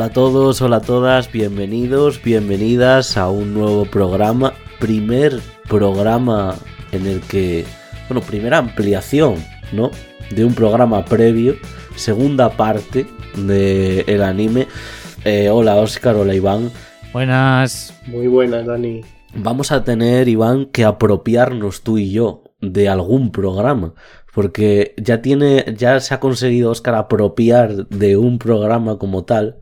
Hola a todos, hola a todas, bienvenidos, bienvenidas a un nuevo programa, primer programa en el que, bueno, primera ampliación, ¿no? De un programa previo, segunda parte del el anime. Eh, hola Oscar, hola Iván. Buenas. Muy buenas, Dani. Vamos a tener, Iván, que apropiarnos tú y yo de algún programa. Porque ya tiene, ya se ha conseguido Oscar apropiar de un programa como tal.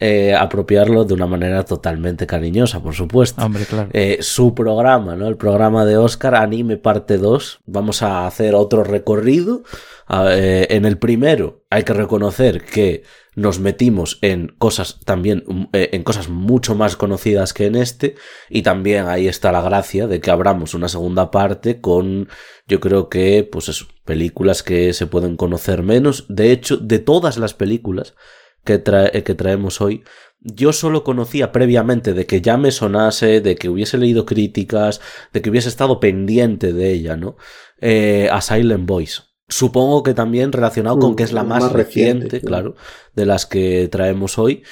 Eh, apropiarlo de una manera totalmente cariñosa, por supuesto. Hombre, claro. Eh, su programa, ¿no? El programa de Oscar, Anime Parte 2. Vamos a hacer otro recorrido. Eh, en el primero hay que reconocer que nos metimos en cosas también, eh, en cosas mucho más conocidas que en este. Y también ahí está la gracia de que abramos una segunda parte con, yo creo que, pues eso, películas que se pueden conocer menos. De hecho, de todas las películas que, trae, que traemos hoy, yo solo conocía previamente de que ya me sonase, de que hubiese leído críticas, de que hubiese estado pendiente de ella, ¿no? Eh, a Silent Voice. Supongo que también relacionado con que es la más, más reciente, reciente, claro, de las que traemos hoy.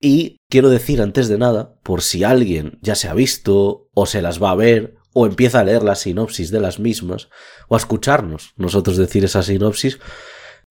Y quiero decir antes de nada, por si alguien ya se ha visto, o se las va a ver, o empieza a leer la sinopsis de las mismas, o a escucharnos nosotros decir esa sinopsis,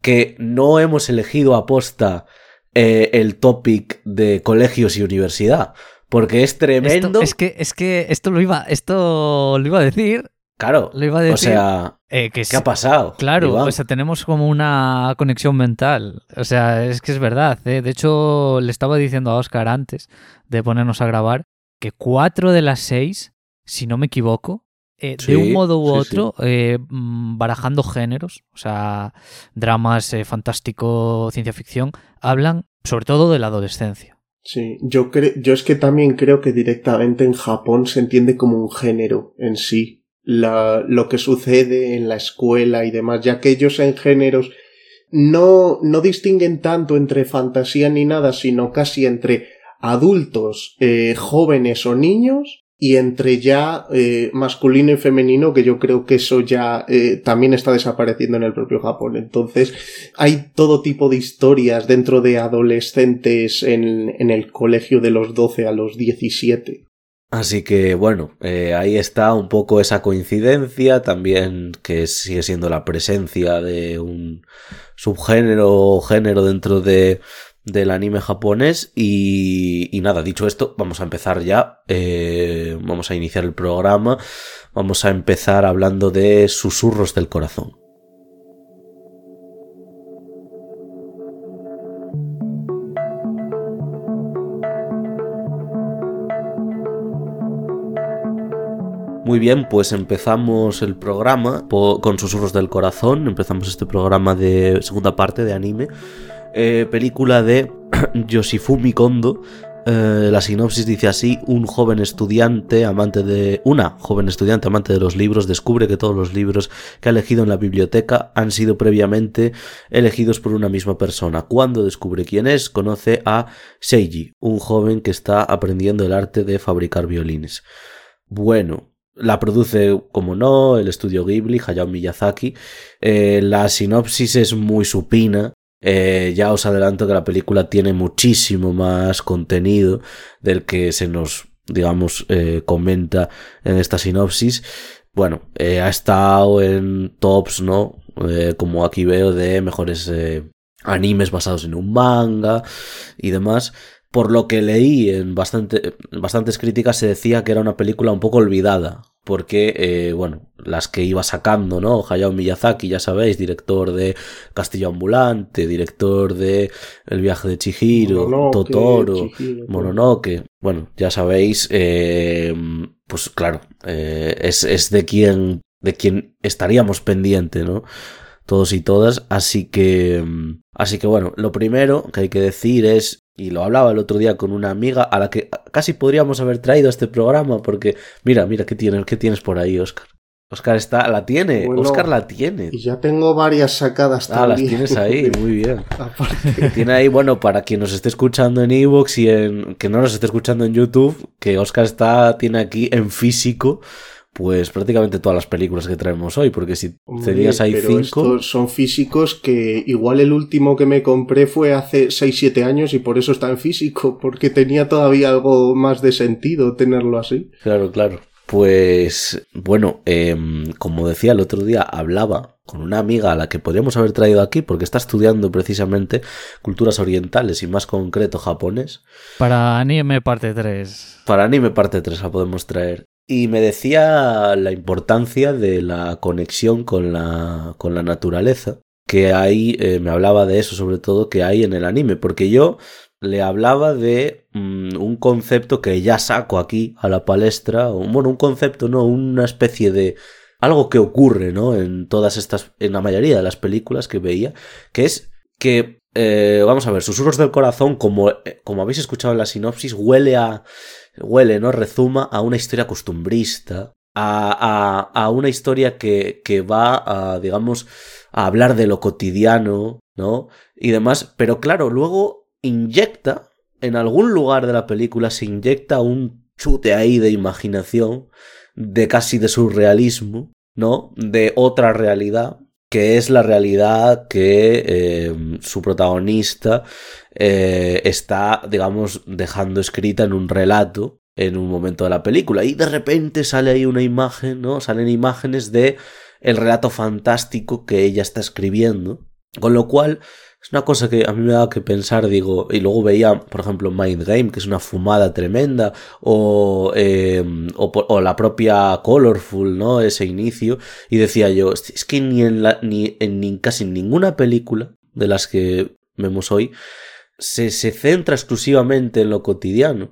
que no hemos elegido aposta eh, el topic de colegios y universidad. Porque es tremendo. Esto, es, que, es que esto lo iba, esto lo iba a decir. Claro. Lo iba a decir. O sea, eh, que ¿qué ha pasado? Claro, Iván? o sea, tenemos como una conexión mental. O sea, es que es verdad. ¿eh? De hecho, le estaba diciendo a Oscar antes de ponernos a grabar que cuatro de las seis, si no me equivoco, eh, Sí, de un modo u sí, otro, eh, mm, barajando géneros, o sea, dramas, eh, fantástico, ciencia ficción, hablan sobre todo de la adolescencia. Sí, yo, cre yo es que también creo que directamente en Japón se entiende como un género en sí. La, lo que sucede en la escuela y demás, ya que ellos en géneros no, no distinguen tanto entre fantasía ni nada, sino casi entre adultos, eh, jóvenes o niños y entre ya eh, masculino y femenino, que yo creo que eso ya eh, también está desapareciendo en el propio Japón. Entonces, hay todo tipo de historias dentro de adolescentes en, en el colegio de los 12 a los 17. Así que bueno, eh, ahí está un poco esa coincidencia, también que sigue siendo la presencia de un subgénero o género dentro de, del anime japonés y, y, nada, dicho esto, vamos a empezar ya, eh, vamos a iniciar el programa, vamos a empezar hablando de susurros del corazón. Muy bien, pues empezamos el programa con Susurros del Corazón. Empezamos este programa de segunda parte de anime. Eh, película de Yoshifumi Kondo. Eh, la sinopsis dice así: Un joven estudiante, amante de. Una joven estudiante, amante de los libros, descubre que todos los libros que ha elegido en la biblioteca han sido previamente elegidos por una misma persona. Cuando descubre quién es, conoce a Seiji, un joven que está aprendiendo el arte de fabricar violines. Bueno, la produce, como no, el estudio Ghibli, Hayao Miyazaki. Eh, la sinopsis es muy supina. Eh, ya os adelanto que la película tiene muchísimo más contenido del que se nos, digamos, eh, comenta en esta sinopsis. Bueno, ha estado en tops, ¿no? como aquí veo, de mejores animes basados en un manga y demás por lo que leí en bastante, bastantes críticas se decía que era una película un poco olvidada, porque, eh, bueno, las que iba sacando, ¿no? Hayao Miyazaki, ya sabéis, director de Castillo Ambulante, director de El viaje de Chihiro, Mononoke, Totoro, Chihiro, Mononoke, bueno, ya sabéis, eh, pues claro, eh, es, es de quien, de quien estaríamos pendiente, ¿no? Todos y todas, así que, así que bueno, lo primero que hay que decir es y lo hablaba el otro día con una amiga a la que casi podríamos haber traído a este programa porque mira, mira qué tienes, qué tienes por ahí, Oscar. Oscar está, la tiene, Bueno, Oscar la tiene. Y ya tengo varias sacadas Ah, las también. tienes ahí, muy bien. Tiene ahí, bueno, para quien nos esté escuchando en Evox y en que no nos esté escuchando en YouTube, que Oscar está, tiene aquí en físico pues prácticamente todas las películas que traemos hoy, porque si tenías ahí pero cinco... estos son físicos que igual el último que me compré fue hace 6-7 años y por eso está en físico, porque tenía todavía algo más de sentido tenerlo así. Claro, claro. Pues bueno, em, como decía el otro día, hablaba con una amiga a la que podríamos haber traído aquí porque está estudiando precisamente culturas orientales y más concreto japonés. Para anime parte 3. Para anime parte 3 la podemos traer. Y me decía la importancia de la conexión con la, con la naturaleza, que hay, eh, me hablaba de eso sobre todo, que hay en el anime, porque yo le hablaba de mm, un concepto que ya saco aquí a la palestra, bueno, un concepto, no, una especie de algo que ocurre, ¿no? En todas estas, en la mayoría de las películas que veía, que es que, eh, vamos a ver, Susurros del Corazón, como, eh, como habéis escuchado en la sinopsis, huele a, huele, ¿no? Rezuma a una historia costumbrista, a, a, a una historia que, que va a, digamos, a hablar de lo cotidiano, ¿no? Y demás, pero claro, luego inyecta, en algún lugar de la película se inyecta un chute ahí de imaginación, de casi de surrealismo, ¿no? De otra realidad, que es la realidad que eh, su protagonista eh, está, digamos, dejando escrita en un relato en un momento de la película. Y de repente sale ahí una imagen, ¿no? Salen imágenes de el relato fantástico que ella está escribiendo. Con lo cual, es una cosa que a mí me da que pensar, digo, y luego veía, por ejemplo, Mind Game, que es una fumada tremenda, o, eh, o, o, la propia Colorful, ¿no? Ese inicio, y decía yo, es que ni en, la, ni en ni casi ninguna película de las que vemos hoy se, se centra exclusivamente en lo cotidiano.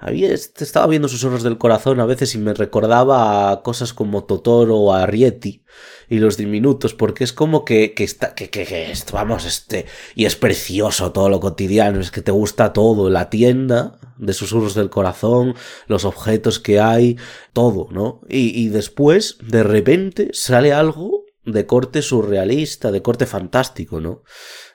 Había, estaba viendo sus horas del corazón a veces y me recordaba a cosas como Totoro o a Rieti y los diminutos, porque es como que, que está, que, que, que esto, vamos, este, y es precioso todo lo cotidiano, es que te gusta todo, la tienda de susurros del corazón, los objetos que hay, todo, ¿no? Y, y después, de repente, sale algo de corte surrealista, de corte fantástico, ¿no?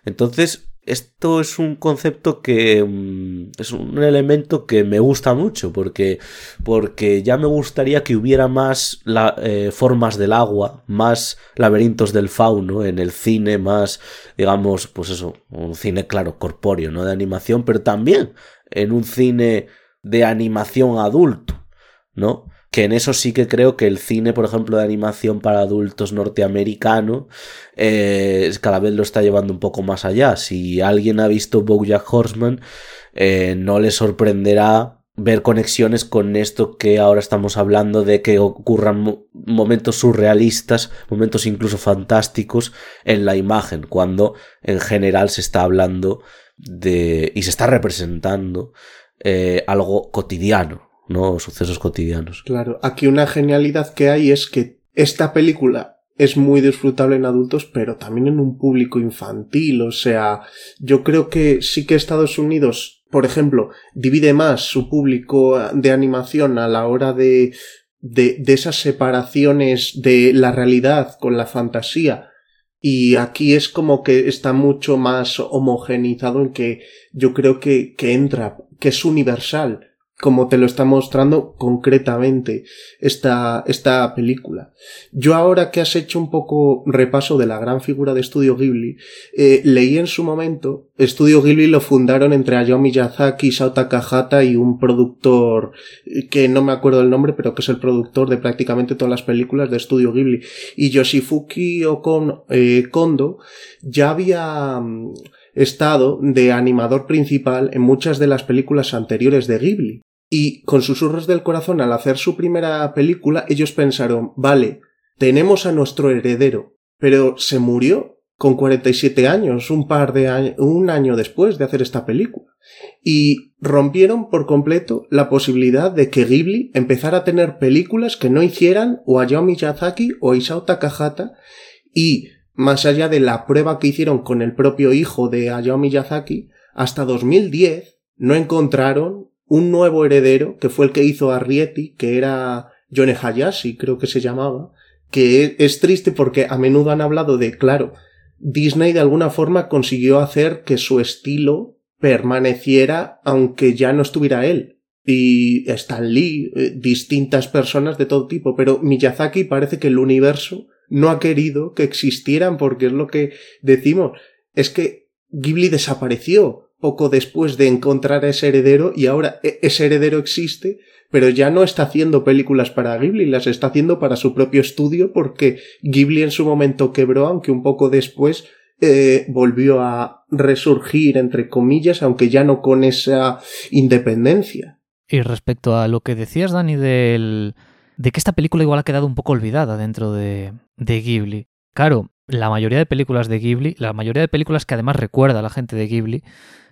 Entonces, esto es un concepto que mm, es un elemento que me gusta mucho porque, porque ya me gustaría que hubiera más la, eh, formas del agua, más laberintos del fauno en el cine, más, digamos, pues eso, un cine, claro, corpóreo, no de animación, pero también en un cine de animación adulto, ¿no? Que en eso sí que creo que el cine, por ejemplo, de animación para adultos norteamericano, eh, cada vez lo está llevando un poco más allá. Si alguien ha visto Bojack Horseman, eh, no le sorprenderá ver conexiones con esto que ahora estamos hablando de que ocurran momentos surrealistas, momentos incluso fantásticos en la imagen, cuando en general se está hablando de y se está representando eh, algo cotidiano, no sucesos cotidianos. Claro, aquí una genialidad que hay es que esta película es muy disfrutable en adultos, pero también en un público infantil. O sea, yo creo que sí que Estados Unidos, por ejemplo, divide más su público de animación a la hora de, de, esas separaciones de la realidad con la fantasía. Y aquí es como que está mucho más homogenizado en que yo creo que, que entra, que es universal como te lo está mostrando concretamente esta, esta película. Yo ahora que has hecho un poco repaso de la gran figura de Estudio Ghibli, eh, leí en su momento, Estudio Ghibli lo fundaron entre Hayao Miyazaki, Sao Takahata y un productor eh, que no me acuerdo el nombre, pero que es el productor de prácticamente todas las películas de Estudio Ghibli. Y Yoshifuki Okon, eh, Kondo ya había mm, estado de animador principal en muchas de las películas anteriores de Ghibli. Y con susurros del corazón, al hacer su primera película, ellos pensaron, vale, tenemos a nuestro heredero, pero se murió con 47 años, un par de años, un año después de hacer esta película. Y rompieron por completo la posibilidad de que Ghibli empezara a tener películas que no hicieran o Hayao Miyazaki o Isao Takahata y más allá de la prueba que hicieron con el propio hijo de Hayao Miyazaki, hasta 2010 no encontraron un nuevo heredero, que fue el que hizo a que era Yone Hayashi, creo que se llamaba, que es triste porque a menudo han hablado de, claro, Disney de alguna forma consiguió hacer que su estilo permaneciera aunque ya no estuviera él. y Stan Lee, eh, distintas personas de todo tipo, pero Miyazaki parece que el universo no ha querido que existieran porque es lo que decimos, es que Ghibli desapareció poco después de encontrar a ese heredero y ahora e-, ese heredero existe, pero ya no está haciendo películas para Ghibli, las está haciendo para su propio estudio porque Ghibli en su momento quebró, aunque un poco después eh, volvió a resurgir, entre comillas, aunque ya no con esa independencia. Y respecto a lo que decías, Dani, del, de que esta película igual ha quedado un poco olvidada dentro de, de Ghibli. Claro, la mayoría de películas de Ghibli, la mayoría de películas que además recuerda a la gente de Ghibli,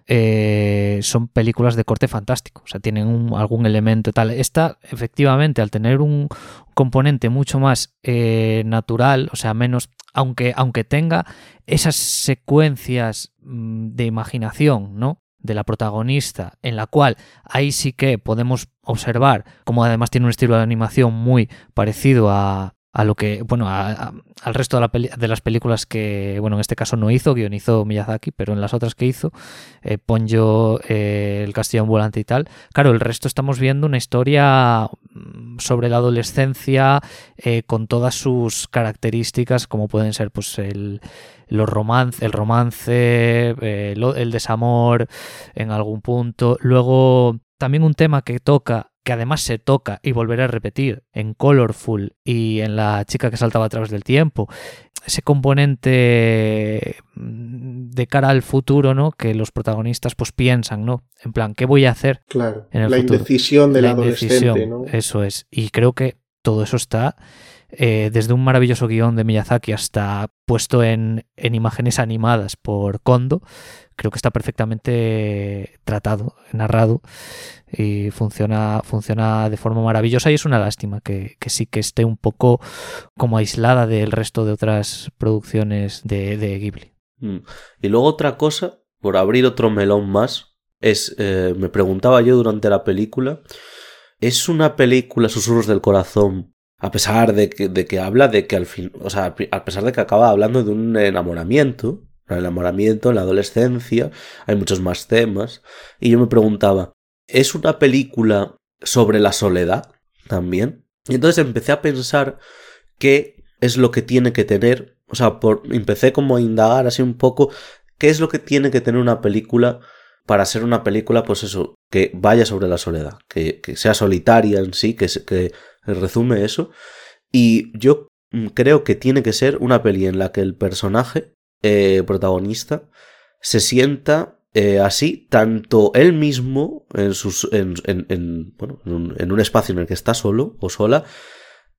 eh, son películas de corte fantástico, o sea, tienen algún elemento tal. Esta, efectivamente, al tener un componente mucho más eh, natural, o sea, menos, aunque, aunque tenga esas secuencias mm, de imaginación, ¿no? De la protagonista, en la cual ahí sí que podemos observar como además tiene un estilo de animación muy parecido a, a lo que, bueno, al resto de, las películas que, bueno, en este caso no hizo, guionizó Miyazaki, pero en las otras que hizo, eh, Ponyo, eh, El Castillo Ambulante y tal, claro, el resto estamos viendo una historia mm, sobre la adolescencia eh, con todas sus características, como pueden ser, pues, el, los romance, el romance, eh, el desamor en algún punto. Luego, también un tema que toca que además se toca y volverá a repetir en Colorful y en La chica que saltaba a través del tiempo, ese componente mm, de cara al futuro, ¿no? Que los protagonistas pues piensan, ¿no? En plan, ¿qué voy a hacer? Claro, en el la indecisión del adolescente, ¿no? Eso es. Y creo que todo eso está eh, desde un maravilloso guion de Miyazaki hasta puesto en, en, imágenes animadas por Kondo, creo que está perfectamente tratado, narrado y funciona, funciona de forma maravillosa y es una lástima que, sí que esté un poco como aislada del resto de otras producciones de, de Ghibli. Mm. Y luego otra cosa, por abrir otro melón más, es, eh, me preguntaba yo durante la película, ¿es una película Susurros del Corazón a pesar de que, de que habla de que al fin, o sea, a pesar de que acaba hablando de un enamoramiento, el enamoramiento en la adolescencia, hay muchos más temas, y yo me preguntaba, ¿es una película sobre la soledad también? Y entonces empecé a pensar qué es lo que tiene que tener, o sea, por, empecé como a indagar así un poco, qué es lo que tiene que tener una película para ser una película, pues eso, que vaya sobre la soledad, que, que sea solitaria en sí, que, que resume eso. Y yo mm, creo que tiene que ser una peli en la que el personaje eh, protagonista se sienta eh, así, tanto él mismo en, sus, en, en, bueno, en, un, espacio en el que está solo o sola,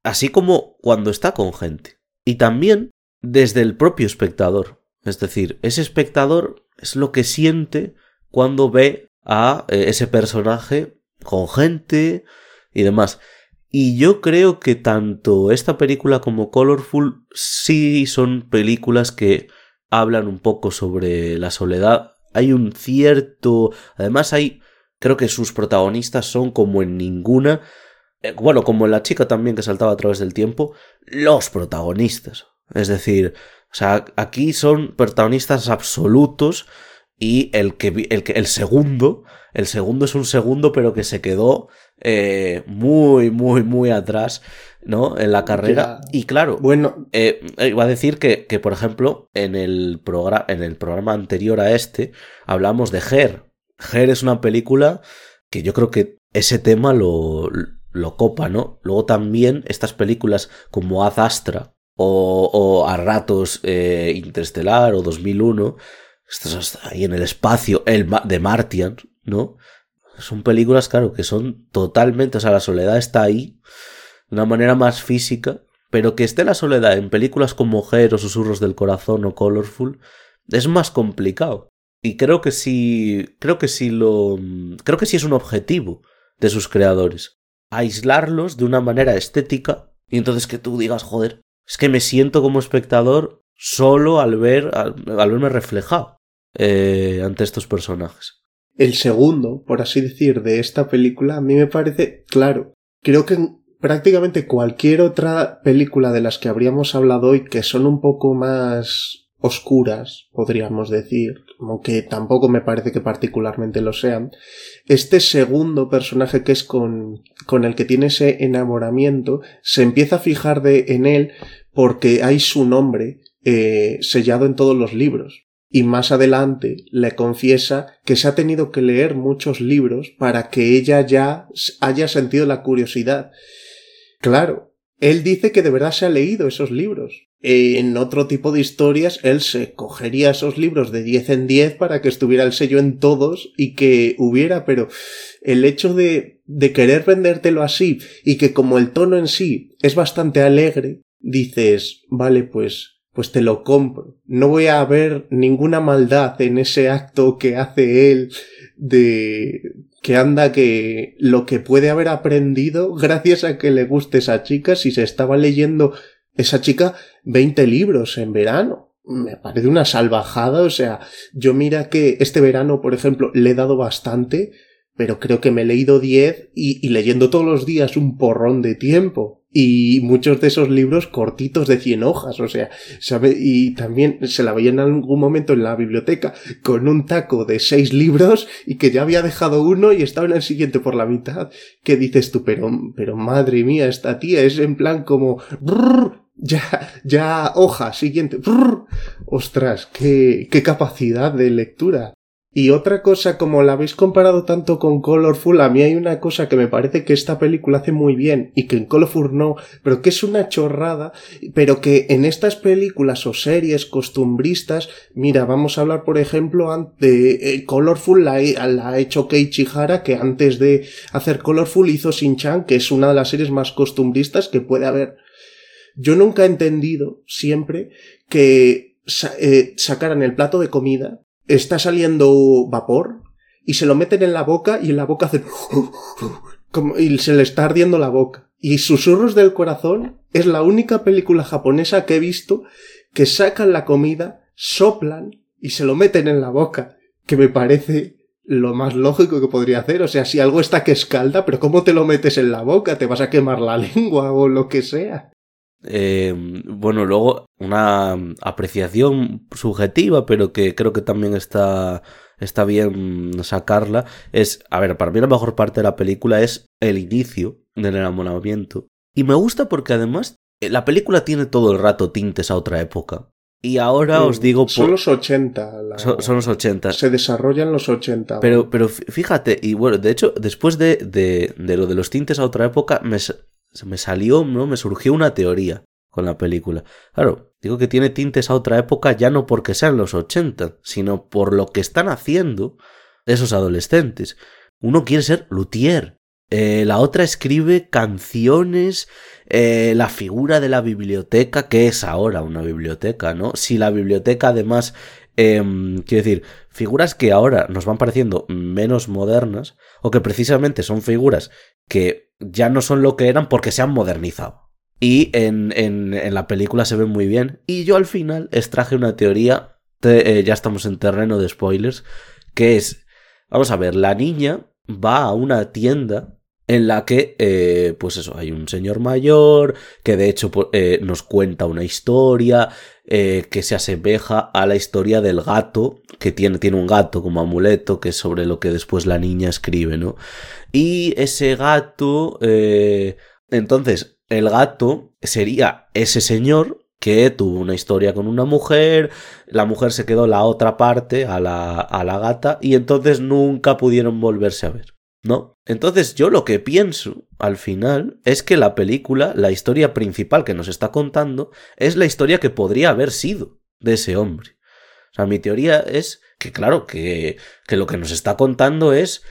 así como cuando está con gente. Y también desde el propio espectador. Es decir, ese espectador es lo que siente cuando ve a eh, ese personaje con gente y demás. Y yo creo que tanto esta película como Colorful sí son películas que hablan un poco sobre la soledad. Hay un cierto... Además hay... Creo que sus protagonistas son como en ninguna... Eh, bueno, como en la chica también que saltaba a través del tiempo, los protagonistas. Es decir, o sea, aquí son protagonistas absolutos y el que el, el segundo, el segundo es un segundo pero que se quedó eh, muy, muy, muy atrás, ¿no? En la carrera. Y claro, bueno, eh, iba a decir que, que, por ejemplo, en el, programa en el programa anterior a este, hablamos de Her. Her es una película que yo creo que ese tema lo, lo copa, ¿no? Luego también estas películas como Ad Astra o, o a ratos eh, Interestelar o 2001, estás ahí en el espacio, el de Martian, ¿no? Son películas, claro, que son totalmente, o sea, la soledad está ahí de una manera más física, pero que esté la soledad en películas como Her o Susurros del Corazón o Colorful es más complicado. Y creo que sí, creo que sí lo, creo que sí es un objetivo de sus creadores. Aislarlos de una manera estética y entonces que tú digas, joder, es que me siento como espectador solo al ver, al, verme reflejado eh, ante estos personajes el segundo, por así decir, de esta película, a mí me parece, claro, creo que prácticamente cualquier otra película de las que habríamos hablado hoy que son un poco más oscuras, podríamos decir, aunque tampoco me parece que particularmente lo sean, este segundo personaje que es con, con el que tiene ese enamoramiento, se empieza a fijar de, en él porque hay su nombre eh, sellado en todos los libros. Y más adelante le confiesa que se ha tenido que leer muchos libros para que ella ya haya sentido la curiosidad. Claro, él dice que de verdad se ha leído esos libros, en otro tipo de historias él se cogería esos libros de 10 en 10 para que estuviera el sello en todos y que hubiera, pero el hecho de, de querer vendértelo así y que como el tono en sí es bastante alegre, dices, vale, pues, pues te lo compro. No voy a ver ninguna maldad en ese acto que hace él de, que anda que lo que puede haber aprendido gracias a que le guste esa chica si se estaba leyendo esa chica 20 libros en verano. Me parece una salvajada, o sea, yo mira que este verano, por ejemplo, le he dado bastante, pero creo que me he leído 10 y, leyendo todos los días un porrón de tiempo. Y muchos de esos libros cortitos de 100 hojas, o sea, ¿sabe? Y también se la veía en algún momento en la biblioteca con un taco de 6 libros y que ya había dejado uno y estaba en el siguiente por la mitad. ¿Qué dices tú? Pero, pero madre mía, esta tía es en plan como ya, ya, hoja, siguiente. Ostras, qué, qué capacidad de lectura. Y otra cosa, como la habéis comparado tanto con Colorful, a mí hay una cosa que me parece que esta película hace muy bien y que en Colorful no, pero que es una chorrada, pero que en estas películas o series costumbristas, mira, vamos a hablar por ejemplo de eh, Colorful la, ha hecho Keiichi Hara, que antes de hacer Colorful hizo Shin-Chan, que es una de las series más costumbristas que puede haber. Yo nunca he entendido siempre que eh, sacaran el plato de comida, está saliendo vapor y se lo meten en la boca y en la boca hacen como, y se le está ardiendo la boca. Y Susurros del Corazón es la única película japonesa que he visto que sacan la comida, soplan y se lo meten en la boca, que me parece lo más lógico que podría hacer. O sea, si algo está que escalda, pero ¿cómo te lo metes en la boca? ¿Te vas a quemar la lengua o lo que sea? Eh, bueno, luego una apreciación subjetiva, pero que creo que también está, está bien sacarla, es, a ver, para mí la mejor parte de la película es el inicio del enamoramiento. Y me gusta porque además eh, la película tiene todo el rato tintes a otra época. Y ahora os digo... Son los 80. Son, los 80. Se desarrollan los 80. Pero, pero fíjate, y bueno, de hecho, después de, de, de lo de los tintes a otra época, me, me salió, ¿no? Me surgió una teoría con la película. Claro, digo que tiene tintes a otra época ya no porque sean los 80, sino por lo que están haciendo esos adolescentes. Uno quiere ser luthier. Eh, la otra escribe canciones, eh, la figura de la biblioteca, que es ahora una biblioteca, ¿no? Si la biblioteca además, eh, quiero decir, figuras que ahora nos van pareciendo menos modernas, o que precisamente son figuras que ya no son lo que eran porque se han modernizado. Y en, en, la película se ve muy bien. Y yo al final extraje una teoría, eh, ya estamos en terreno de spoilers, que es, vamos a ver, la niña va a una tienda en la que, eh, pues eso, hay un señor mayor que de hecho eh, nos cuenta una historia que se asemeja a la historia del gato, que tiene, tiene un gato como amuleto, que es sobre lo que después la niña escribe, ¿no? Y ese gato, entonces, el gato sería ese señor que tuvo una historia con una mujer, la mujer se quedó la otra parte a la, a la gata y entonces nunca pudieron volverse a ver. ¿No? Entonces yo lo que pienso al final es que la película, la historia principal que nos está contando, es la historia que podría haber sido de ese hombre. O sea, mi teoría es que claro, que, que lo que nos está contando es...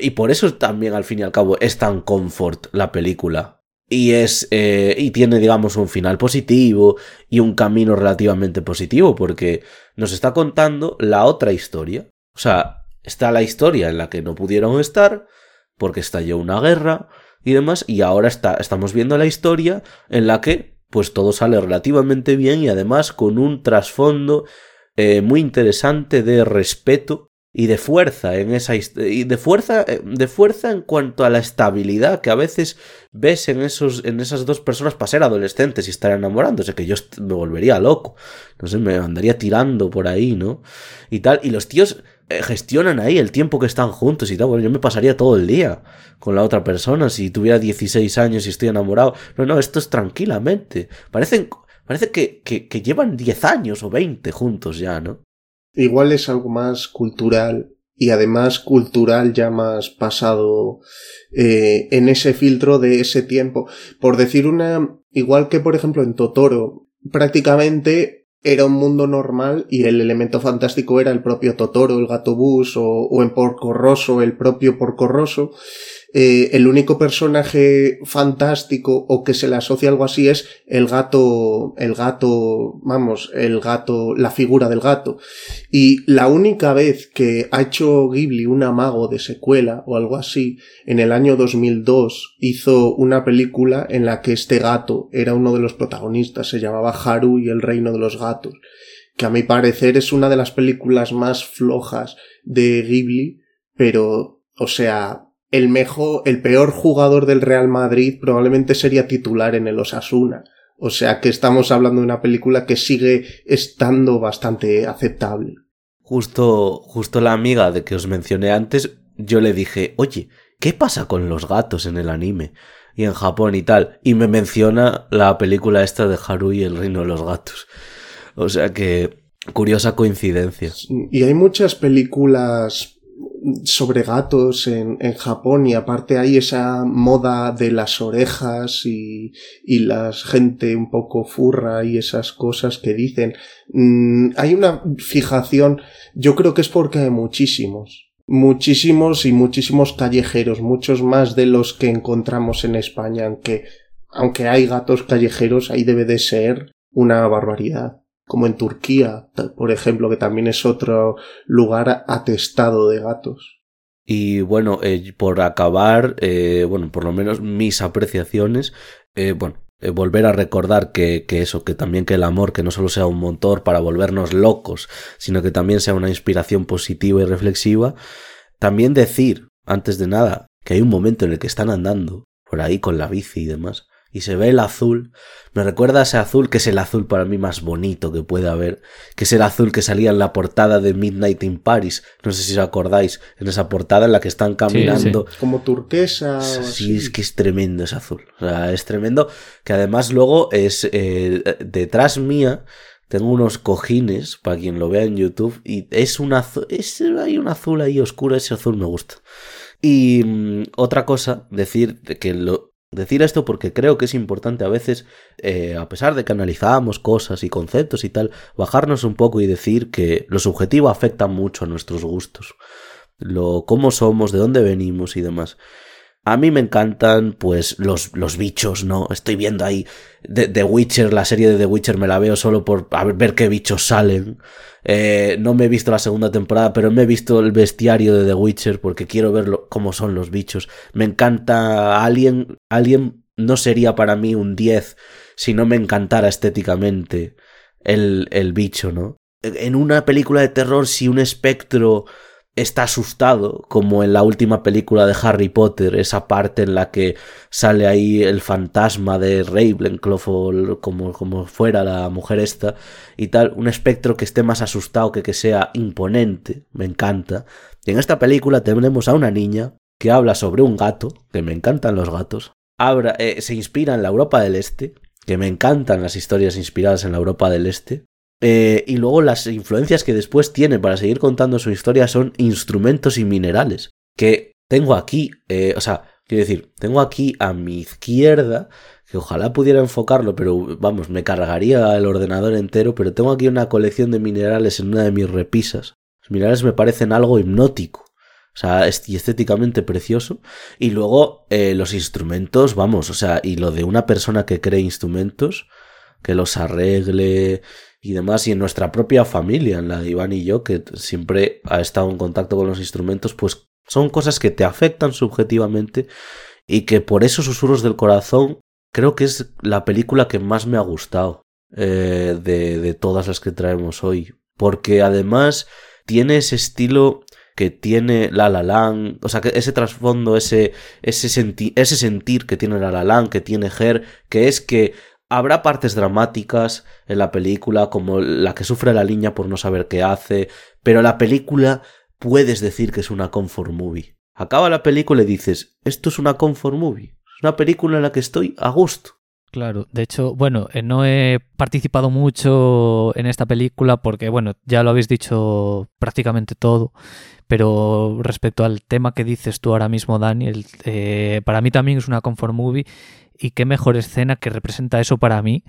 Y por eso también al fin y al cabo es tan confort la película, y es eh, y tiene digamos un final positivo y un camino relativamente positivo porque nos está contando la otra historia o sea está la historia en la que no pudieron estar porque estalló una guerra y demás y ahora está, estamos viendo la historia en la que pues todo sale relativamente bien y además con un trasfondo eh, muy interesante de respeto y de fuerza en esa y de fuerza eh, de fuerza en cuanto a la estabilidad que a veces ves en esos en esas dos personas para ser adolescentes y estar enamorándose que yo me volvería loco. No sé me andaría tirando por ahí no y tal y los tíos gestionan ahí el tiempo que están juntos y tal. Bueno yo me pasaría todo el día con la otra persona si tuviera 16 años y estoy enamorado. No no esto es tranquilamente. Parecen parece que, que, que llevan 10 años o 20 juntos ya no Igual es algo más cultural y además cultural ya más pasado eh, en ese filtro de ese tiempo. Por decir una, igual que por ejemplo en Totoro, prácticamente era un mundo normal y el elemento fantástico era el propio Totoro, el gato bus o, o en Porco Rosso, el propio Porco Rosso. Eh, el único personaje fantástico o que se le asocia algo así es el gato, el gato, vamos, el gato, la figura del gato. Y la única vez que ha hecho Ghibli un amago de secuela o algo así, en el año 2002 hizo una película en la que este gato era uno de los protagonistas, se llamaba Haru y el reino de los gatos, que a mi parecer es una de las películas más flojas de Ghibli, pero, o sea, el mejor, el peor jugador del Real Madrid probablemente sería titular en el Osasuna. O sea que estamos hablando de una película que sigue estando bastante aceptable. Justo, justo la amiga de que os mencioné antes, yo le dije, oye, ¿qué pasa con los gatos en el anime? Y en Japón y tal. Y me menciona la película esta de Haru y el reino de los gatos. O sea que, curiosa coincidencia. Y hay muchas películas sobre gatos en, en, Japón y aparte hay esa moda de las orejas y, y la gente un poco furra y esas cosas que dicen. Mm, hay una fijación, yo creo que es porque hay muchísimos, muchísimos y muchísimos callejeros, muchos más de los que encontramos en España, aunque, aunque hay gatos callejeros, ahí debe de ser una barbaridad como en Turquía, por ejemplo, que también es otro lugar atestado de gatos. Y bueno, eh, por acabar, eh, bueno, por lo menos mis apreciaciones, eh, bueno, volver a recordar que, que, eso, que también que el amor, que no solo sea un motor para volvernos locos, sino que también sea una inspiración positiva y reflexiva. También decir, antes de nada, que hay un momento en el que están andando por ahí con la bici y demás, y se ve el azul, me recuerda a ese azul que es el azul para mí más bonito que puede haber, que es el azul que salía en la portada de Midnight in Paris, no sé si os acordáis, en esa portada en la que están caminando. Sí, sí. Como turquesa. Sí, es que es tremendo ese azul, o sea, es tremendo, que además luego es eh, detrás mía. Tengo unos cojines, para quien lo vea en YouTube, y es un azul, es, hay un azul ahí oscuro, ese azul me gusta. Y mmm, otra cosa, decir que lo, Decir esto porque creo que es importante a veces, eh, a pesar de que analizamos cosas y conceptos y tal, bajarnos un poco y decir que lo subjetivo afecta mucho a nuestros gustos. Lo cómo somos, de dónde venimos y demás. A mí me encantan, pues, los, los bichos, ¿no? Estoy viendo ahí The, Witcher, la serie de The Witcher me la veo solo por ver qué bichos salen. Eh, no me he visto la segunda temporada, pero me he visto el bestiario de The Witcher porque quiero ver lo, cómo son los bichos. Me encanta Alien. Alien no sería para mí un 10 si no me encantara estéticamente el, el bicho, ¿no? En una película de terror, si un espectro está asustado, como en la última película de Harry Potter, esa parte en la que sale ahí el fantasma de Ravenclaw o como, como fuera la mujer esta y tal, un espectro que esté más asustado que que sea imponente, me encanta. Y en esta película tenemos a una niña que habla sobre un gato, que me encantan los gatos, eh, se inspira en la Europa del Este, que me encantan las historias inspiradas en la Europa del Este, eh, y luego las influencias que después tiene para seguir contando su historia son instrumentos y minerales. Que tengo aquí, eh, o sea, quiero decir, tengo aquí a mi izquierda, que ojalá pudiera enfocarlo, pero vamos, me cargaría el ordenador entero, pero tengo aquí una colección de minerales en una de mis repisas. Los minerales me parecen algo hipnótico. O sea, estéticamente precioso. Y luego eh, los instrumentos, vamos, o sea, y lo de una persona que cree instrumentos, que los arregle y demás, y en nuestra propia familia, en la de Iván y yo, que siempre ha estado en contacto con los instrumentos, pues son cosas que te afectan subjetivamente y que por esos susurros del corazón creo que es la película que más me ha gustado eh, de, de todas las que traemos hoy, porque además tiene ese estilo que tiene La La o sea, que ese trasfondo, ese, ese, ese sentir que tiene La La que tiene Her, que es que habrá partes dramáticas en la película, como la que sufre la niña por no saber qué hace, pero la película puedes decir que es una comfort movie. Acaba la película y dices, esto es una comfort movie, es una película en la que estoy a gusto. Claro, de hecho, bueno, eh, no he participado mucho en esta película porque, bueno, ya lo habéis dicho prácticamente todo, pero respecto al tema que dices tú ahora mismo, Daniel, eh, para mí también es una comfort movie y qué mejor escena que representa eso para mí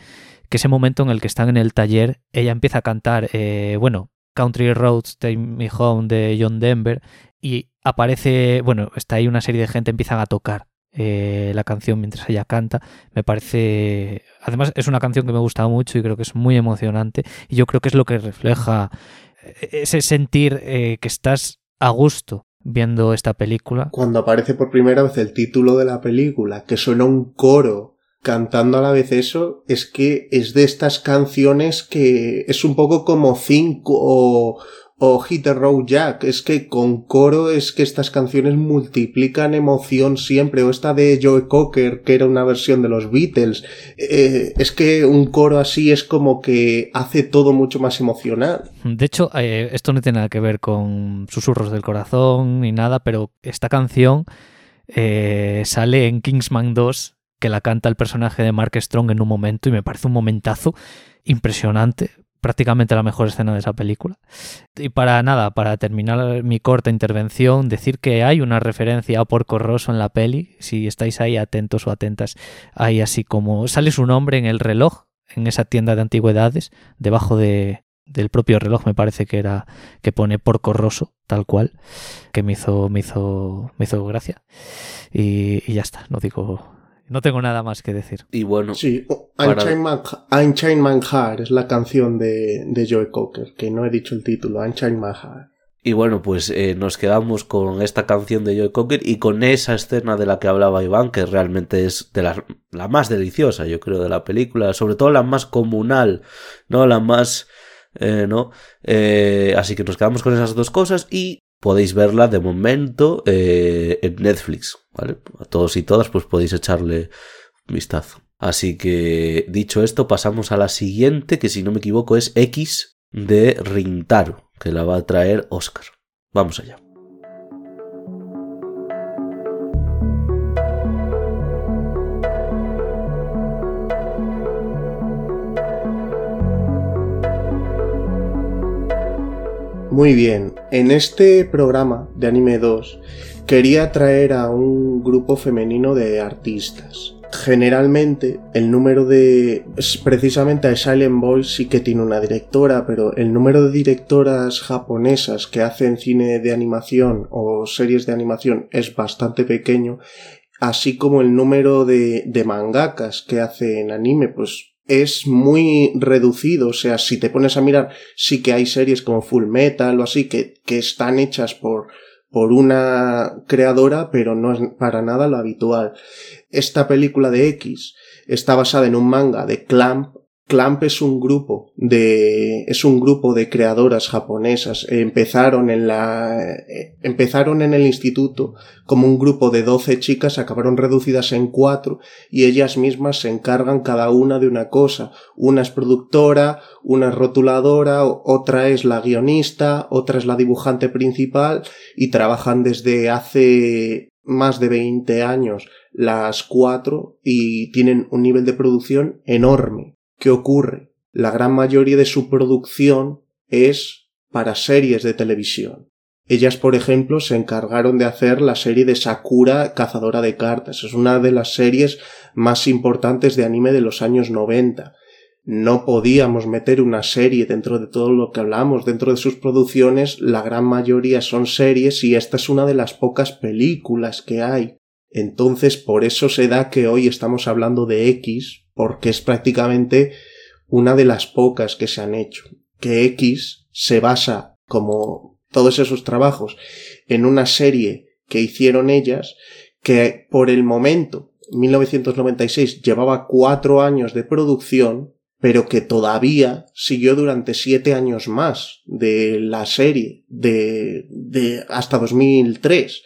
que ese momento en el que están en el taller, ella empieza a cantar, eh, bueno, Country Roads, Take Me Home de John Denver y aparece, bueno, está ahí una serie de gente, empiezan a tocar eh, la canción mientras ella canta. Me parece. Además, es una canción que me gusta mucho y creo que es muy emocionante. Y yo creo que es lo que refleja ese sentir que estás a gusto viendo esta película. Cuando aparece por primera vez el título de la película, que suena un coro cantando a la vez eso, es que es de estas canciones que es un poco como cinco o, o Hit the Road Jack, es que con coro es que estas canciones multiplican emoción siempre, o esta de Joe Cocker, que era una versión de los Beatles, eh, es que un coro así es como que hace todo mucho más emocional. De hecho, eh, esto no tiene nada que ver con susurros del corazón ni nada, pero esta canción eh, sale en Kingsman 2, que la canta el personaje de Mark Strong en un momento, y me parece un momentazo impresionante prácticamente la mejor escena de esa película. Y para nada, para terminar mi corta intervención, decir que hay una referencia a Porco Rosso en la peli, si estáis ahí atentos o atentas, hay así como sale su nombre en el reloj, en esa tienda de antigüedades, debajo de, del propio reloj me parece que era que pone Porco Rosso, tal cual, que me hizo, me hizo, me hizo gracia. Y, y ya está, no digo no tengo nada más que decir. Y bueno. Sí, Unchained, Man, Heart es la canción de, de Joe Cocker, que no he dicho el título, Unchained Man Heart. Y bueno, pues eh, nos quedamos con esta canción de Joe Cocker y con esa escena de la que hablaba Iván, que realmente es de la, la más deliciosa, yo creo, de la película, sobre todo la más comunal, ¿no? La más. Eh, ¿no? Eh, así que nos quedamos con esas dos cosas y podéis verla de momento eh, en Netflix, ¿vale? A todos y todas pues podéis echarle un vistazo. Así que dicho esto pasamos a la siguiente que si no me equivoco es X de Rintaro, que la va a traer Oscar. Vamos allá. Muy bien, en este programa de Anime 2 quería traer a un grupo femenino de artistas. Generalmente el número de... precisamente a Silent Boys sí que tiene una directora, pero el número de directoras japonesas que hacen cine de animación o series de animación es bastante pequeño, así como el número de, de mangakas que hacen anime, pues es muy reducido. O sea, si te pones a mirar, sí que hay series como Full Metal o así que, que están hechas por, por una creadora, pero no es para nada lo habitual. Esta película de X está basada en un manga de Clamp Clamp es un grupo de es un grupo de creadoras japonesas. Empezaron en la empezaron en el instituto como un grupo de 12 chicas, acabaron reducidas en cuatro y ellas mismas se encargan cada una de una cosa. Una es productora, una es rotuladora, otra es la guionista, otra es la dibujante principal y trabajan desde hace más de 20 años las cuatro y tienen un nivel de producción enorme. ¿Qué ocurre? La gran mayoría de su producción es para series de televisión. Ellas, por ejemplo, se encargaron de hacer la serie de Sakura Cazadora de Cartas. Es una de las series más importantes de anime de los años 90. No podíamos meter una serie dentro de todo lo que hablamos. Dentro de sus producciones, la gran mayoría son series y esta es una de las pocas películas que hay. Entonces, por eso se da que hoy estamos hablando de X, porque es prácticamente una de las pocas que se han hecho. Que X se basa, como todos esos trabajos, en una serie que hicieron ellas, que por el momento, 1996, llevaba cuatro años de producción, pero que todavía siguió durante siete años más de la serie, de, de hasta 2003.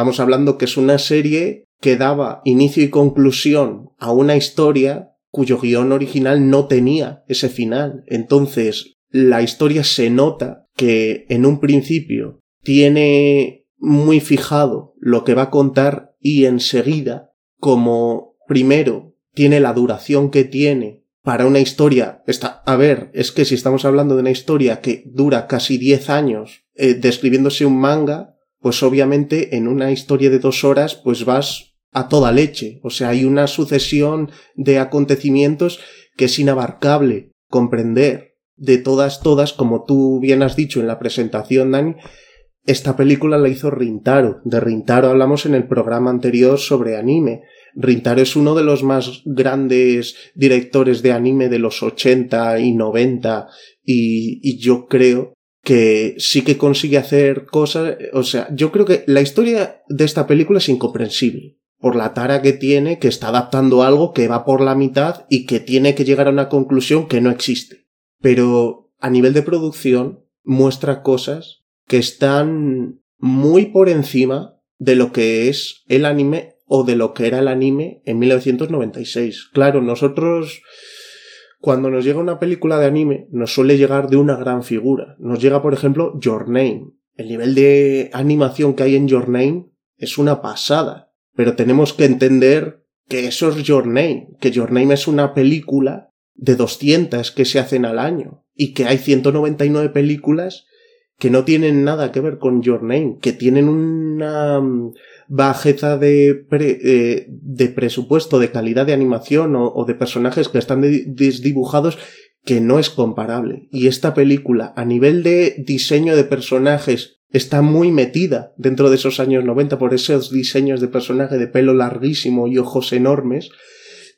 Estamos hablando que es una serie que daba inicio y conclusión a una historia cuyo guion original no tenía ese final. Entonces, la historia se nota que en un principio tiene muy fijado lo que va a contar y enseguida, como primero tiene la duración que tiene para una historia, está, a ver, es que si estamos hablando de una historia que dura casi 10 años eh, describiéndose un manga, pues obviamente en una historia de dos horas pues vas a toda leche. O sea, hay una sucesión de acontecimientos que es inabarcable comprender. De todas, todas, como tú bien has dicho en la presentación, Dani, esta película la hizo Rintaro. De Rintaro hablamos en el programa anterior sobre anime. Rintaro es uno de los más grandes directores de anime de los 80 y 90 y, y yo creo que sí que consigue hacer cosas, o sea, yo creo que la historia de esta película es incomprensible por la tara que tiene, que está adaptando algo que va por la mitad y que tiene que llegar a una conclusión que no existe. Pero a nivel de producción muestra cosas que están muy por encima de lo que es el anime o de lo que era el anime en 1996. Claro, nosotros cuando nos llega una película de anime nos suele llegar de una gran figura. Nos llega, por ejemplo, Your Name. El nivel de animación que hay en Your Name es una pasada. Pero tenemos que entender que eso es Your Name, que Your Name es una película de 200 que se hacen al año y que hay 199 películas que no tienen nada que ver con Your Name, que tienen una bajeza de, eh, de presupuesto, de calidad de animación o, de personajes que están desdibujados que no es comparable. Y esta película, a nivel de diseño de personajes, está muy metida dentro de esos años 90 por esos diseños de personaje de pelo larguísimo y ojos enormes,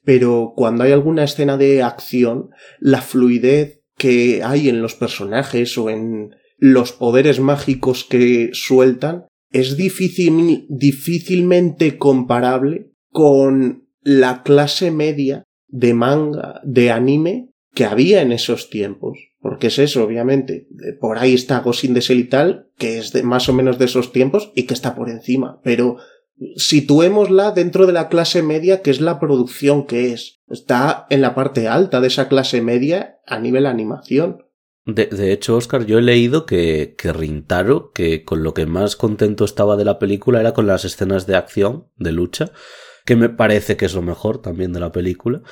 pero cuando hay alguna escena de acción, la fluidez que hay en los personajes o en los poderes mágicos que sueltan es difícil, difícilmente comparable con la clase media de manga, de anime que había en esos tiempos. Porque es eso, obviamente. Por ahí está Ghost in the y tal, que es de más o menos de esos tiempos y que está por encima. Pero situémosla dentro de la clase media, que es la producción que es. Está en la parte alta de esa clase media a nivel animación. De, hecho, Oscar, yo he leído que, que Rintaro, que con lo que más contento estaba de la película era con las escenas de acción, de lucha, que me parece que es lo mejor también de la película.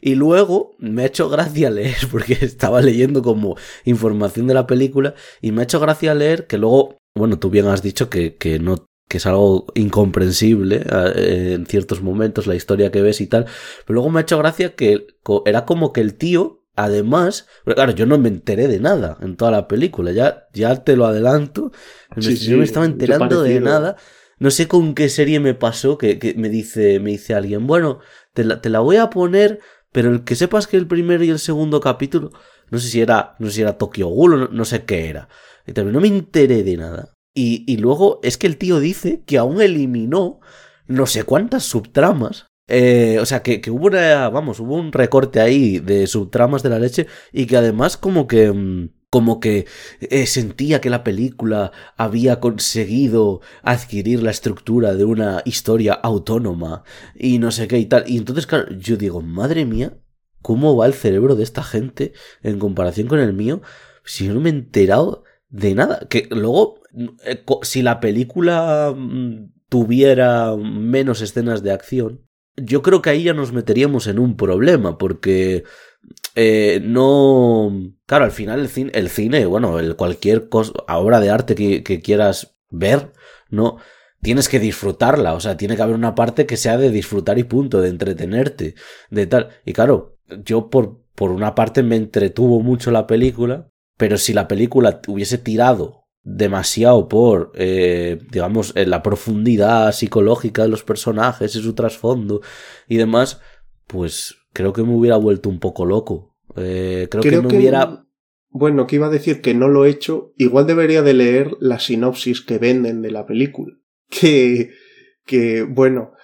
Y luego me ha hecho gracia leer, porque estaba leyendo como información de la película, y me ha hecho gracia leer que luego, bueno, tú bien has dicho que, que no que es algo incomprensible eh, en ciertos momentos, la historia que ves y tal. Pero luego me ha hecho gracia que era como que el tío, además, claro, yo no me enteré de nada en toda la película, ya, ya te lo adelanto, yo me estaba enterando de nada. No sé con qué serie me pasó que, me dice, me dice alguien, bueno, te la, te la, voy a poner, pero el que sepas que el primero y el segundo capítulo, no sé si era, no sé si era Tokyo Ghoul no, sé qué era. Y también no me enteré de nada. Y, y luego es que el tío dice que aún eliminó no sé cuántas subtramas eh, o sea, que, que, hubo una, vamos, hubo un recorte ahí de subtramas de la leche y que además como que mm, como que eh, sentía que la película había conseguido adquirir la estructura de una historia autónoma y no sé qué y tal. Y entonces, claro, yo digo, madre mía, ¿cómo va el cerebro de esta gente en comparación con el mío? Si yo no me he enterado de nada. Que luego, eh, si la película mm, tuviera menos escenas de acción, yo creo que ahí ya nos meteríamos en un problema, porque eh, no. Claro, al final el cine, el cine bueno, el cualquier cosa, obra de arte que, que, quieras ver, ¿no? Tienes que disfrutarla, o sea, tiene que haber una parte que sea de disfrutar y punto, de entretenerte, de tal. Y claro, yo por, por una parte me entretuvo mucho la película, pero si la película hubiese tirado demasiado por, eh, digamos, la profundidad psicológica de los personajes y su trasfondo y demás, pues creo que me hubiera vuelto un poco loco. Eh, creo, que me hubiera... Bueno, que iba a decir que no lo he hecho, igual debería de leer la sinopsis que venden de la película. Que, que, bueno,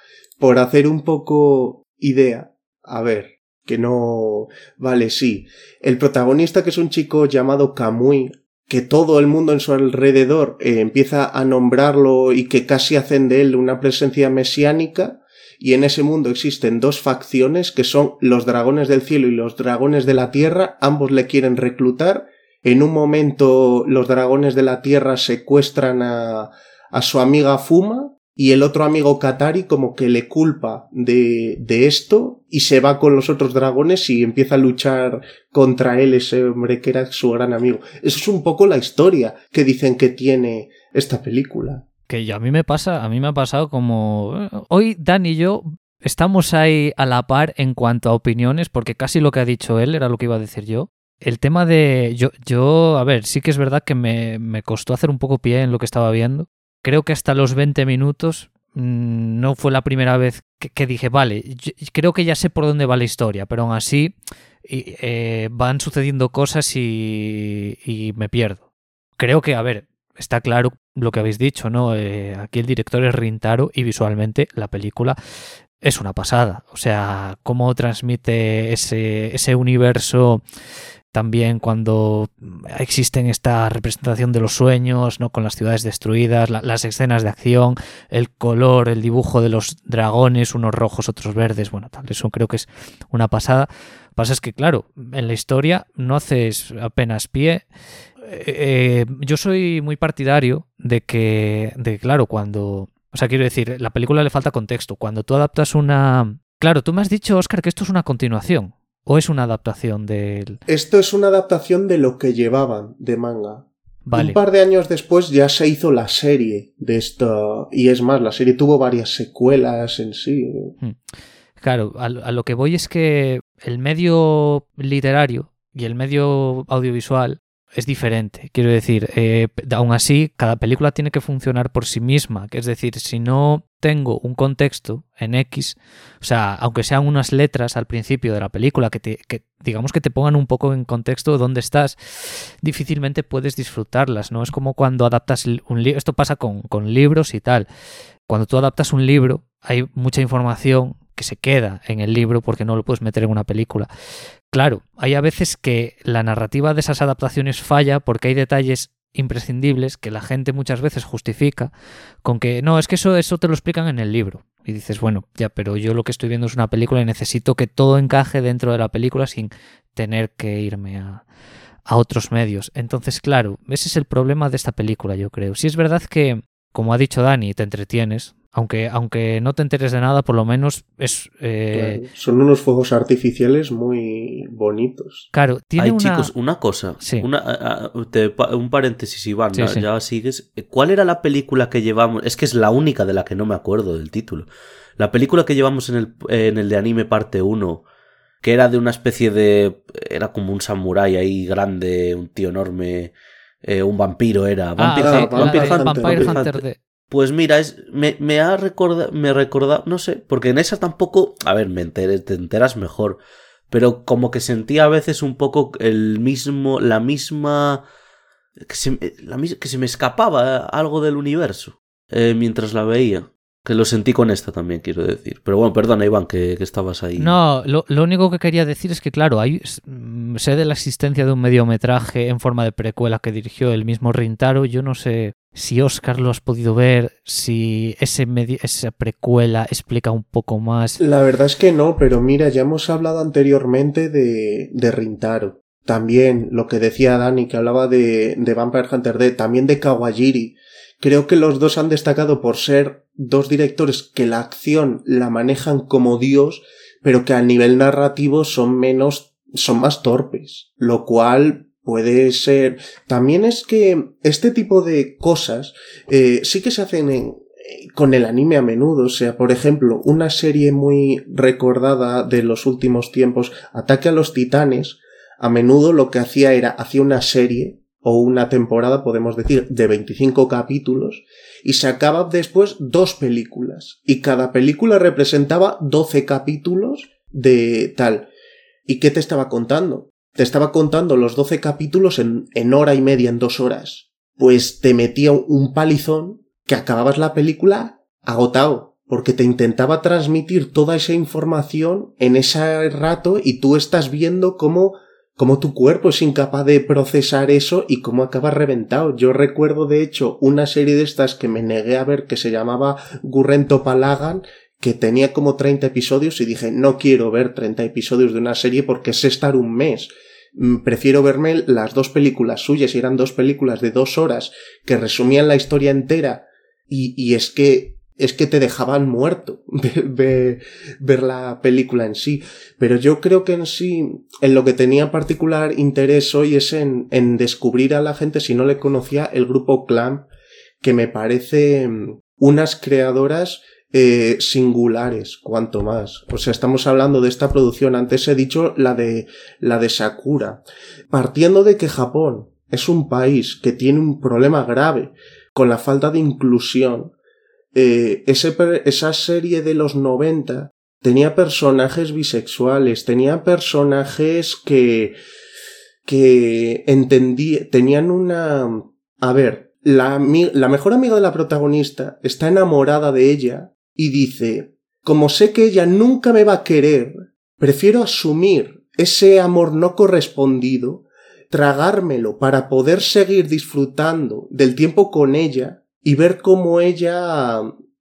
por hacer un poco idea, a ver, que no... Vale, sí. El protagonista, que es un chico llamado Kamui, que todo el mundo en su alrededor eh, empieza a nombrarlo y que casi hacen de él una presencia mesiánica, y en ese mundo existen dos facciones que son los dragones del cielo y los dragones de la tierra, ambos le quieren reclutar, en un momento los dragones de la tierra secuestran a, a su amiga Fuma y el otro amigo Katari como que le culpa de, de esto y se va con los otros dragones y empieza a luchar contra él, ese hombre que era su gran amigo. Eso es un poco la historia que dicen que tiene esta película. Que a mí me pasa, a mí me ha pasado como hoy Dan y yo estamos ahí a la par en cuanto a opiniones, porque casi lo que ha dicho él era lo que iba a decir yo. El tema de yo, yo a ver, sí que es verdad que me, me costó hacer un poco pie en lo que estaba viendo, creo que hasta los 20 minutos mmm, no fue la primera vez que, dije, vale, creo que ya sé por dónde va la historia, pero aún así eh, van sucediendo cosas y, me pierdo. Creo que, a ver, está claro lo que habéis dicho, ¿no? Eh, aquí el director es Rintaro y visualmente la película es una pasada. O sea, cómo transmite ese universo también cuando existen esta representación de los sueños, ¿no? con las ciudades destruidas, la, las escenas de acción, el color, el dibujo de los dragones, unos rojos, otros verdes, bueno, tal, eso creo que es una pasada. Pasa es que, claro, en la historia no haces apenas pie. Eh, yo soy muy partidario de que, de claro, cuando, o sea, quiero decir, la película le falta contexto. Cuando tú adaptas una, claro, tú me has dicho, Oscar, que esto es una continuación. ¿O es una adaptación del...? Esto es una adaptación de lo que llevaban de manga. Vale. Un par de años después ya se hizo la serie de esto. Y es más, la serie tuvo varias secuelas en sí. Claro, a, a lo que voy es que el medio literario y el medio audiovisual es diferente. Quiero decir, eh, aún así, cada película tiene que funcionar por sí misma. Es decir, si no tengo un contexto en X, o sea, aunque sean unas letras al principio de la película que, te, que digamos que te pongan un poco en contexto de dónde estás, difícilmente puedes disfrutarlas, ¿no? Es como cuando adaptas un libro, esto pasa con, con libros y tal. Cuando tú adaptas un libro, hay mucha información que se queda en el libro porque no lo puedes meter en una película. Claro, hay a veces que la narrativa de esas adaptaciones falla porque hay detalles imprescindibles que la gente muchas veces justifica con que no, es que eso, eso te lo explican en el libro. Y dices, bueno, ya, pero yo lo que estoy viendo es una película y necesito que todo encaje dentro de la película sin tener que irme a, a otros medios. Entonces, claro, ese es el problema de esta película, yo creo. Si es verdad que, como ha dicho Dani, te entretienes, aunque, aunque no te enteres de nada, por lo menos es... Eh... Claro, son unos fuegos artificiales muy bonitos. Claro, tiene Ay, una... chicos, una cosa. Sí. Una, a, a, te, un paréntesis, Iván, Sí, ya, sí. ya sigues. ¿Cuál era la película que llevamos? Es que es la única de la que no me acuerdo del título. La película que llevamos en el, en el de anime parte 1, que era de una especie de... Era como un samurái ahí grande, un tío enorme... Eh, un vampiro era. Vampire, ah, Vampire Vampire, Hunter, Vampire Vampire Hunter. Pues mira, es, me, me ha recordado, me recordado, no sé, porque en esa tampoco, a ver, me enteré, te enteras mejor, pero como que sentía a veces un poco el mismo, la misma, que se, la, que se me escapaba algo del universo eh, mientras la veía. Que lo sentí con esta también, quiero decir. Pero bueno, perdona, Iván, que, que estabas ahí. No, lo, lo, único que quería decir es que, claro, hay, sé de la existencia de un mediometraje en forma de precuela que dirigió el mismo Rintaro. Yo no sé si Oscar lo has podido ver, si ese esa precuela explica un poco más. La verdad es que no, pero mira, ya hemos hablado anteriormente de, de Rintaro. También lo que decía Dani, que hablaba de, de Vampire Hunter D, también de Kawajiri. Creo que los dos han destacado por ser dos directores que la acción la manejan como Dios, pero que a nivel narrativo son menos, son más torpes, lo cual puede ser. También es que este tipo de cosas eh, sí que se hacen en, con el anime a menudo, o sea, por ejemplo, una serie muy recordada de los últimos tiempos, Ataque a los Titanes, a menudo lo que hacía era, hacía una serie o una temporada, podemos decir, de 25 capítulos, y sacaba después dos películas, y cada película representaba 12 capítulos de tal. ¿Y qué te estaba contando? Te estaba contando los 12 capítulos en, en hora y media, en dos horas. Pues te metía un palizón que acababas la película agotado. porque te intentaba transmitir toda esa información en ese rato y tú estás viendo cómo, cómo tu cuerpo es incapaz de procesar eso y cómo acaba reventado. Yo recuerdo de hecho una serie de estas que me negué a ver que se llamaba Gurrento Palagan que tenía como 30 episodios y dije no quiero ver 30 episodios de una serie porque es estar un mes. Mm, prefiero verme las dos películas suyas y eran dos películas de dos horas que resumían la historia entera y, y es que es que te dejaban muerto ver, la película en sí. Pero yo creo que en sí, en lo que tenía particular interés hoy es en, en descubrir a la gente, si no le conocía, el grupo Clamp, que me parece mm, unas creadoras eh, singulares, cuanto más. O sea, estamos hablando de esta producción. Antes he dicho la de, la de Sakura. Partiendo de que Japón es un país que tiene un problema grave con la falta de inclusión, eh, esa serie de los 90 tenía personajes bisexuales, tenía personajes que, que entendí, tenían una, a ver, la, la mejor amiga de la protagonista está enamorada de ella y dice, como sé que ella nunca me va a querer, prefiero asumir ese amor no correspondido, tragármelo para poder seguir disfrutando del tiempo con ella y ver cómo ella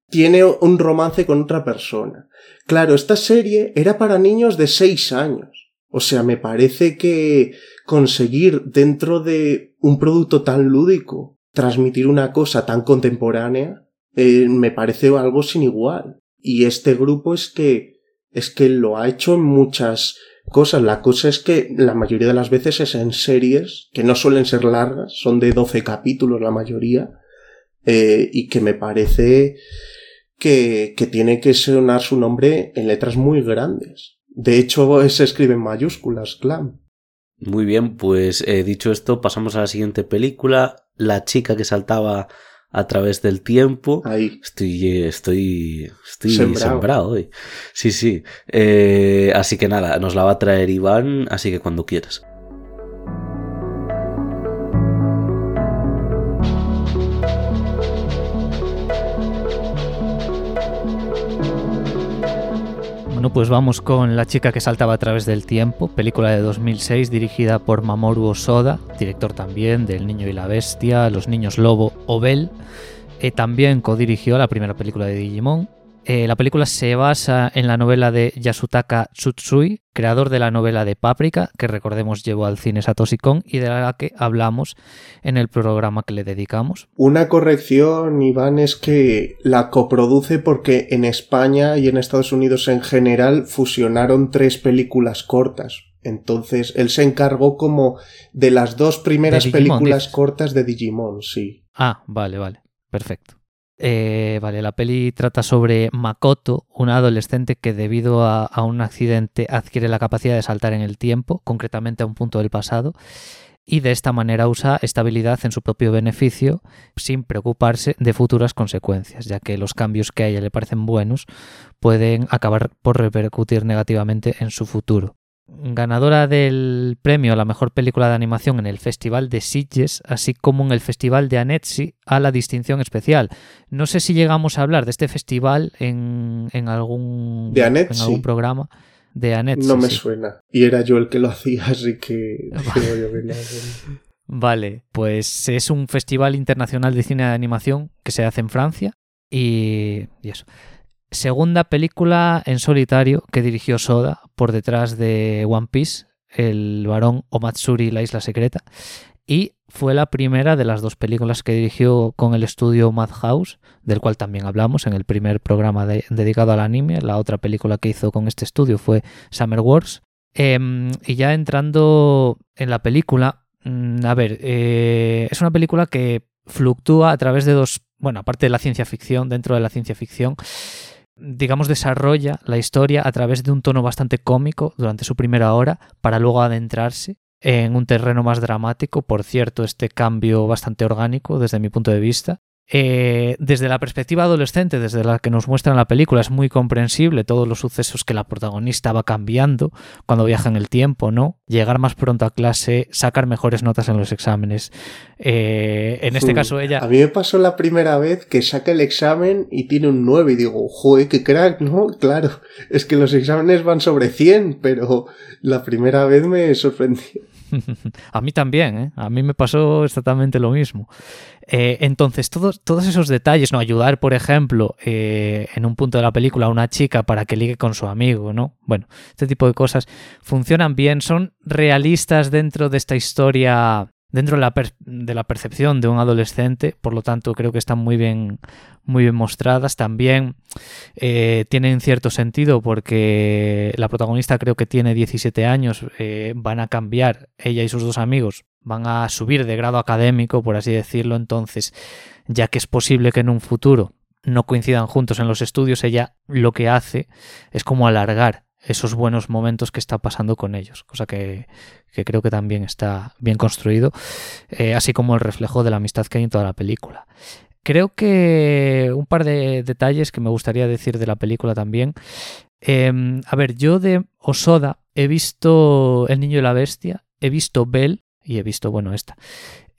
tiene un romance con otra persona. Claro, esta serie era para niños de seis años. O sea, me parece que conseguir dentro de un producto tan lúdico transmitir una cosa tan contemporánea eh, me parece algo sin igual. Y este grupo es que es que lo ha hecho en muchas cosas. La cosa es que la mayoría de las veces es en series que no suelen ser largas, son de 12 capítulos la mayoría, eh, y que me parece que, que tiene que sonar su nombre en letras muy grandes. De hecho, se escribe en mayúsculas, Clan. Muy bien, pues eh, dicho esto, pasamos a la siguiente película, La chica que saltaba a través del tiempo. Ahí. Estoy, estoy, estoy sembrado, hoy. Sí, sí. Eh, así que nada, nos la va a traer Iván, así que cuando quieras. Pues vamos con La chica que saltaba a través del tiempo, película de 2006 dirigida por Mamoru Osoda, director también del Niño y la Bestia, Los Niños Lobo o Bell. Eh, también codirigió la primera película de Digimon eh, la película se basa en la novela de Yasutaka Tsutsui, creador de la novela de Paprika, que recordemos llevó al cine Satoshi Kon y de la que hablamos en el programa que le dedicamos. Una corrección, Iván, es que la coproduce porque en España y en Estados Unidos en general fusionaron tres películas cortas. Entonces, él se encargó como de las dos primeras películas cortas de Digimon, sí. Ah, vale, vale. Perfecto. Eh, vale, la peli trata sobre Makoto, una adolescente que debido a, un accidente adquiere la capacidad de saltar en el tiempo, concretamente a un punto del pasado, y de esta manera usa estabilidad en su propio beneficio sin preocuparse de futuras consecuencias, ya que los cambios que a ella le parecen buenos pueden acabar por repercutir negativamente en su futuro ganadora del premio a la mejor película de animación en el Festival de Sitges, así como en el Festival de Annecy a la distinción especial. No sé si llegamos a hablar de este festival en, algún, de en algún programa. De Annecy, no me suena. Y era yo el que lo hacía, así que... vale, pues es un festival internacional de cine de animación que se hace en Francia y, y eso segunda película en solitario que dirigió Soda por detrás de One Piece, el varón Omatsuri, la isla secreta, y fue la primera de las dos películas que dirigió con el estudio Madhouse, del cual también hablamos en el primer programa dedicado al anime. La otra película que hizo con este estudio fue Summer Wars. Em, y ya entrando en la película, mm, a ver, eh, es una película que fluctúa a través de dos, bueno, aparte de la ciencia ficción, dentro de la ciencia ficción, digamos, desarrolla la historia a través de un tono bastante cómico durante su primera hora para luego adentrarse en un terreno más dramático. Por cierto, este cambio bastante orgánico desde mi punto de vista. Eh, desde la perspectiva adolescente, desde la que nos muestra en la película, es muy comprensible todos los sucesos que la protagonista va cambiando cuando viaja en el tiempo, ¿no? Llegar más pronto a clase, sacar mejores notas en los exámenes. Eh, en este caso, ella. A mí me pasó la primera vez que saca el examen y tiene un 9 y digo, joder, qué crack, ¿no? Claro, es que los exámenes van sobre 100, pero la primera vez me sorprendió. a mí también, ¿eh? A mí me pasó exactamente lo mismo. Eh, entonces, todos, todos esos detalles, ¿no? Ayudar, por ejemplo, eh, en un punto de la película a una chica para que ligue con su amigo, ¿no? Bueno, este tipo de cosas funcionan bien, son realistas dentro de esta historia, dentro de la, de la percepción de un adolescente, por lo tanto creo que están muy bien, muy bien mostradas. También eh, tienen cierto sentido porque la protagonista creo que tiene 17 años, eh, van a cambiar, ella y sus dos amigos van a subir de grado académico, por así decirlo, entonces, ya que es posible que en un futuro no coincidan juntos en los estudios, ella lo que hace es como alargar esos buenos momentos que está pasando con ellos, cosa que, que creo que también está bien construido, eh, así como el reflejo de la amistad que hay en toda la película. Creo que un par de detalles que me gustaría decir de la película también. Eh, a ver, yo de Osoda he visto El Niño y la Bestia, he visto Bell y he visto, bueno, esta.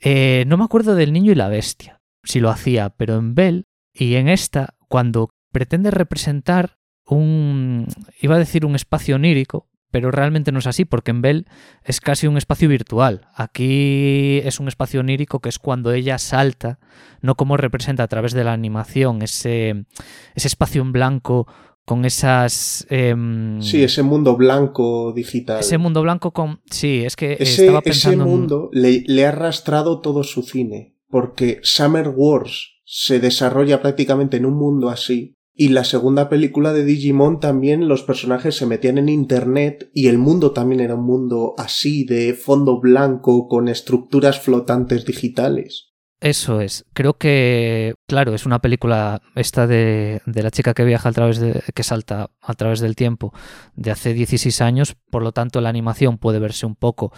Eh, no me acuerdo del Niño y la Bestia, si lo hacía, pero en Bell y en esta, cuando pretende representar un, iba a decir un espacio onírico, pero realmente no es así, porque en Bell es casi un espacio virtual. Aquí es un espacio onírico que es cuando ella salta, no como representa a través de la animación ese, ese espacio en blanco con esas... em, Sí, ese mundo blanco digital. ese mundo blanco con... Sí, es que Ese, estaba ese pensando... en- mundo le, le ha arrastrado todo su cine, porque Summer Wars se desarrolla prácticamente en un mundo así, y la segunda película de Digimon también los personajes se metían en internet y el mundo también era un mundo así, de fondo blanco, con estructuras flotantes digitales. Eso es. Creo que, claro, es una película esta de, de la chica que viaja a través de, que salta a través del tiempo de hace 16 años, por lo tanto la animación puede verse un poco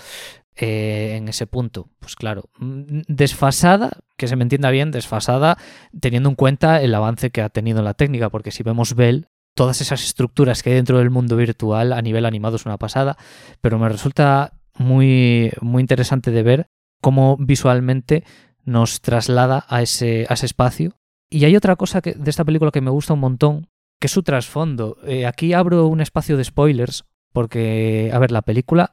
eh, en ese punto. Pues claro, mm, desfasada, que se me entienda bien, desfasada, teniendo en cuenta el avance que ha tenido en la técnica, porque si vemos Bell, todas esas estructuras que hay dentro del mundo virtual a nivel animado es una pasada, pero me resulta muy, muy interesante de ver cómo visualmente nos traslada a ese, a ese espacio. Y hay otra cosa que, de esta película que me gusta un montón, que es su trasfondo. Eh, aquí abro un espacio de spoilers, porque, a ver, la película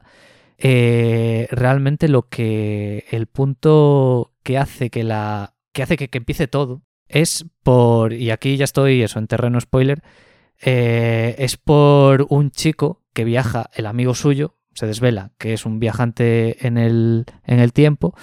eh, realmente lo que. el punto que hace que la. que hace que, que empiece todo es por. y aquí ya estoy eso, en terreno spoiler. eh, es por un chico que viaja, el amigo suyo, se desvela que es un viajante en el, en el tiempo,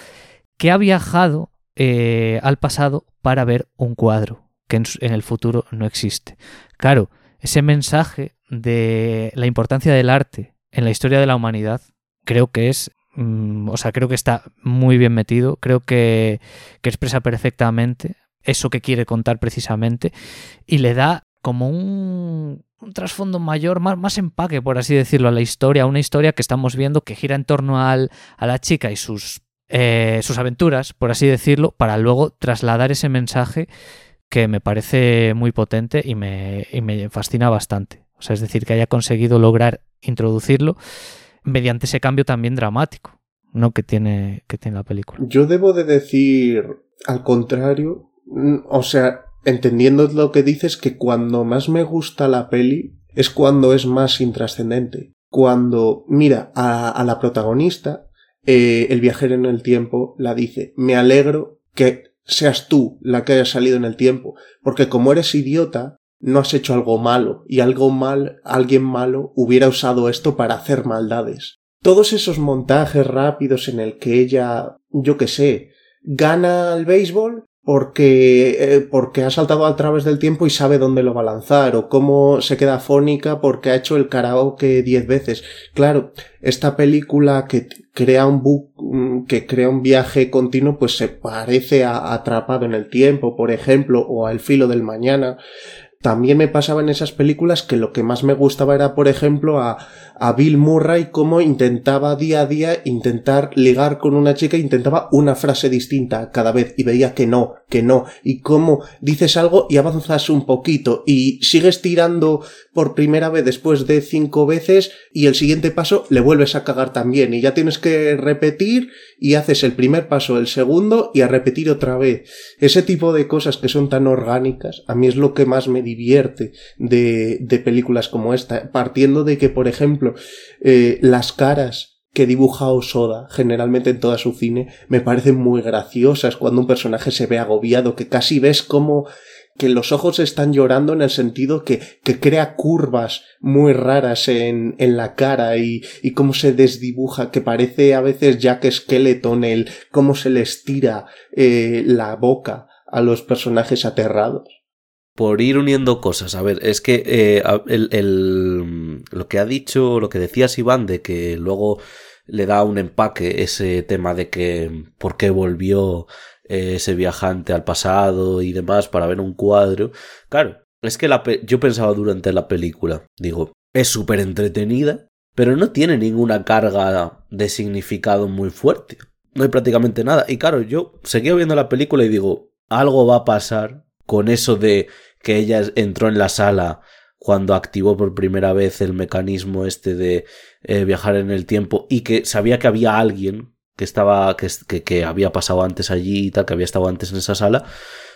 que ha viajado eh, al pasado para ver un cuadro que en, el futuro no existe. Claro, ese mensaje de la importancia del arte en la historia de la humanidad creo que es, mm, o sea, creo que está muy bien metido, creo que, que expresa perfectamente eso que quiere contar precisamente y le da como un, trasfondo mayor, más, más empaque, por así decirlo, a la historia, una historia que estamos viendo que gira en torno al, a la chica y sus, eh, sus aventuras, por así decirlo, para luego trasladar ese mensaje que me parece muy potente y me, y me fascina bastante. O sea, es decir, que haya conseguido lograr introducirlo mediante ese cambio también dramático, ¿no? Que tiene, que tiene la película. Yo debo de decir, al contrario, mm, o sea, entendiendo lo que dices, que cuando más me gusta la peli es cuando es más intrascendente. Cuando, mira, a, la protagonista, eh, el viajero en el tiempo la dice, me alegro que seas tú la que haya salido en el tiempo, porque como eres idiota, no has hecho algo malo, y algo mal, alguien malo hubiera usado esto para hacer maldades. Todos esos montajes rápidos en el que ella, yo qué sé, gana al béisbol porque, eh, porque ha saltado a través del tiempo y sabe dónde lo va a lanzar, o cómo se queda fónica porque ha hecho el karaoke diez veces. Claro, esta película que crea un bu mm, que crea un viaje continuo, pues se parece a Atrapado en el tiempo, por ejemplo, o a El filo del mañana. También me pasaba en esas películas que lo que más me gustaba era, por ejemplo, a, a Bill Murray cómo intentaba día a día intentar ligar con una chica, intentaba una frase distinta cada vez y veía que no, que no, y cómo dices algo y avanzas un poquito y sigues tirando por primera vez después de cinco veces y el siguiente paso le vuelves a cagar también y ya tienes que repetir y haces el primer paso, el segundo y a repetir otra vez. Ese tipo de cosas que son tan orgánicas, a mí es lo que más me divierte de, de películas como esta, partiendo de que, por ejemplo, eh, las caras que dibuja Osoda generalmente en toda su cine me parecen muy graciosas cuando un personaje se ve agobiado, que casi ves como que los ojos están llorando en el sentido que, que crea curvas muy raras en, en la cara y, y cómo se desdibuja, que parece a veces Jack Skeleton, el cómo se le estira eh, la boca a los personajes aterrados por ir uniendo cosas. A ver, es que eh, el, el, lo que ha dicho, lo que decías Iván, de que luego le da un empaque ese tema de que por qué volvió eh, ese viajante al pasado y demás para ver un cuadro. Claro, es que la yo pensaba durante la película, digo, es súper entretenida, pero no tiene ninguna carga de significado muy fuerte. No hay prácticamente nada. Y claro, yo seguía viendo la película y digo, algo va a pasar con eso de que ella entró en la sala cuando activó por primera vez el mecanismo este de eh, viajar en el tiempo y que sabía que había alguien que estaba que, que, había pasado antes allí y tal, que había estado antes en esa sala,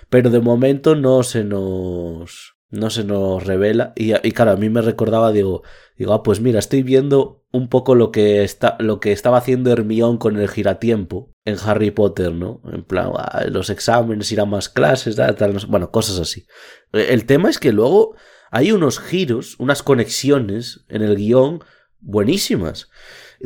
pero de momento no se nos no se nos revela. Y, y claro, a mí me recordaba digo, digo, ah, pues mira, estoy viendo un poco lo que está lo que estaba haciendo Hermión con el giratiempo en Harry Potter, ¿no? En plan, los exámenes, ir a más clases, tal, bueno, cosas así. El tema es que luego hay unos giros, unas conexiones en el guion buenísimas.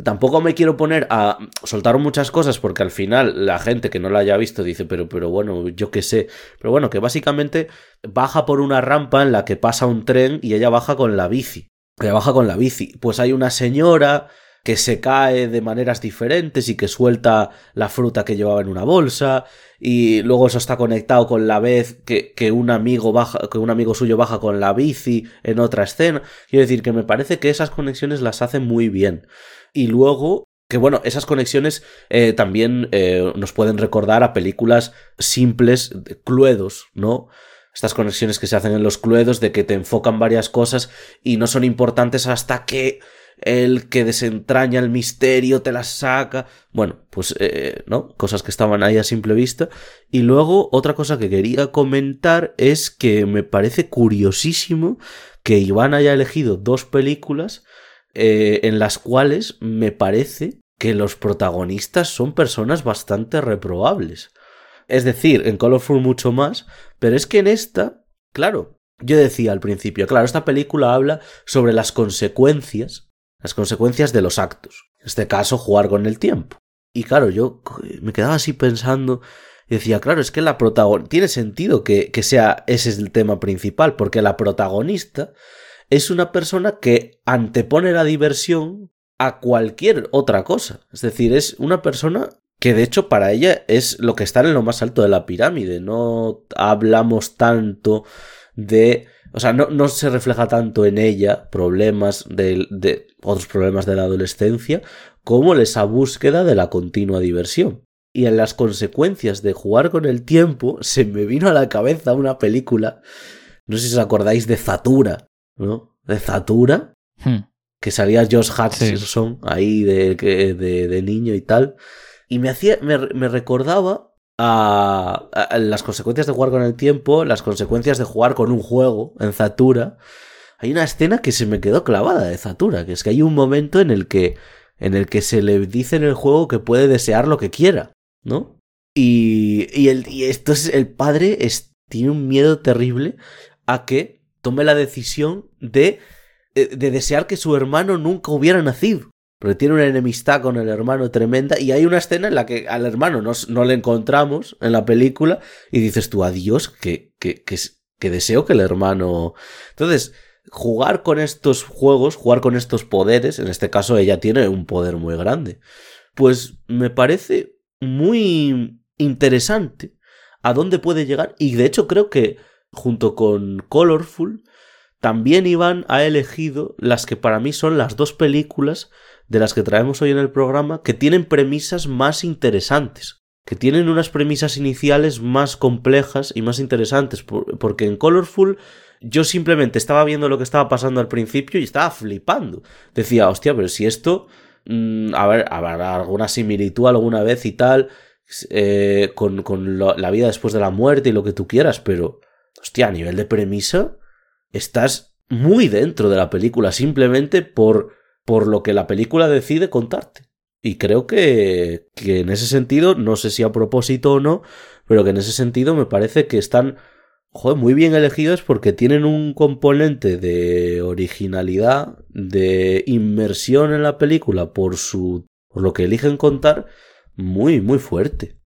Tampoco me quiero poner a soltar muchas cosas porque al final la gente que no la haya visto dice, pero, pero bueno, yo qué sé. Pero bueno, que básicamente baja por una rampa en la que pasa un tren y ella baja con la bici. Ella baja con la bici. Pues hay una señora que se cae de maneras diferentes y que suelta la fruta que llevaba en una bolsa y luego eso está conectado con la vez que, que un amigo baja, que un amigo suyo baja con la bici en otra escena. Quiero decir que me parece que esas conexiones las hacen muy bien. Y luego que bueno, esas conexiones eh, también eh, nos pueden recordar a películas simples, cluedos, ¿no? Estas conexiones que se hacen en los cluedos de que te enfocan varias cosas y no son importantes hasta que el que desentraña el misterio te las saca. Bueno, pues, eh, ¿no? Cosas que estaban ahí a simple vista. Y luego, otra cosa que quería comentar es que me parece curiosísimo que Iván haya elegido dos películas eh, en las cuales me parece que los protagonistas son personas bastante reprobables. Es decir, en Colorful mucho más, pero es que en esta, claro, yo decía al principio, claro, esta película habla sobre las consecuencias las consecuencias de los actos. En este caso, jugar con el tiempo. Y claro, yo me quedaba así pensando y decía, claro, es que la protagonista... Tiene sentido que, que sea ese es el tema principal, porque la protagonista es una persona que antepone la diversión a cualquier otra cosa. Es decir, es una persona que de hecho para ella es lo que está en lo más alto de la pirámide. No hablamos tanto de o sea, no, se refleja tanto en ella problemas de, de, otros problemas de la adolescencia como esa búsqueda de la continua diversión. Y en las consecuencias de jugar con el tiempo se me vino a la cabeza una película, no sé si os acordáis de Zatura, ¿no? De Zatura, hmm. que salía Josh Hutcherson ahí de, de, de, niño y tal. Y me hacía, me, me recordaba a, las consecuencias de jugar con el tiempo, las consecuencias de jugar con un juego en Zatura. Hay una escena que se me quedó clavada de Zatura, que es que hay un momento en el que en el que se le dice en el juego que puede desear lo que quiera, ¿no? Y, y, el, y esto es, el padre tiene un miedo terrible a que tome la decisión de, de desear que su hermano nunca hubiera nacido porque tiene una enemistad con el hermano tremenda y hay una escena en la que al hermano no, no le encontramos en la película y dices tú, adiós, que, que, que, que deseo que el hermano... Entonces, jugar con estos juegos, jugar con estos poderes, en este caso ella tiene un poder muy grande, pues me parece muy interesante a dónde puede llegar y de hecho creo que junto con Colorful, también Iván ha elegido las que para mí son las dos películas de las que traemos hoy en el programa que tienen premisas más interesantes, que tienen unas premisas iniciales más complejas y más interesantes, porque en Colorful yo simplemente estaba viendo lo que estaba pasando al principio y estaba flipando. Decía, hostia, pero si esto, mm, a ver, habrá alguna similitud alguna vez y tal, eh, con, la vida después de la muerte y lo que tú quieras, pero, hostia, a nivel de premisa, estás muy dentro de la película, simplemente por, por lo que la película decide contarte. Y creo que, que en ese sentido, no sé si a propósito o no, pero que en ese sentido me parece que están joder, muy bien elegidos porque tienen un componente de originalidad, de inmersión en la película por su por lo que eligen contar muy muy fuerte.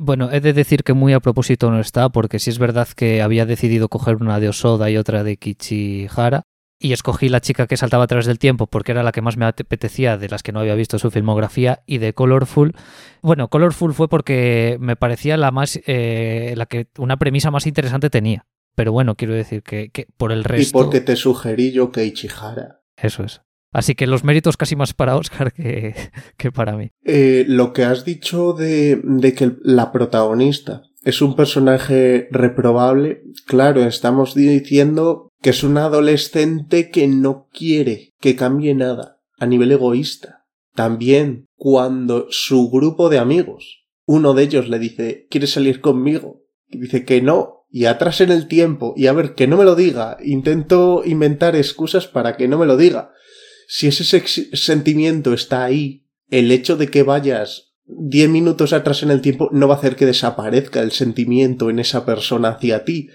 Bueno, he de decir que muy a propósito no está, porque si es verdad que había decidido coger una de Osoda y otra de Kichihara, y escogí la chica que saltaba a través del tiempo porque era la que más me apetecía de las que no había visto su filmografía y de Colorful. Bueno, Colorful fue porque me parecía la más eh, la que una premisa más interesante tenía. Pero bueno, quiero decir que, por el resto. Y porque te sugerí yo que Ichihara. Eso es. Así que los méritos casi más para Oscar que, que para mí. Eh, lo que has dicho de, de que la protagonista es un personaje reprobable, claro, estamos diciendo que es un adolescente que no quiere que cambie nada a nivel egoísta. También cuando su grupo de amigos, uno de ellos le dice, ¿quieres salir conmigo? Y dice que no, y atrás en el tiempo, y a ver, que no me lo diga, intento inventar excusas para que no me lo diga. Si ese sentimiento está ahí, el hecho de que vayas diez minutos atrás en el tiempo no va a hacer que desaparezca el sentimiento en esa persona hacia ti,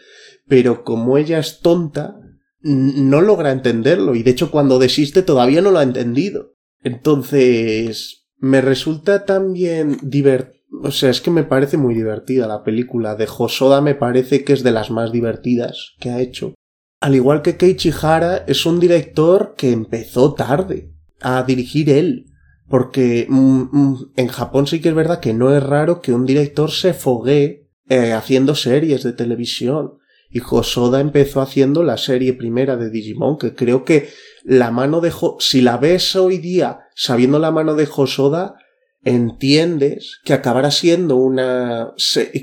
pero como ella es tonta, no logra entenderlo y de hecho cuando desiste todavía no lo ha entendido. Entonces, me resulta también divertido. O sea, es que me parece muy divertida la película. De Josoda me parece que es de las más divertidas que ha hecho. Al igual que Keiichi Hara, es un director que empezó tarde a dirigir él. Porque mm, mm, en Japón sí que es verdad que no es raro que un director se fogue eh, haciendo series de televisión. Y Josoda empezó haciendo la serie primera de Digimon, que creo que la mano de si la ves hoy día sabiendo la mano de Josoda, entiendes que acabará siendo una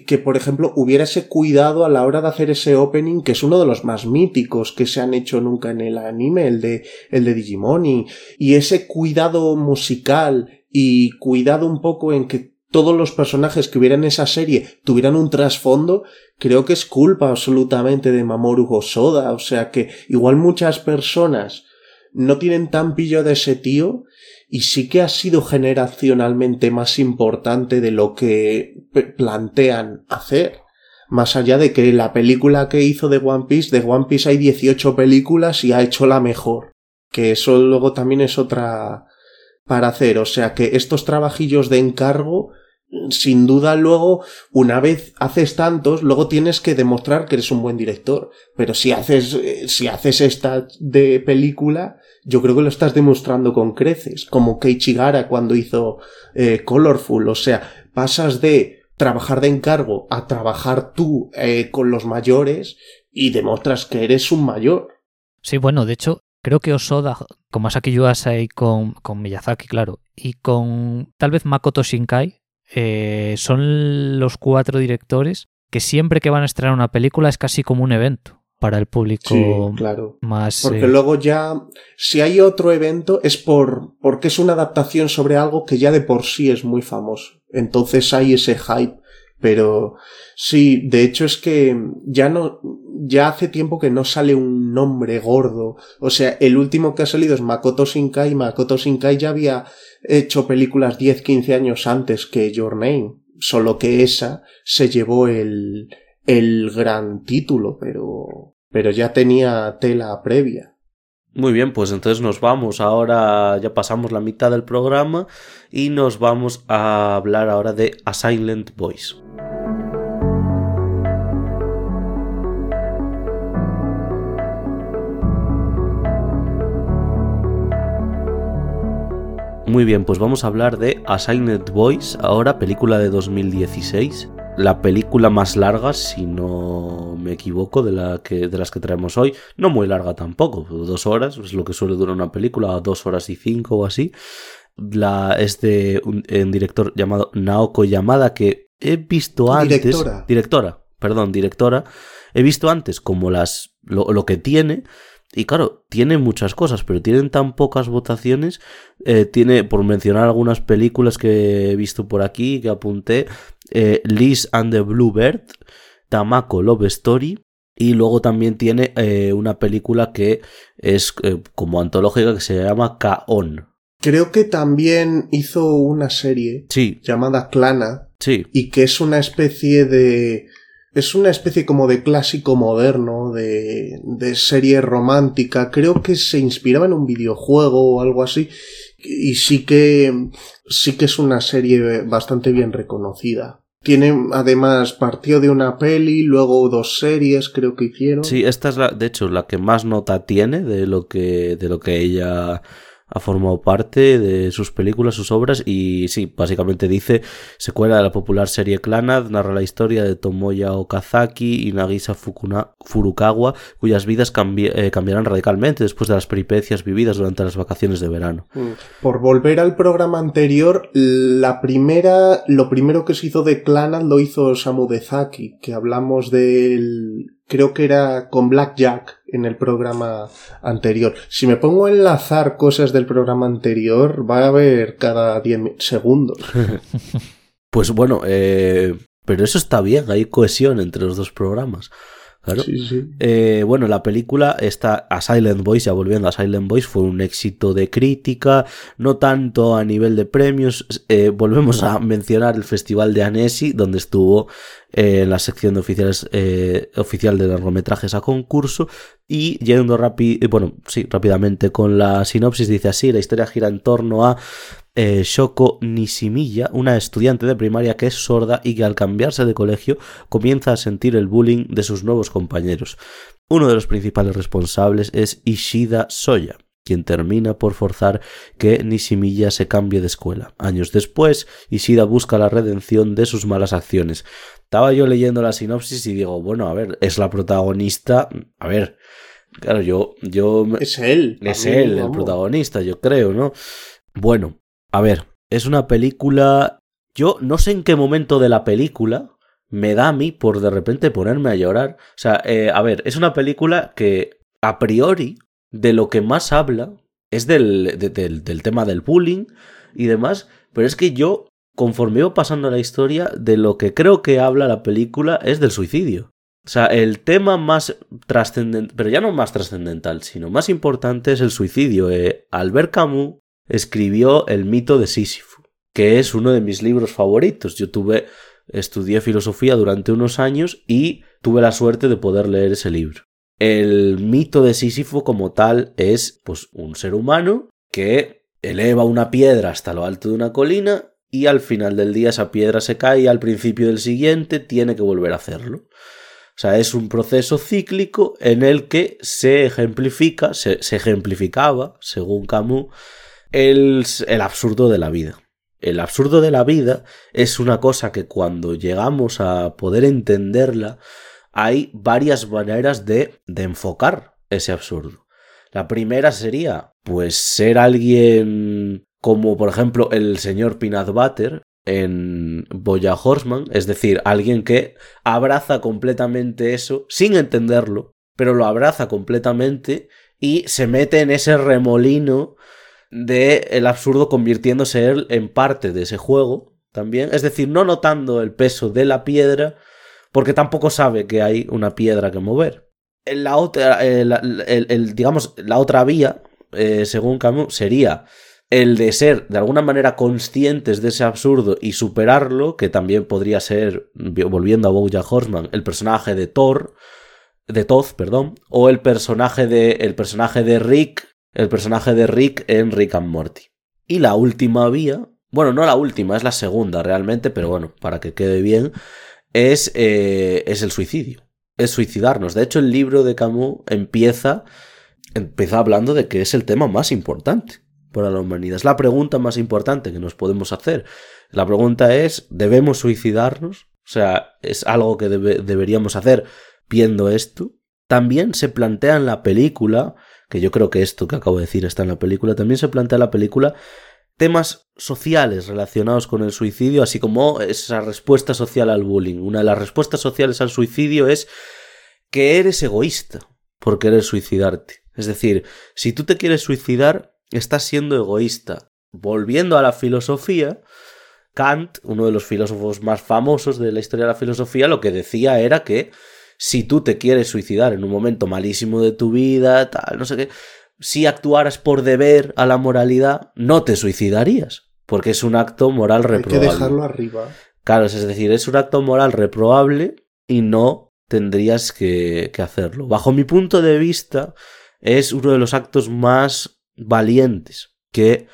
que por ejemplo hubiera ese cuidado a la hora de hacer ese opening que es uno de los más míticos que se han hecho nunca en el anime el de el de Digimon y, y ese cuidado musical y cuidado un poco en que todos los personajes que hubieran en esa serie tuvieran un trasfondo, creo que es culpa absolutamente de Mamoru Hosoda. O sea que igual muchas personas no tienen tan pillo de ese tío y sí que ha sido generacionalmente más importante de lo que plantean hacer. Más allá de que la película que hizo de One Piece, de One Piece hay 18 películas y ha hecho la mejor. Que eso luego también es otra, para hacer. O sea que estos trabajillos de encargo, sin duda luego, una vez haces tantos, luego tienes que demostrar que eres un buen director. Pero si haces, eh, si haces esta de película, yo creo que lo estás demostrando con creces, como Keiichi Gara cuando hizo eh, Colorful. O sea, pasas de trabajar de encargo a trabajar tú eh, con los mayores y demuestras que eres un mayor. Sí, bueno, de hecho, Creo que Osoda, con Masaki Yuasai, con, con Miyazaki, claro, y con tal vez Makoto Shinkai, eh, son los cuatro directores que siempre que van a estrenar una película es casi como un evento para el público claro. más. Porque eh, luego ya, si hay otro evento, es por porque es una adaptación sobre algo que ya de por sí es muy famoso. Entonces hay ese hype pero sí, de hecho es que ya no, ya hace tiempo que no sale un nombre gordo. O sea, el último que ha salido es Makoto Shinkai. Makoto Shinkai ya había hecho películas 10, 15 años antes que Your Name. Solo que esa se llevó el, el gran título, pero, pero ya tenía tela previa. Muy bien, pues entonces nos vamos. Ahora ya pasamos la mitad del programa y nos vamos a hablar ahora de A Silent Voice. Muy bien, pues vamos a hablar de A Silent Voice, ahora película de 2016. la película más larga, si no me equivoco, de, la que, de las que traemos hoy. No muy larga tampoco, dos horas, es lo que suele durar una película, dos horas y cinco o así. La, es de un, director llamado Naoko Yamada que he visto antes. Directora. Directora, perdón, directora. He visto antes como las lo, lo que tiene y claro, tiene muchas cosas, pero tienen tan pocas votaciones. Eh, tiene, por mencionar algunas películas que he visto por aquí, que apunté, eh, Liz and the Bluebird, Tamako Love Story, y luego también tiene eh, una película que es como antológica que se llama K-On. Creo que también hizo una serie sí. llamada Clana. Sí. Y que es una especie de es una especie como de clásico moderno, de, de serie romántica. Creo que se inspiraba en un videojuego o algo así. Y sí que, sí que es una serie bastante bien reconocida. Tiene, además, partió de una peli, luego dos series, creo que hicieron. Sí, esta es la, de hecho, la que más nota tiene de lo que, de lo que ella ha formado parte de sus películas, sus obras y sí, básicamente dice secuela de la popular serie Clanad, narra la historia de Tomoya Okazaki y Nagisa Furukawa, cuyas vidas eh, cambiarán radicalmente después de las peripecias vividas durante las vacaciones de verano. Mm. Por volver al programa anterior, la primera, lo primero que se hizo de Clanad lo hizo Samu Dezaki, que hablamos del creo que era con Black Jack en el programa anterior. Si me pongo a enlazar cosas del programa anterior, va a haber cada 10 segundos. pues bueno, eh, pero eso está bien, hay cohesión entre los dos programas. Eh, bueno, la película está a Silent Voice, ya volviendo a Silent Voice, fue un éxito de crítica, no tanto a nivel de premios. Eh, volvemos a mencionar el Festival de Annecy, donde estuvo eh, en la sección de oficiales, oficial de largometrajes a concurso. Y yendo rápido, bueno, sí, rápidamente con la sinopsis, dice así: la historia gira en torno a eh, Shoko Nishimiya, una estudiante de primaria que es sorda y que al cambiarse de colegio comienza a sentir el bullying de sus nuevos compañeros. Uno de los principales responsables es Ishida Soya, quien termina por forzar que Nishimiya se cambie de escuela. Años después, Ishida busca la redención de sus malas acciones. Estaba yo leyendo la sinopsis y digo, bueno, a ver, es la protagonista, a ver, claro, yo, yo... Es él. Es él, el protagonista, yo creo, ¿no? Bueno, a ver, es una película... Yo no sé en qué momento de la película me da a mí por de repente ponerme a llorar. O sea, eh, a ver, es una película que a priori de lo que más habla es del, del, tema del bullying y demás, pero es que yo, conforme iba pasando la historia, de lo que creo que habla la película es del suicidio. O sea, el tema más trascendental, pero ya no más trascendental, sino más importante es el suicidio. Eh, Albert Camus escribió El mito de Sísifo, que es uno de mis libros favoritos. Yo tuve, estudié filosofía durante unos años y tuve la suerte de poder leer ese libro. El mito de Sísifo como tal es pues un ser humano que eleva una piedra hasta lo alto de una colina y al final del día esa piedra se cae y al principio del siguiente tiene que volver a hacerlo. O sea, es un proceso cíclico en el que se ejemplifica, se, se ejemplificaba, según Camus, el, absurdo de la vida. El absurdo de la vida es una cosa que cuando llegamos a poder entenderla, hay varias maneras de, de enfocar ese absurdo. La primera sería, pues, ser alguien como, por ejemplo, el señor Peanut Butter en Boya Horseman, es decir, alguien que abraza completamente eso sin entenderlo, pero lo abraza completamente y se mete en ese remolino de el absurdo convirtiéndose él en parte de ese juego también, es decir, no notando el peso de la piedra porque tampoco sabe que hay una piedra que mover. La otra, el, digamos, la otra vía, eh, según Camus, sería el de ser de alguna manera conscientes de ese absurdo y superarlo, que también podría ser, volviendo a Bojack Horseman, el personaje de Thor, de Toz, perdón, o el personaje de, el personaje de Rick el personaje de Rick en Rick and Morty. Y la última vía, bueno, no la última, es la segunda realmente, pero bueno, para que quede bien, es, eh, es el suicidio. Es suicidarnos. De hecho, el libro de Camus empieza, empieza hablando de que es el tema más importante para la humanidad. Es la pregunta más importante que nos podemos hacer. La pregunta es, ¿debemos suicidarnos? O sea, es algo que deberíamos hacer viendo esto. También se plantea en la película, que yo creo que esto que acabo de decir está en la película, también se plantea en la película temas sociales relacionados con el suicidio, así como esa respuesta social al bullying. Una de las respuestas sociales al suicidio es que eres egoísta por querer suicidarte. Es decir, si tú te quieres suicidar, estás siendo egoísta. Volviendo a la filosofía, Kant, uno de los filósofos más famosos de la historia de la filosofía, lo que decía era que si tú te quieres suicidar en un momento malísimo de tu vida, tal, no sé qué, si actuaras por deber a la moralidad, no te suicidarías, porque es un acto moral reprobable. Hay que dejarlo arriba. Claro, es decir, es un acto moral reprobable y no tendrías que, hacerlo. Bajo mi punto de vista, es uno de los actos más valientes que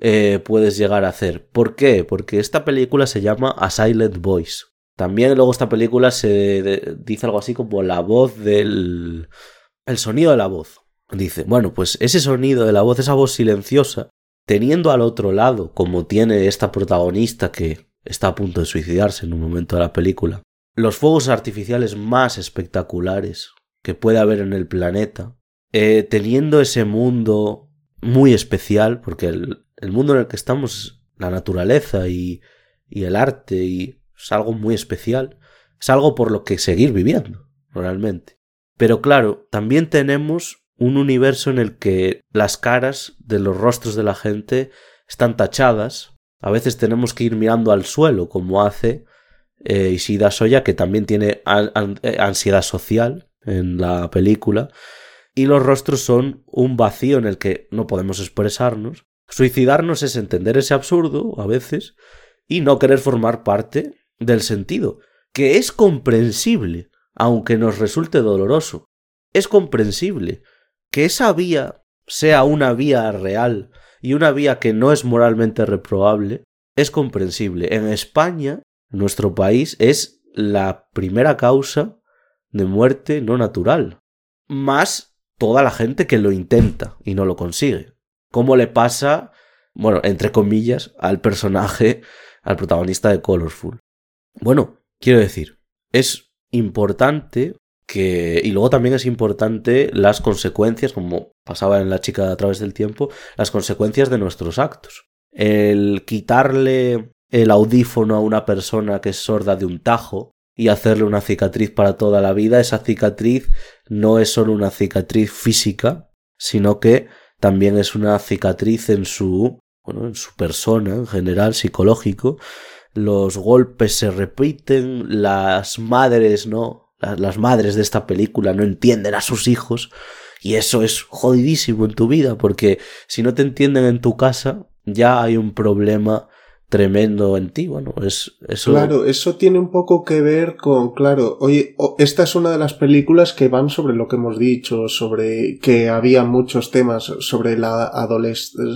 eh, puedes llegar a hacer. ¿Por qué? Porque esta película se llama A Silent Voice. También luego esta película se dice algo así como la voz del... el sonido de la voz. Dice, bueno, pues ese sonido de la voz, esa voz silenciosa, teniendo al otro lado, como tiene esta protagonista que está a punto de suicidarse en un momento de la película, los fuegos artificiales más espectaculares que puede haber en el planeta, eh, teniendo ese mundo muy especial, porque el, mundo en el que estamos, la naturaleza y, y el arte, y es algo muy especial, es algo por lo que seguir viviendo, realmente. Pero claro, también tenemos un universo en el que las caras de los rostros de la gente están tachadas. A veces tenemos que ir mirando al suelo, como hace eh, Isida Soya, que también tiene eh, ansiedad social en la película. Y los rostros son un vacío en el que no podemos expresarnos. Suicidarnos es entender ese absurdo, a veces, y no querer formar parte del sentido, que es comprensible, aunque nos resulte doloroso. Es comprensible que esa vía sea una vía real y una vía que no es moralmente reprobable, es comprensible. En España, nuestro país, es la primera causa de muerte no natural. Más toda la gente que lo intenta y no lo consigue. ¿Cómo le pasa, bueno, entre comillas, al personaje, al protagonista de Colorful? Bueno, quiero decir, es importante que, y luego también es importante las consecuencias, como pasaba en la chica a través del tiempo, las consecuencias de nuestros actos. El quitarle el audífono a una persona que es sorda de un tajo y hacerle una cicatriz para toda la vida, esa cicatriz no es solo una cicatriz física, sino que también es una cicatriz en su, bueno, en su persona, en general, psicológico. Los golpes se repiten, las madres, ¿no? las madres de esta película no entienden a sus hijos y eso es jodidísimo en tu vida porque si no te entienden en tu casa ya hay un problema tremendo en ti. Bueno, es eso. Claro, eso tiene un poco que ver con, claro, oye, esta es una de las películas que van sobre lo que hemos dicho, sobre que había muchos temas sobre la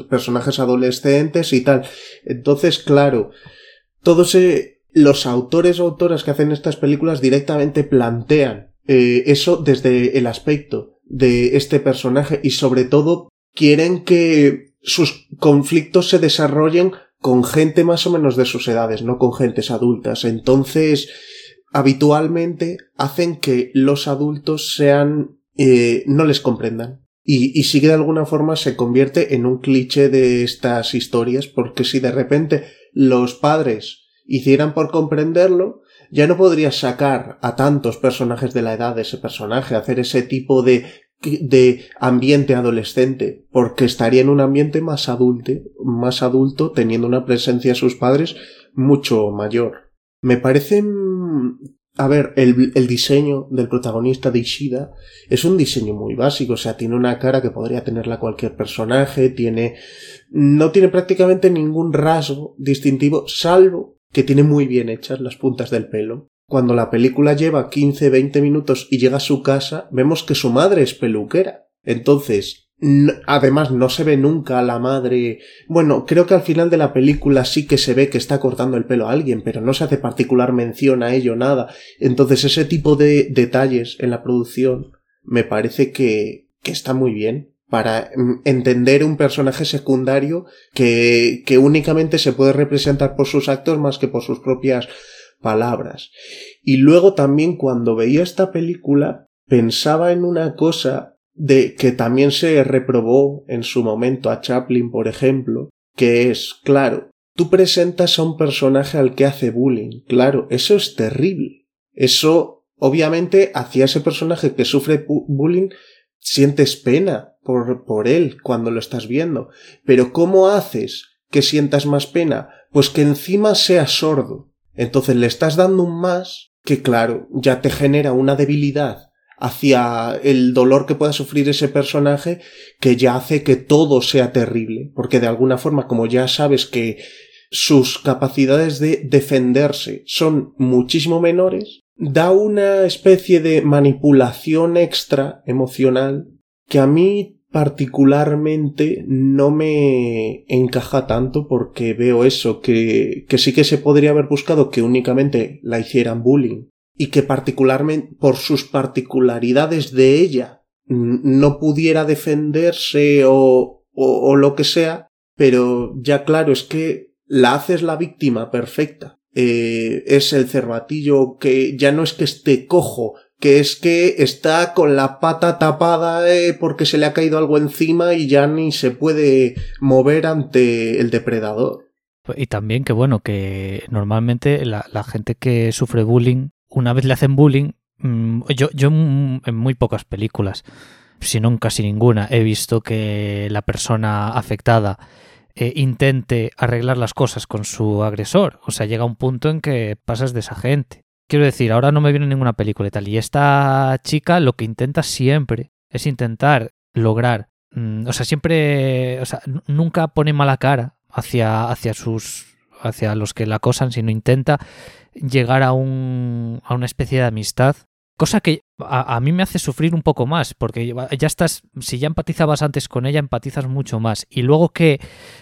personajes adolescentes y tal. Entonces, claro, todo se los autores o autoras que hacen estas películas directamente plantean eh, eso desde el aspecto de este personaje y sobre todo quieren que sus conflictos se desarrollen con gente más o menos de sus edades, no con gentes adultas. Entonces, habitualmente hacen que los adultos sean eh, no les comprendan. Y, y sigue de alguna forma se convierte en un cliché de estas historias, porque si de repente los padres hicieran por comprenderlo, ya no podrías sacar a tantos personajes de la edad de ese personaje, hacer ese tipo de, de ambiente adolescente, porque estaría en un ambiente más adulto, más adulto, teniendo una presencia de sus padres mucho mayor. Me parece, a ver, el, el diseño del protagonista de Ishida es un diseño muy básico, o sea, tiene una cara que podría tenerla cualquier personaje, tiene, no tiene prácticamente ningún rasgo distintivo, salvo que tiene muy bien hechas las puntas del pelo. Cuando la película lleva 15-20 minutos y llega a su casa, vemos que su madre es peluquera. Entonces, además no se ve nunca a la madre. Bueno, creo que al final de la película sí que se ve que está cortando el pelo a alguien, pero no se hace particular mención a ello, nada. Entonces, ese tipo de detalles en la producción me parece que, que está muy bien para mm, entender un personaje secundario que, que únicamente se puede representar por sus actos más que por sus propias palabras. Y luego también cuando veía esta película pensaba en una cosa de que también se reprobó en su momento a Chaplin, por ejemplo, que es, claro, tú presentas a un personaje al que hace bullying, claro, eso es terrible. Eso, obviamente, hacia ese personaje que sufre bullying, sientes pena por, por él cuando lo estás viendo. Pero ¿cómo haces que sientas más pena? Pues que encima sea sordo. Entonces le estás dando un más que, claro, ya te genera una debilidad hacia el dolor que pueda sufrir ese personaje que ya hace que todo sea terrible, porque de alguna forma, como ya sabes que sus capacidades de defenderse son muchísimo menores, da una especie de manipulación extra emocional que a mí particularmente no me encaja tanto porque veo eso, que, que sí que se podría haber buscado que únicamente la hicieran bullying y que particularmente por sus particularidades de ella no pudiera defenderse o, o, lo que sea, pero ya claro, es que la haces la víctima perfecta. Eh, es el cervatillo que ya no es que esté cojo, que es que está con la pata tapada eh, porque se le ha caído algo encima y ya ni se puede mover ante el depredador. Y también que bueno, que normalmente la, la gente que sufre bullying una vez le hacen bullying, mm, yo, yo en muy pocas películas, si no casi ninguna, he visto que la persona afectada eh, intente arreglar las cosas con su agresor. O sea, llega un punto en que pasas de esa gente. Quiero decir, ahora no me viene ninguna película y tal. Y esta chica lo que intenta siempre es intentar lograr. Mm, o sea, siempre. O sea, nunca pone mala cara hacia, hacia sus. hacia los que la acosan, sino intenta llegar a, un, a una especie de amistad, cosa que a, mí me hace sufrir un poco más, porque ya estás, si ya empatizabas antes con ella, empatizas mucho más. Y luego que,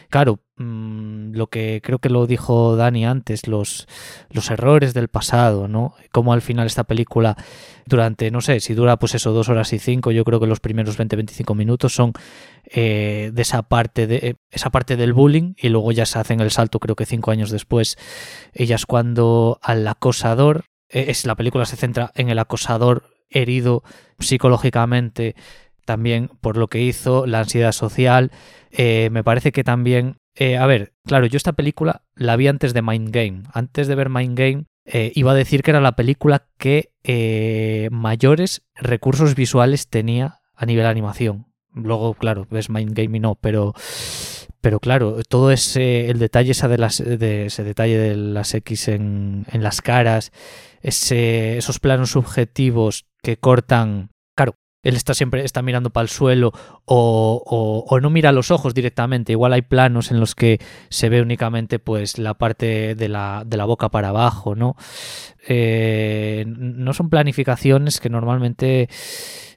claro, mm, lo que creo que lo dijo Dani antes, los, los errores del pasado, ¿no? Como al final esta película, durante, no sé, si dura pues eso, dos horas y cinco, yo creo que los primeros 20-25 minutos son eh, de esa parte de eh, esa parte del bullying y luego ya se hacen el salto, creo que cinco años después, ellas cuando al acosador, es la película se centra en el acosador herido psicológicamente también por lo que hizo, la ansiedad social. Eh, me parece que también... Eh, a ver, claro, yo esta película la vi antes de Mind Game. Antes de ver Mind Game, eh, iba a decir que era la película que mayores recursos visuales tenía a nivel animación. Luego, claro, ves Mind Game y no, pero pero claro, todo ese el detalle esa de las de ese detalle de las X en, en las caras, ese, esos planos subjetivos que cortan. Él está siempre está mirando para el suelo o, o, no mira los ojos directamente. Igual hay planos en los que se ve únicamente pues la parte de la, de la boca para abajo, ¿no? Eh, no son planificaciones que normalmente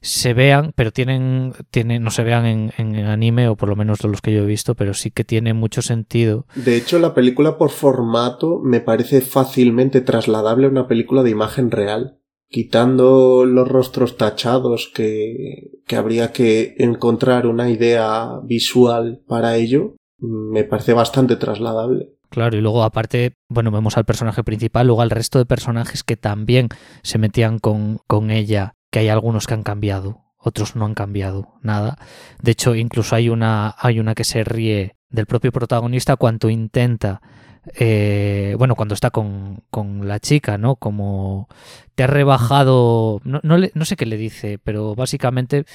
se vean, pero tienen, tienen no se vean en, en, anime, o por lo menos los que yo he visto, pero sí que tiene mucho sentido. De hecho, la película por formato me parece fácilmente trasladable a una película de imagen real. Quitando los rostros tachados que, que habría que encontrar una idea visual para ello, me parece bastante trasladable. Claro, y luego aparte, bueno, vemos al personaje principal, luego al resto de personajes que también se metían con, con ella que hay algunos que han cambiado, otros no han cambiado nada. De hecho, incluso hay una, hay una que se ríe del propio protagonista cuando intenta, eh, bueno, cuando está con, con, la chica, ¿no? Como te ha rebajado, no, no, no sé qué le dice, pero básicamente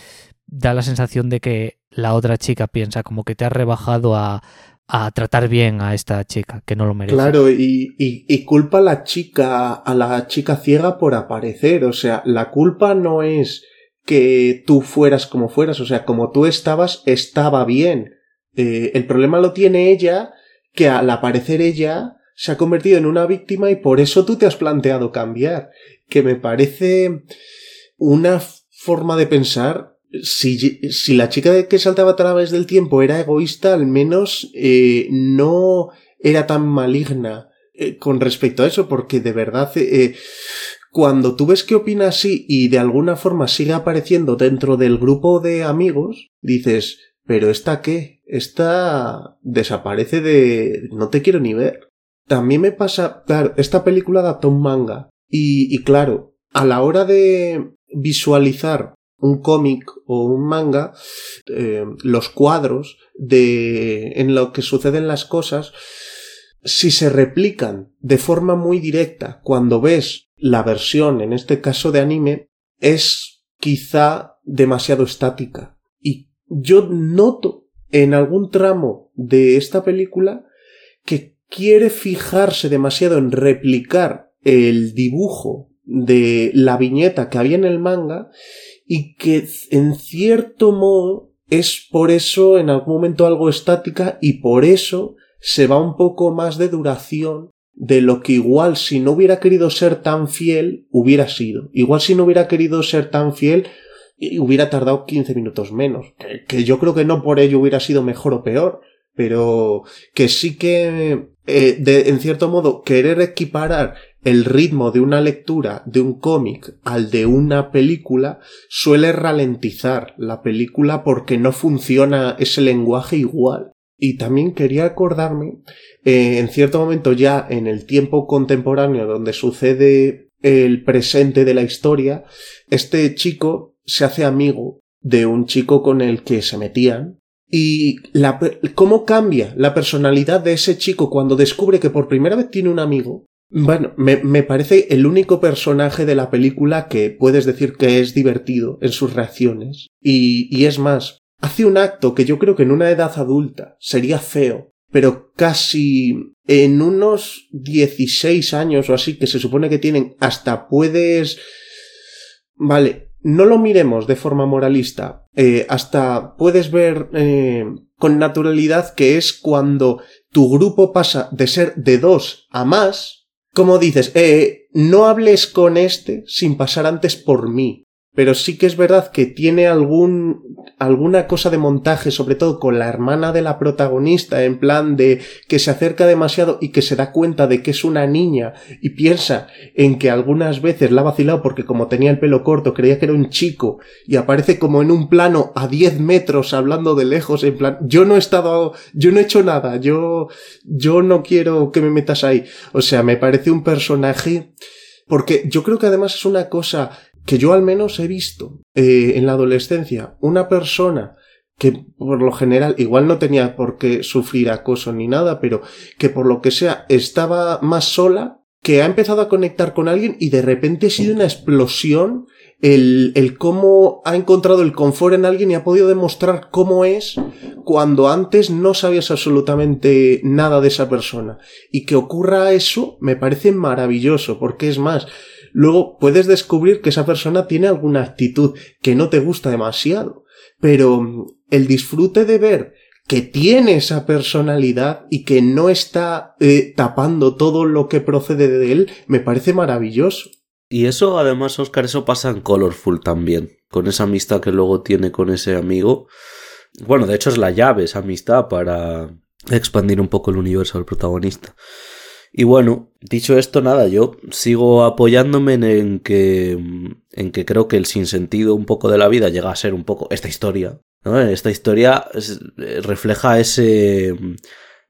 da la sensación de que la otra chica piensa como que te ha rebajado a, a tratar bien a esta chica, que no lo merece. Claro, y, y, culpa a la chica, a la chica ciega por aparecer. O sea, la culpa no es que tú fueras como fueras, o sea, como tú estabas, estaba bien. Eh, el problema lo tiene ella, que al aparecer ella se ha convertido en una víctima y por eso tú te has planteado cambiar. Que me parece una forma de pensar si, si la chica que saltaba a través del tiempo era egoísta, al menos eh, no era tan maligna eh, con respecto a eso, porque de verdad, eh, cuando tú ves que opina así y de alguna forma sigue apareciendo dentro del grupo de amigos, dices, pero esta qué? Esta desaparece de... no te quiero ni ver. también me pasa, claro, esta película adapta un manga y, y claro, a la hora de visualizar un cómic o un manga, eh, los cuadros de en lo que suceden las cosas, si se replican de forma muy directa cuando ves la versión, en este caso de anime, es quizá demasiado estática. Yo noto en algún tramo de esta película que quiere fijarse demasiado en replicar el dibujo de la viñeta que había en el manga y que en cierto modo es por eso en algún momento algo estática y por eso se va un poco más de duración de lo que igual si no hubiera querido ser tan fiel hubiera sido. Igual si no hubiera querido ser tan fiel hubiera tardado 15 minutos menos. Que, yo creo que no por ello hubiera sido mejor o peor, pero que sí que eh, en cierto modo querer equiparar el ritmo de una lectura de un cómic al de una película suele ralentizar la película porque no funciona ese lenguaje igual. Y también quería acordarme, eh, en cierto momento ya en el tiempo contemporáneo donde sucede el presente de la historia, este chico se hace amigo de un chico con el que se metían y la, cómo cambia la personalidad de ese chico cuando descubre que por primera vez tiene un amigo. Bueno, me, me, parece el único personaje de la película que puedes decir que es divertido en sus reacciones. Y, y es más, hace un acto que yo creo que en una edad adulta sería feo, pero casi en unos 16 años o así que se supone que tienen, hasta puedes... Vale, no lo miremos de forma moralista, eh, hasta puedes ver eh, con naturalidad que es cuando tu grupo pasa de ser de dos a más, como dices, eh, no hables con este sin pasar antes por mí pero sí que es verdad que tiene algún alguna cosa de montaje, sobre todo con la hermana de la protagonista, en plan de que se acerca demasiado y que se da cuenta de que es una niña y piensa en que algunas veces la ha vacilado porque como tenía el pelo corto creía que era un chico y aparece como en un plano a 10 metros hablando de lejos en plan yo no he estado yo no he hecho nada yo yo no quiero que me metas ahí o sea me parece un personaje porque yo creo que además es una cosa que yo al menos he visto eh, en la adolescencia una persona que por lo general igual no tenía por qué sufrir acoso ni nada, pero que por lo que sea estaba más sola, que ha empezado a conectar con alguien y de repente ha sido una explosión el, el cómo ha encontrado el confort en alguien y ha podido demostrar cómo es cuando antes no sabías absolutamente nada de esa persona. Y que ocurra eso me parece maravilloso, porque es más, luego puedes descubrir que esa persona tiene alguna actitud que no te gusta demasiado. Pero mm, el disfrute de ver que tiene esa personalidad y que no está eh, tapando todo lo que procede de él, me parece maravilloso. Y eso, además, Oscar, eso pasa en Colorful también, con esa amistad que luego tiene con ese amigo. Bueno, de hecho es la llave esa amistad para expandir un poco el universo del protagonista. Y bueno, dicho esto, nada, yo sigo apoyándome en que, en que creo que el sinsentido un poco de la vida llega a ser un poco esta historia. ¿no? Esta historia refleja ese,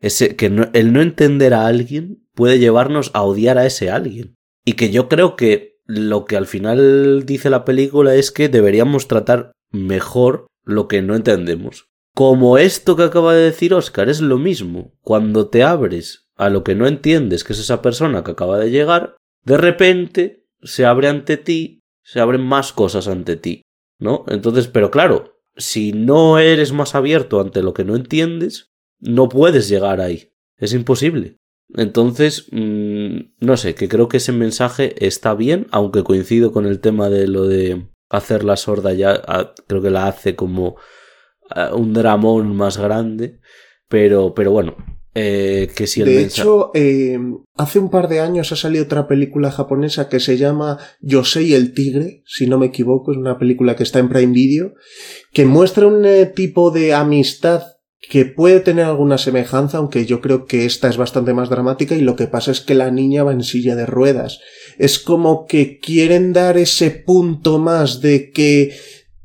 ese que el no entender a alguien puede llevarnos a odiar a ese alguien. Y que yo creo que lo que al final dice la película es que deberíamos tratar mejor lo que no entendemos. Como esto que acaba de decir Oscar, es lo mismo. Cuando te abres a lo que no entiendes, que es esa persona que acaba de llegar, de repente se abre ante ti, se abren más cosas ante ti, ¿no? Entonces, pero claro, si no eres más abierto ante lo que no entiendes, no puedes llegar ahí. Es imposible. Entonces, mmm, no sé, que creo que ese mensaje está bien, aunque coincido con el tema de lo de hacer la sorda ya, creo que la hace como un dramón más grande, pero, pero bueno, eh, que si el de hecho, eh, hace un par de años ha salido otra película japonesa que se llama Yosei el tigre, si no me equivoco, es una película que está en Prime Video, que muestra un eh, tipo de amistad que puede tener alguna semejanza, aunque yo creo que esta es bastante más dramática y lo que pasa es que la niña va en silla de ruedas. Es como que quieren dar ese punto más de que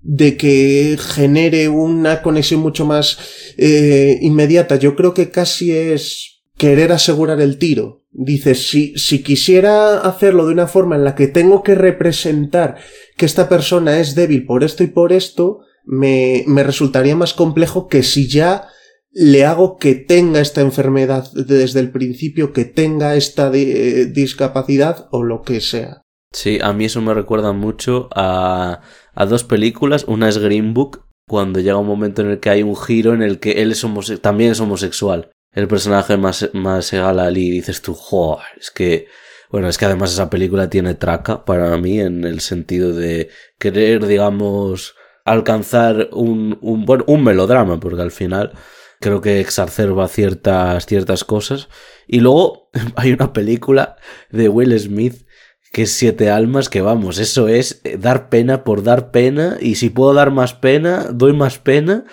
de que genere una conexión mucho más eh, inmediata. Yo creo que casi es querer asegurar el tiro Dices, si, si quisiera hacerlo de una forma en la que tengo que representar que esta persona es débil por esto y por esto, me, me resultaría más complejo que si ya le hago que tenga esta enfermedad desde el principio, que tenga esta discapacidad o lo que sea. Sí, a mí eso me recuerda mucho a, a dos películas. Una es Green Book, cuando llega un momento en el que hay un giro en el que él es también es homosexual el personaje más, más Ali y dices tú, es que, bueno, es que además esa película tiene traca para mí en el sentido de querer, digamos, alcanzar un, un, bueno, un melodrama, porque al final creo que exacerba ciertas, ciertas cosas. Y luego hay una película de Will Smith que Siete Almas, que vamos, eso es dar pena por dar pena, y si puedo dar más pena, doy más pena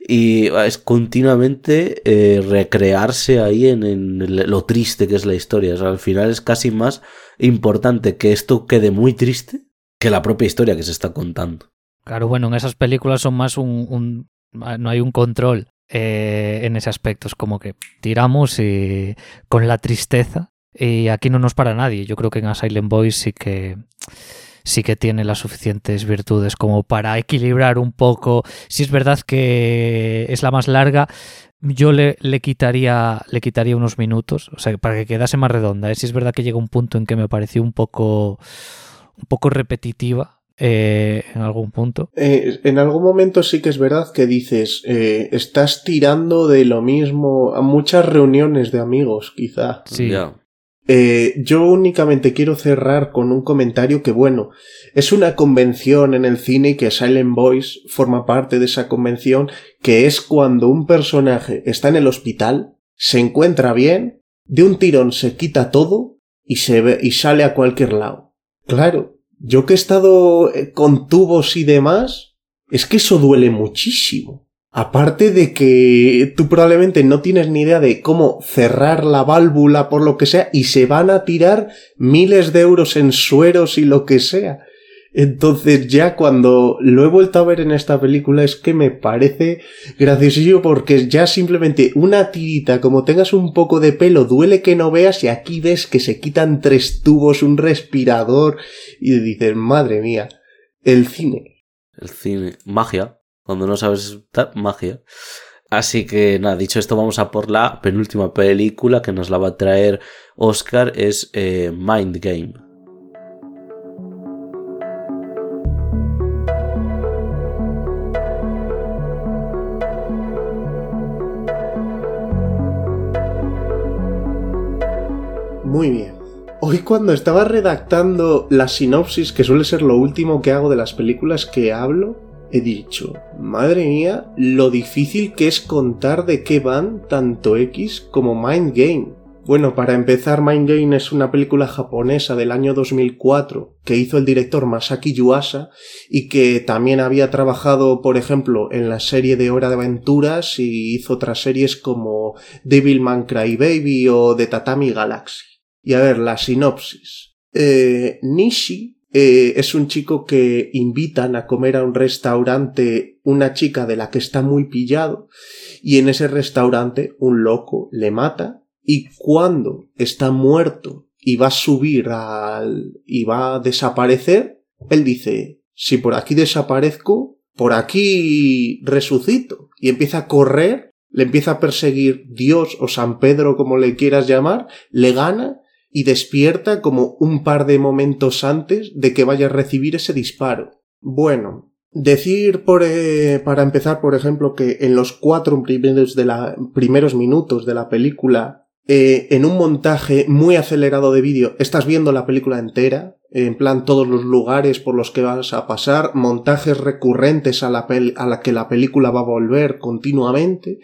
y es continuamente eh, recrearse ahí en, lo triste que es la historia. Al final es casi más importante que esto quede muy triste que la propia historia que se está contando. Claro, bueno, en esas películas son más un... no hay un control eh, en ese aspecto. Es como que tiramos con la tristeza y aquí no nos para nadie. Yo creo que en A Silent Boys sí que sí que tiene las suficientes virtudes como para equilibrar un poco. Si es verdad que es la más larga, yo le, le, quitaría, le quitaría unos minutos, o sea, para que quedase más redonda. ¿eh? Si es verdad que llega un punto en que me pareció un poco, un poco repetitiva. Eh, en algún punto. Eh, en algún momento sí que es verdad que dices, estás tirando de lo mismo a muchas reuniones de amigos, quizá. Sí. Eh, yo únicamente quiero cerrar con un comentario que, bueno, es una convención en el cine y que Silent Voice forma parte de esa convención, que es cuando un personaje está en el hospital, se encuentra bien, de un tirón se quita todo y se ve, y sale a cualquier lado. Claro, yo que he estado eh, con tubos y demás, es que eso duele muchísimo. Aparte de que tú probablemente no tienes ni idea de cómo cerrar la válvula por lo que sea y se van a tirar miles de euros en sueros y lo que sea. Entonces ya cuando lo he vuelto a ver en esta película es que me parece graciosillo porque ya simplemente una tirita como tengas un poco de pelo duele que no veas y aquí ves que se quitan tres tubos, un respirador y dices madre mía, el cine. El cine, magia cuando no sabes magia. Así que nada, dicho esto, vamos a por la penúltima película que nos la va a traer Oscar, es eh, Mind Game. Muy bien. Hoy cuando estaba redactando la sinopsis, que suele ser lo último que hago de las películas que hablo, he dicho, madre mía, lo difícil que es contar de qué van tanto X como Mind Game. Bueno, para empezar, Mind Game es una película japonesa del año 2004 que hizo el director Masaki Yuasa y que también había trabajado, por ejemplo, en la serie de Hora de Aventuras y hizo otras series como Devilman Crybaby o The Tatami Galaxy. Y a ver, la sinopsis. Eh, Nishi eh, es un chico que invitan a comer a un restaurante una chica de la que está muy pillado y en ese restaurante un loco le mata y cuando está muerto y va a subir al y va a desaparecer, él dice, si por aquí desaparezco, por aquí resucito y empieza a correr, le empieza a perseguir Dios o San Pedro como le quieras llamar, le gana y despierta como un par de momentos antes de que vaya a recibir ese disparo. Bueno, decir por, eh, para empezar, por ejemplo, que en los cuatro primeros, de primeros minutos de la película, eh, en un montaje muy acelerado de vídeo, estás viendo la película entera, en plan todos los lugares por los que vas a pasar, montajes recurrentes a la, a la que la película va a volver continuamente.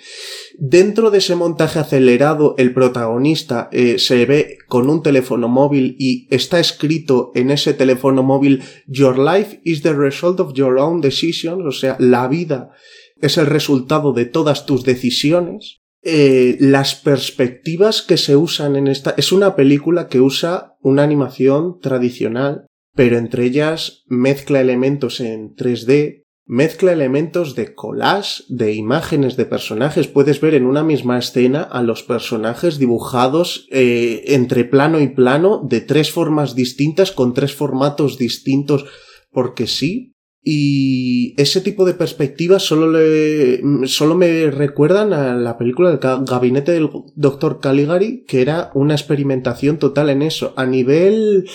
Dentro de ese montaje acelerado, el protagonista eh, se ve con un teléfono móvil y está escrito en ese teléfono móvil Your life is the result of your own decisions, o sea, la vida es el resultado de todas tus decisiones. Eh, las perspectivas que se usan en esta es una película que usa una animación tradicional, pero entre ellas mezcla elementos en 3D, mezcla elementos de collage, de imágenes de personajes. Puedes ver en una misma escena a los personajes dibujados eh, entre plano y plano de tres formas distintas, con tres formatos distintos, porque sí. Y ese tipo de perspectivas solo, le, solo me recuerdan a la película del gabinete del Dr. Caligari, que era una experimentación total en eso. A nivel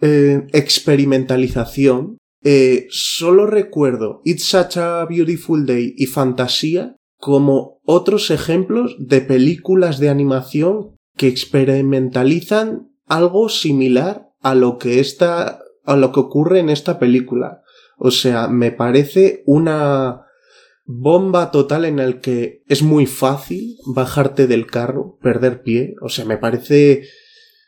eh, experimentalización, eh, solo recuerdo It's Such a Beautiful Day y Fantasía como otros ejemplos de películas de animación que experimentalizan algo similar a lo que está, a lo que ocurre en esta película. O sea, me parece una bomba total en el que es muy fácil bajarte del carro, perder pie. O sea, me parece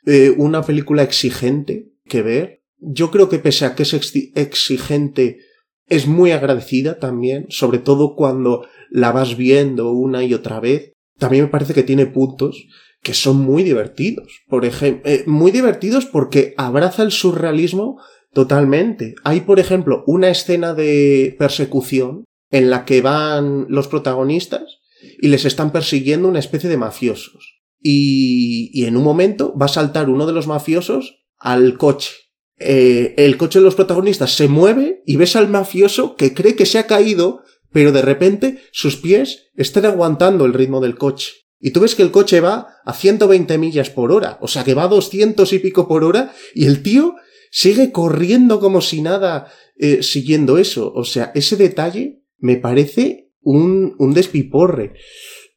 eh, una película exigente que ver yo creo que pese a que es exigente, es muy agradecida también, sobre todo cuando la vas viendo una y otra vez. También me parece que tiene puntos que son muy divertidos. Por ejemplo, eh, muy divertidos porque abraza el surrealismo totalmente. Hay, por ejemplo, una escena de persecución en la que van los protagonistas y les están persiguiendo una especie de mafiosos. Y, y en un momento va a saltar uno de los mafiosos al coche eh, el coche de los protagonistas se mueve y ves al mafioso que cree que se ha caído, pero de repente sus pies están aguantando el ritmo del coche. Y tú ves que el coche va a 120 millas por hora, o sea que va a 200 y pico por hora, y el tío sigue corriendo como si nada eh, siguiendo eso. O sea, ese detalle me parece un, un despiporre.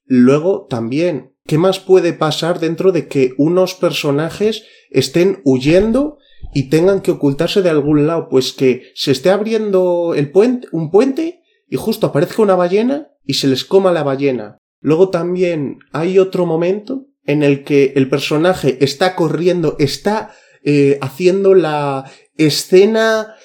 Luego también, ¿qué más puede pasar dentro de que unos personajes estén huyendo y tengan que ocultarse de algún lado, pues que se esté abriendo el puente, un puente y justo aparezca una ballena y se les coma la ballena. Luego también hay otro momento en el que el personaje está corriendo, está eh, haciendo la escena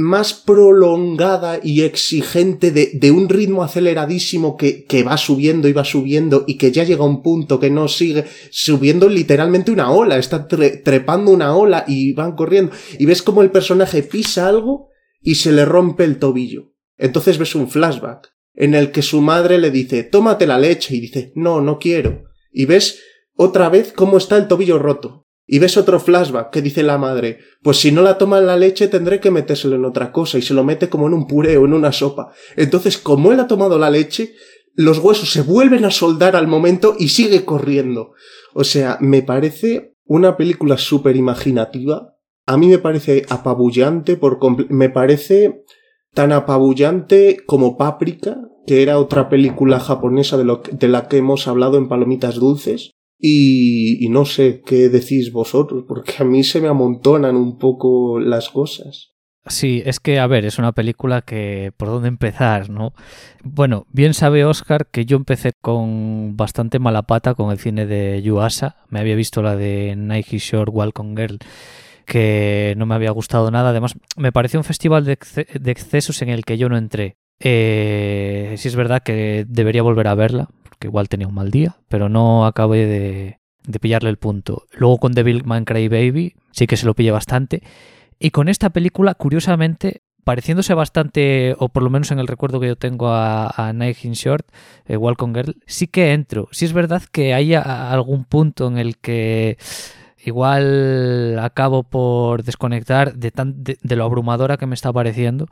más prolongada y exigente de, de un ritmo aceleradísimo que, que, va subiendo y va subiendo y que ya llega a un punto que no sigue subiendo literalmente una ola, está trepando una ola y van corriendo y ves como el personaje pisa algo y se le rompe el tobillo. Entonces ves un flashback en el que su madre le dice tómate la leche y dice no, no quiero. Y ves otra vez cómo está el tobillo roto. Y ves otro flashback que dice la madre, pues si no la toma en la leche tendré que metérselo en otra cosa y se lo mete como en un puré o en una sopa. Entonces, como él ha tomado la leche, los huesos se vuelven a soldar al momento y sigue corriendo. O sea, me parece una película súper imaginativa. A mí me parece apabullante por me parece tan apabullante como Páprica, que era otra película japonesa de, la que hemos hablado en Palomitas Dulces. Y, no sé qué decís vosotros, porque a mí se me amontonan un poco las cosas. Sí, es que, a ver, es una película que por dónde empezar, ¿no? Bueno, bien sabe Oscar que yo empecé con bastante mala pata con el cine de Yuasa. Me había visto la de Nike Shore Welcome Girl, que no me había gustado nada. Además, me pareció un festival de, excesos en el que yo no entré. Eh, sí es verdad que debería volver a verla, que igual tenía un mal día, pero no acabé de, pillarle el punto. Luego con Devilman Cry Baby sí que se lo pille bastante. Y con esta película, curiosamente, pareciéndose bastante, o por lo menos en el recuerdo que yo tengo a, a Night in Short, eh, Welcome Girl, sí que entro. Sí es verdad que hay algún punto en el que igual acabo por desconectar de, tan, de lo abrumadora que me está pareciendo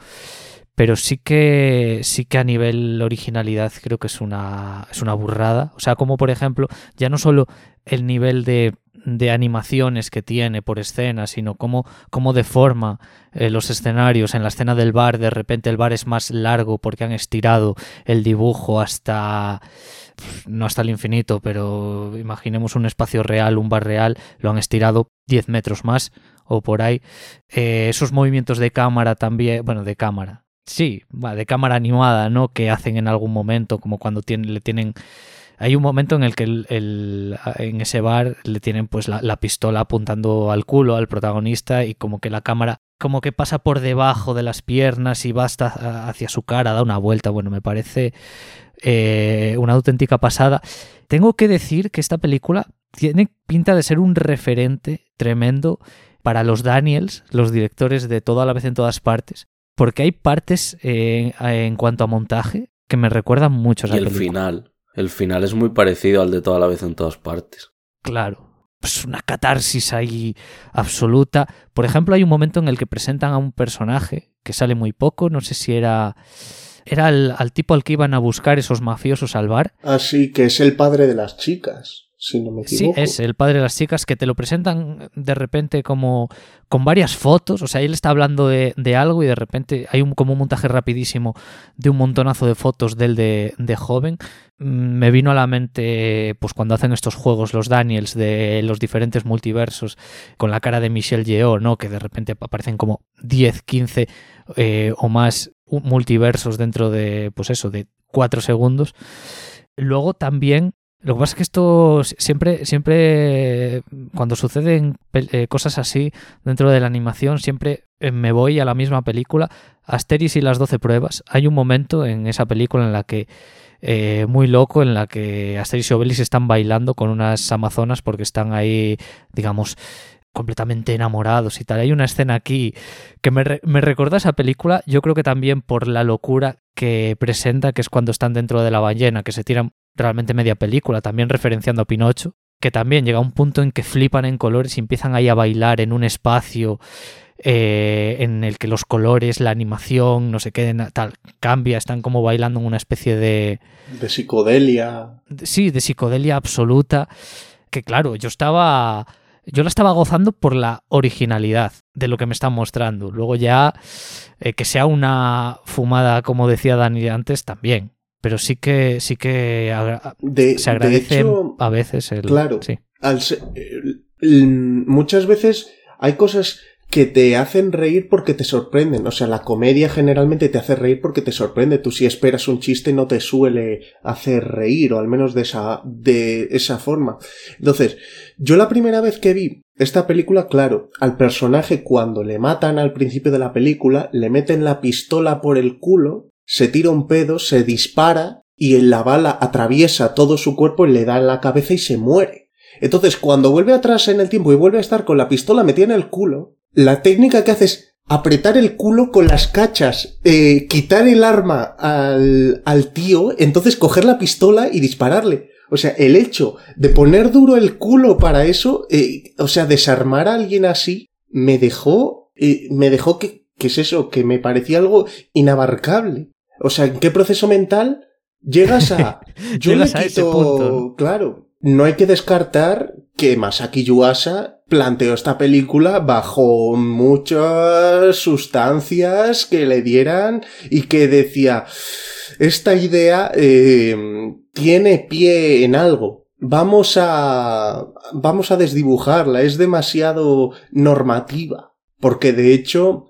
pero sí que sí que a nivel originalidad creo que es una es una burrada. O sea como por ejemplo ya no solo el nivel de, de animaciones que tiene por escena sino cómo, cómo deforma eh, los escenarios. En la escena del bar de repente el bar es más largo porque han estirado el dibujo hasta no hasta el infinito pero imaginemos un espacio real un bar real lo han estirado 10 metros más o por ahí. Eh, esos movimientos de cámara también bueno de cámara Sí, de cámara animada, ¿no? Que hacen en algún momento, como cuando tienen, le tienen... Hay un momento en el que el, en ese bar le tienen pues la, pistola apuntando al culo al protagonista y como que la cámara como que pasa por debajo de las piernas y va hasta hacia su cara, da una vuelta. Bueno, me parece eh, una auténtica pasada. Tengo que decir que esta película tiene pinta de ser un referente tremendo para los Daniels, los directores de Todo a la vez en todas partes, porque hay partes eh, en cuanto a montaje que me recuerdan mucho a y el final. El final es muy parecido al de toda la vez en todas partes. Claro. Pues una catarsis ahí absoluta. Por ejemplo, hay un momento en el que presentan a un personaje que sale muy poco, no sé si era era al tipo al que iban a buscar esos mafiosos al bar. Así que es el padre de las chicas. Si no me equivoco. Sí, es el padre de las chicas que te lo presentan de repente como con varias fotos. O sea, él está hablando de, algo y de repente hay un, como un montaje rapidísimo de un montonazo de fotos de él de, joven. Mm, me vino a la mente, pues cuando hacen estos juegos los Daniels de los diferentes multiversos con la cara de Michelle Yeoh, ¿no? Que de repente aparecen como 10, 15 eh, o más multiversos dentro de, pues eso, de 4 segundos. Luego también lo que pasa es que esto siempre, siempre, cuando suceden eh, cosas así dentro de la animación, siempre eh, me voy a la misma película, Asteris y las 12 pruebas. Hay un momento en esa película en la que, eh, muy loco, en la que Asteris y Obelix están bailando con unas amazonas porque están ahí, digamos, completamente enamorados y tal. Hay una escena aquí que me, me recuerda esa película, yo creo que también por la locura que presenta, que es cuando están dentro de la ballena, que se tiran realmente media película, también referenciando a Pinocho, que también llega a un punto en que flipan en colores y empiezan ahí a bailar en un espacio eh, en el que los colores, la animación, no sé qué, tal, cambia, están como bailando en una especie de... De psicodelia. Sí, de psicodelia absoluta, que claro, yo estaba... Yo la estaba gozando por la originalidad de lo que me están mostrando. Luego ya eh, que sea una fumada, como decía Dani antes, también pero sí que sí que se agradece a veces el claro sí. muchas veces hay cosas que te hacen reír porque te sorprenden. O sea, la comedia generalmente te hace reír porque te sorprende. Tú si esperas un chiste no te suele hacer reír, o al menos de esa, de esa forma. Entonces, yo la primera vez que vi esta película, claro, al personaje cuando le matan al principio de la película, le meten la pistola por el culo se tira un pedo, se dispara y la bala atraviesa todo su cuerpo y le da en la cabeza y se muere. Entonces, cuando vuelve atrás en el tiempo y vuelve a estar con la pistola metida en el culo, la técnica que hace es apretar el culo con las cachas, eh, quitar el arma al, al tío, entonces coger la pistola y dispararle. O sea, el hecho de poner duro el culo para eso, eh, o sea, desarmar a alguien así, me dejó, eh, me dejó que, que es eso, que me parecía algo inabarcable. O sea, ¿en qué proceso mental llegas a... Yo le quito... Claro, no hay que descartar que Masaki Yuasa planteó esta película bajo muchas sustancias que le dieran y que decía, esta idea eh, tiene pie en algo. Vamos a, vamos a desdibujarla, es demasiado normativa. Porque de hecho,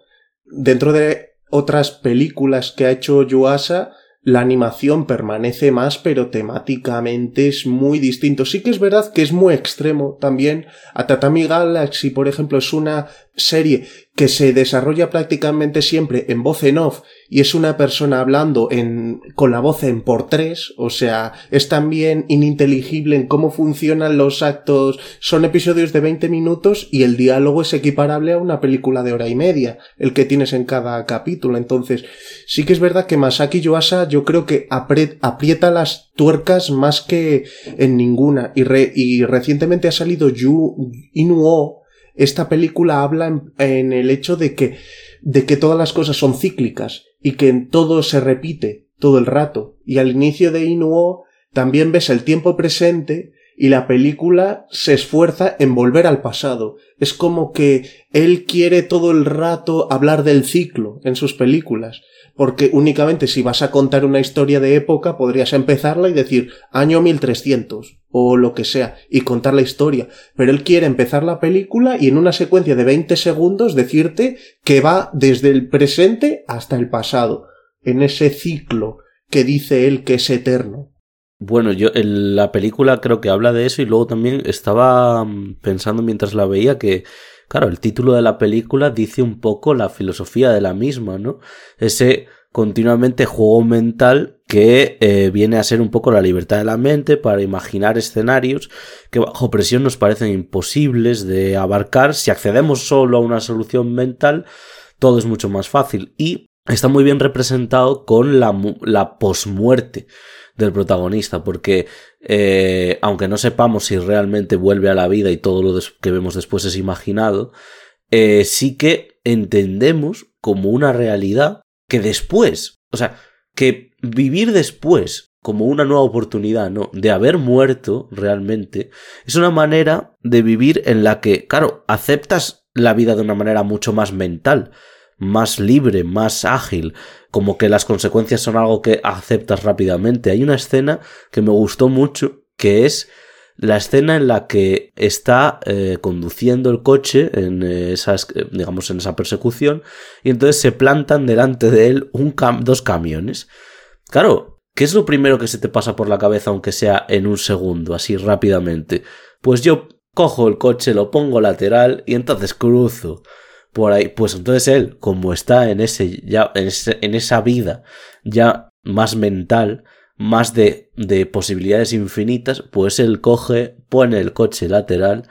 dentro de otras películas que ha hecho Yuasa, la animación permanece más, pero temáticamente es muy distinto. Sí que es verdad que es muy extremo también. A Tatami Galaxy, por ejemplo, es una serie que se desarrolla prácticamente siempre en voz en off y es una persona hablando en, con la voz en por tres, o sea, es también ininteligible en cómo funcionan los actos, son episodios de 20 minutos y el diálogo es equiparable a una película de hora y media, el que tienes en cada capítulo, entonces sí que es verdad que Masaki Yuasa yo creo que aprieta las tuercas más que en ninguna. Y, recientemente ha salido Yu Inuo esta película habla en, el hecho de que, de que todas las cosas son cíclicas y que todo se repite todo el rato. Y al inicio de Inuo también ves el tiempo presente y la película se esfuerza en volver al pasado. Es como que él quiere todo el rato hablar del ciclo en sus películas porque únicamente si vas a contar una historia de época podrías empezarla y decir año 1300 o lo que sea y contar la historia, pero él quiere empezar la película y en una secuencia de 20 segundos decirte que va desde el presente hasta el pasado, en ese ciclo que dice él que es eterno. Bueno, yo en la película creo que habla de eso y luego también estaba mm, pensando mientras la veía que Claro, el título de la película dice un poco la filosofía de la misma, ¿no? Ese continuamente juego mental que eh, viene a ser un poco la libertad de la mente para imaginar escenarios que bajo presión nos parecen imposibles de abarcar. Si accedemos solo a una solución mental, todo es mucho más fácil. Y está muy bien representado con la, la posmuerte del protagonista, porque eh, aunque no sepamos si realmente vuelve a la vida y todo lo que vemos después es imaginado, eh, sí que entendemos como una realidad que después, o sea, que vivir después como una nueva oportunidad, ¿no? De haber muerto realmente, es una manera de vivir en la que, claro, aceptas la vida de una manera mucho más mental, más libre, más ágil, como que las consecuencias son algo que aceptas rápidamente. Hay una escena que me gustó mucho, que es la escena en la que está eh, conduciendo el coche en esas, digamos, en esa persecución, y entonces se plantan delante de él un dos camiones. Claro, ¿qué es lo primero que se te pasa por la cabeza, aunque sea en un segundo, así rápidamente? Pues yo cojo el coche, lo pongo lateral y entonces cruzo por ahí. Pues entonces él, como está en ese, ya, en, esa vida ya más mental, más de, de, posibilidades infinitas, pues él coge, pone el coche lateral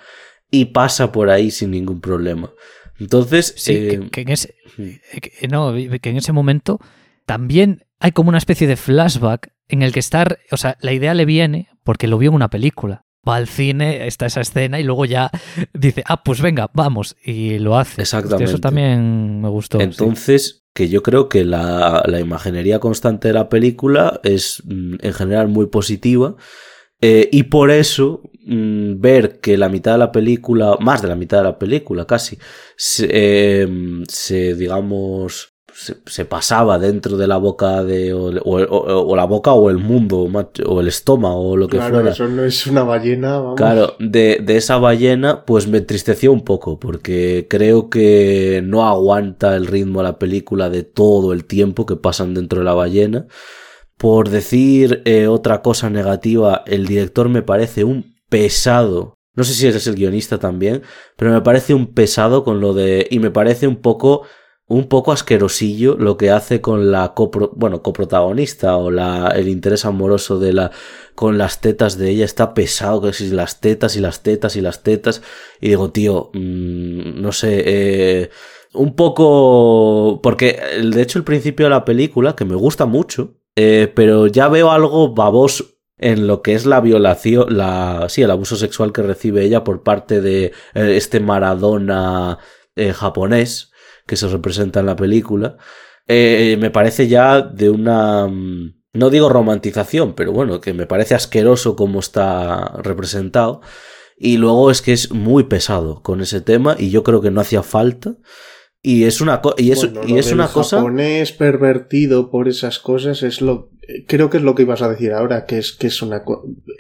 y pasa por ahí sin ningún problema. Entonces, sí, que, eh, en ese, eh, no, que en ese momento también hay como una especie de flashback en el que estar, o sea, la idea le viene porque lo vio en una película va al cine, está esa escena y luego ya dice, ah, pues venga, vamos, y lo hace. Exactamente. eso también me gustó. Entonces, que yo creo que la, imaginería constante de la película es mm, en general muy positiva. Eh, y por eso mm, ver que la mitad de la película, más de la mitad de la película casi, se em, digamos, se, pasaba dentro de la boca de o, la boca o el mundo o el estómago o lo que claro, Eso no es una ballena. Vamos. Claro, de, de, esa ballena pues me entristeció un poco porque creo que no aguanta el ritmo a la película de todo el tiempo que pasan dentro de la ballena. Por decir eh, otra cosa negativa, el director me parece un pesado no sé si eres el guionista también, pero me parece un pesado con lo de. Y me parece un poco un poco asquerosillo lo que hace con la bueno, coprotagonista o la, el interés amoroso de la, con las tetas de ella. Está pesado que si las tetas y las tetas y las tetas. Y digo, tío, mmm, no sé, eh, un poco, porque de hecho el principio de la película, que me gusta mucho, eh, pero ya veo algo baboso en lo que es la violación, la, sí, el abuso sexual que recibe ella por parte de eh, este Maradona japonés que se representa en la película, eh, me parece ya de una... Mm, no digo romantización, pero bueno, que me parece asqueroso como está representado. Y luego es que es muy pesado con ese tema y yo creo que no hacía falta. Y es una, y es, y es una cosa. japonés pervertido por esas cosas es lo. Creo que es lo que ibas a decir ahora, que es que es una.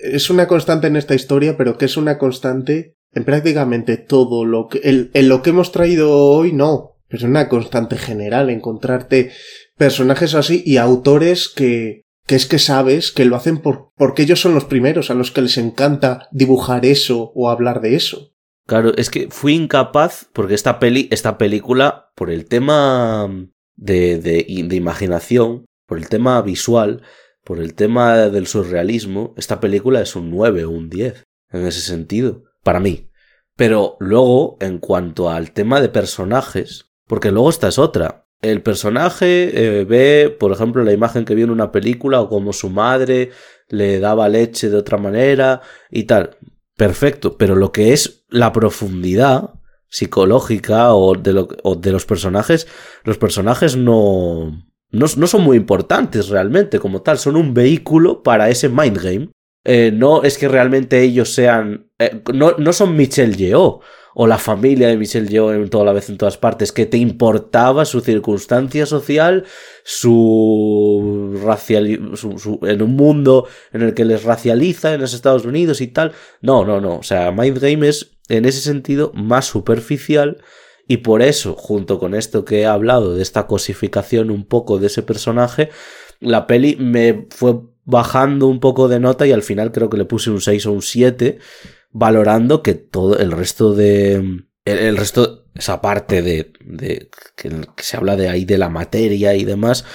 Es una constante en esta historia, pero que es una constante en prácticamente todo lo que. en lo que hemos traído hoy, no es una constante general encontrarte personajes así y autores que, que es que sabes que lo hacen por, porque ellos son los primeros a los que les encanta dibujar eso o hablar de eso. Claro, es que fui incapaz porque esta peli, esta película, por el tema de, de, de imaginación, por el tema visual, por el tema del surrealismo, esta película es un 9 o un 10 en ese sentido, para mí. Pero luego, en cuanto al tema de personajes, porque luego esta es otra. El personaje eh, ve, por ejemplo, la imagen que vio en una película o como su madre le daba leche de otra manera y tal. Perfecto, pero lo que es la profundidad psicológica o de, los personajes, los personajes no, no, no, son muy importantes realmente como tal, son un vehículo para ese mind game. Eh, no es que realmente ellos sean, eh, no, no son Michelle Yeoh o la familia de Michelle Yeoh en toda la vez en todas partes, que te importaba su circunstancia social, su racial, en un mundo en el que les racializa en los Estados Unidos y tal. No, no, no. O sea, Mind Game es en ese sentido más superficial. Y por eso, junto con esto que he hablado de esta cosificación un poco de ese personaje, la peli me fue bajando un poco de nota y al final creo que le puse un 6 o un 7 valorando que todo el resto de. El, resto, esa parte de, de que, se habla de ahí de la materia y demás,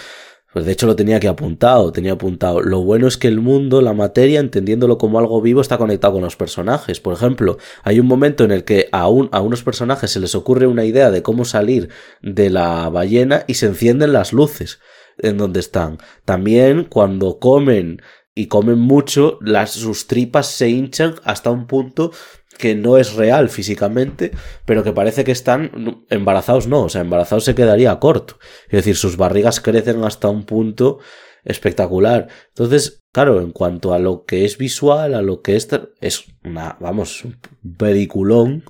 Pues de hecho lo tenía aquí apuntado, tenía apuntado. Lo bueno es que el mundo, la materia, entendiéndolo como algo vivo, está conectado con los personajes. Por ejemplo, hay un momento en el que a, a unos personajes se les ocurre una idea de cómo salir de la ballena y se encienden las luces en donde están. También cuando comen y comen mucho, las, sus tripas se hinchan hasta un punto que no es real físicamente, pero que parece que están embarazados, no, o sea, embarazados se quedaría corto. Es decir, sus barrigas crecen hasta un punto espectacular. Entonces, claro, en cuanto a lo que es visual, a lo que es, es una, vamos, un peliculón.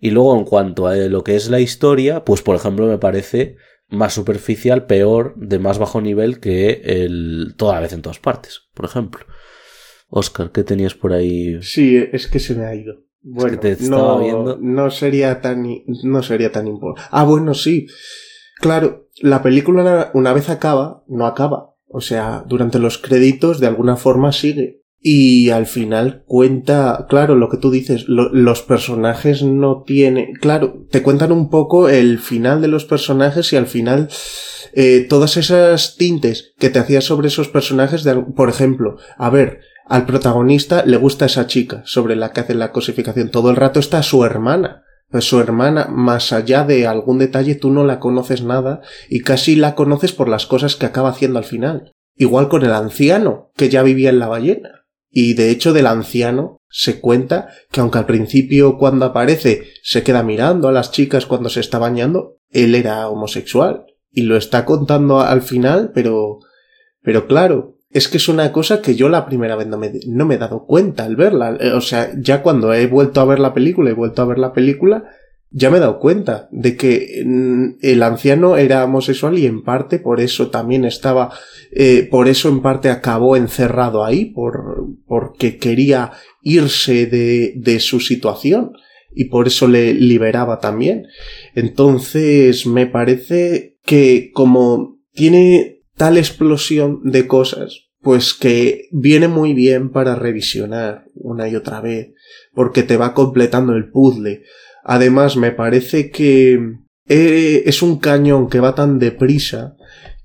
Y luego en cuanto a lo que es la historia, pues por ejemplo me parece más superficial, peor, de más bajo nivel que el toda la vez en todas partes, por ejemplo. Oscar, ¿qué tenías por ahí? Sí, es que se me ha ido. Bueno, no, no sería tan no sería tan importante. Ah, bueno, sí. Claro, la película una vez acaba, no acaba. O sea, durante los créditos de alguna forma sigue. Y al final cuenta, claro, lo que tú dices, los personajes no tienen, claro, te cuentan un poco el final de los personajes y al final eh, todas esas tintes que te hacías sobre esos personajes, por ejemplo, a ver, al protagonista le gusta esa chica sobre la que hace la cosificación. Todo el rato está su hermana. Pues su hermana, más allá de algún detalle, tú no la conoces nada y casi la conoces por las cosas que acaba haciendo al final. Igual con el anciano, que ya vivía en la ballena. Y de hecho del anciano se cuenta que aunque al principio cuando aparece se queda mirando a las chicas cuando se está bañando, él era homosexual. Y lo está contando al final, pero... Pero claro, es que es una cosa que yo la primera vez no me, no me he dado cuenta al verla. O sea, ya cuando he vuelto a ver la película, he vuelto a ver la película, ya me he dado cuenta de que mm, el anciano era homosexual y en parte por eso también estaba, eh, por eso en parte acabó encerrado ahí, por, porque quería irse de, de su situación y por eso le liberaba también. Entonces me parece que como tiene tal explosión de cosas, pues que viene muy bien para revisionar una y otra vez, porque te va completando el puzzle. Además, me parece que eh, es un cañón que va tan deprisa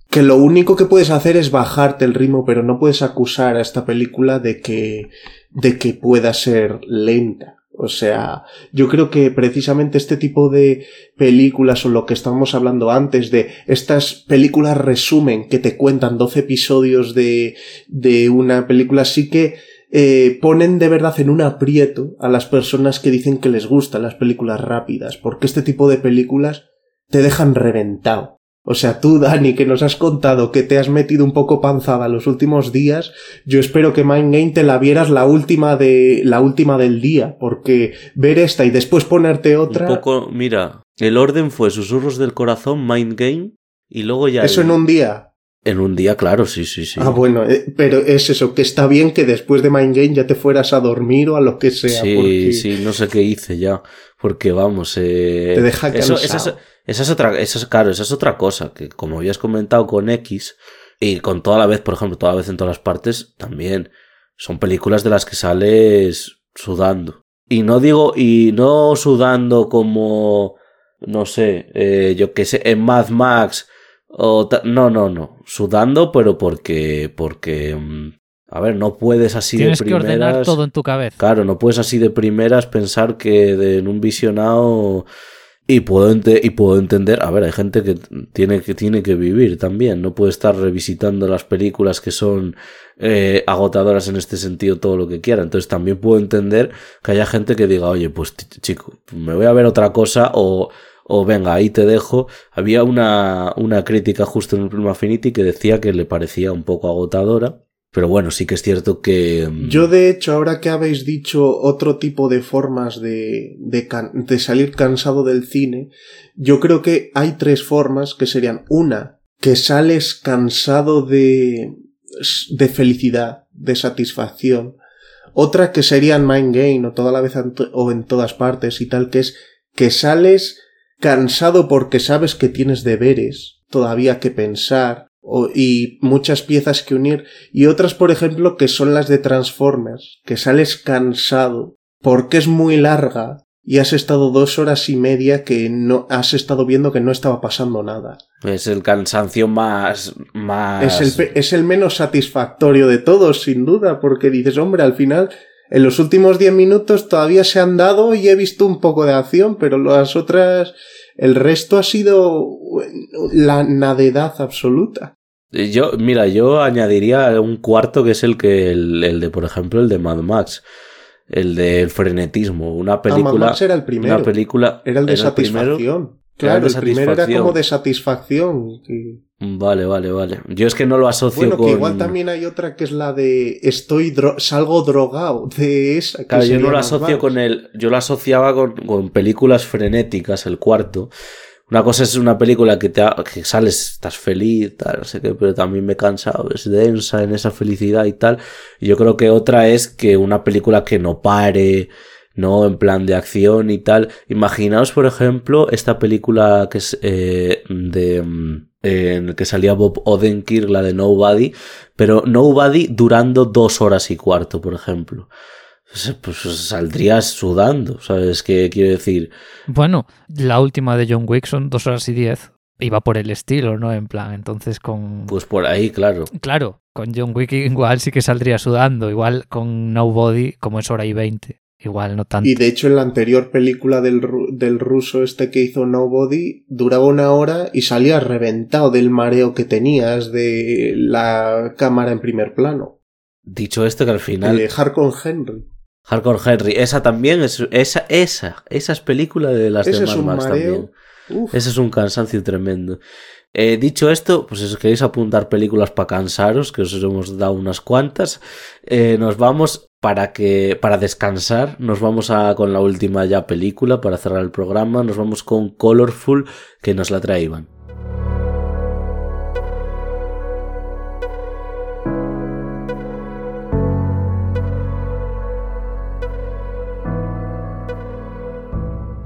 que lo único que puedes hacer es bajarte el ritmo, pero no puedes acusar a esta película de que, de que pueda ser lenta. O sea, yo creo que precisamente este tipo de películas o lo que estábamos hablando antes de estas películas resumen que te cuentan 12 episodios de, de una película sí que eh, ponen de verdad en un aprieto a las personas que dicen que les gustan las películas rápidas, porque este tipo de películas te dejan reventado. O sea, tú, Dani, que nos has contado que te has metido un poco panzada los últimos días, yo espero que Mind Game te la vieras la última de la última del día, porque ver esta y después ponerte otra. Un poco, mira, el orden fue Susurros del Corazón, Mind Game, y luego ya. Eso en un día. En un día, claro, sí, sí, sí. Ah, bueno, eh, pero es eso, que está bien que después de Mind Game ya te fueras a dormir o a lo que sea. Sí, sí, no sé qué hice ya, porque vamos, eh... Te deja cansado. Eso, esa es otra, esa es, claro, esa es otra cosa, que como habías comentado con X, y con toda la vez, por ejemplo, toda la vez en todas las partes, también son películas de las que sales sudando. Y no digo, y no sudando como, no sé, eh, yo que sé, en Mad Max, o no, no, no, sudando, pero porque, porque, mm, a ver, no puedes así de primeras. Tienes que ordenar todo en tu cabeza. Claro, no puedes así de primeras pensar que de, en un visionado y puedo, y puedo entender, a ver, hay gente que tiene, que tiene que vivir también, no puede estar revisitando las películas que son eh, agotadoras en este sentido todo lo que quiera. Entonces también puedo entender que haya gente que diga, oye, pues chico, me voy a ver otra cosa o, o venga, ahí te dejo. Había una, una crítica justo en el Prima Affinity que decía que le parecía un poco agotadora. Pero bueno, sí que es cierto que... Mm, Yo de hecho, ahora que habéis dicho otro tipo de formas de, de, de, salir cansado del cine, yo creo que hay tres formas que serían una, que sales cansado de, de felicidad, de satisfacción. Otra que sería Mind Game o toda la vez o en todas partes y tal, que es que sales cansado porque sabes que tienes deberes todavía que pensar, y muchas piezas que unir y otras por ejemplo que son las de Transformers que sales cansado porque es muy larga y has estado dos horas y media que no has estado viendo que no estaba pasando nada. Es el cansancio más. más... Es, el, es el menos satisfactorio de todos, sin duda, porque dices, hombre, al final, en los últimos diez minutos todavía se han dado y he visto un poco de acción, pero las otras. El resto ha sido la nadedad absoluta. Yo, mira, yo añadiría un cuarto que es el que el, el de, por ejemplo, el de Mad Max el del frenetismo, una película. Ah, era el primero. Una película. Era el de satisfacción. Claro, el, primero era como de satisfacción. Vale, vale, vale. Yo es que no lo asocio bueno, con. que igual también hay otra que es la de estoy salgo drogado. De esa. claro, yo no lo asocio con el. Yo lo asociaba con, con películas frenéticas, el cuarto. Una cosa es una película que te que sales, estás feliz, tal, no sé qué, pero también me cansa, es densa en esa felicidad y tal. Y yo creo que otra es que una película que no pare, ¿no? En plan de acción y tal. Imaginaos, por ejemplo, esta película que es eh, de... Mm, en el que salía Bob Odenkirk, la de Nobody, pero Nobody durando dos horas y cuarto, por ejemplo pues saldrías sudando, ¿sabes qué quiero decir? Bueno, la última de John Wick son dos horas y diez. Iba por el estilo, ¿no? En plan, entonces con... Pues por ahí, claro. Claro, con John Wick igual sí que saldría sudando, igual con Nobody como es hora y veinte. Igual no tanto. Y de hecho en la anterior película del, del ruso este que hizo Nobody duraba una hora y salía reventado del mareo que tenías de la cámara en primer plano. Dicho esto que al final... De Harkon Henry. Hardcore Henry, esa también es esa esa esa es película de las Ese de Mad Max también. Ese es un cansancio tremendo. Eh, dicho esto, pues si os queréis apuntar películas para cansaros, que os hemos dado unas cuantas, eh, nos vamos para que para descansar, nos vamos a con la última ya película para cerrar el programa, nos vamos con Colorful que nos la traían.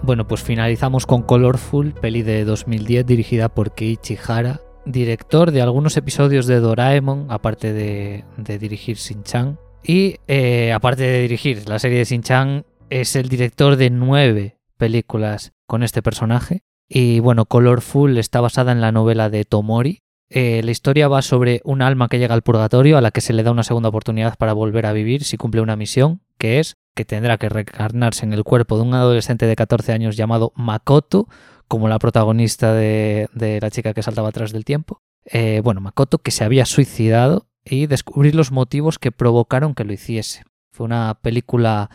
Bueno, pues finalizamos con Colorful, peli de 2010 dirigida por Keiichi Hara, director de algunos episodios de Doraemon, aparte de, dirigir Shin-Chan. Y eh, aparte de dirigir la serie de Shin-Chan, es el director de nueve películas con este personaje. Y bueno, Colorful está basada en la novela de Tomori. Eh, la historia va sobre un alma que llega al purgatorio a la que se le da una segunda oportunidad para volver a vivir si cumple una misión, que es que tendrá que reencarnarse en el cuerpo de un adolescente de 14 años llamado Makoto, como la protagonista de, la chica que saltaba atrás del tiempo. Eh, bueno, Makoto que se había suicidado y descubrir los motivos que provocaron que lo hiciese. Fue una película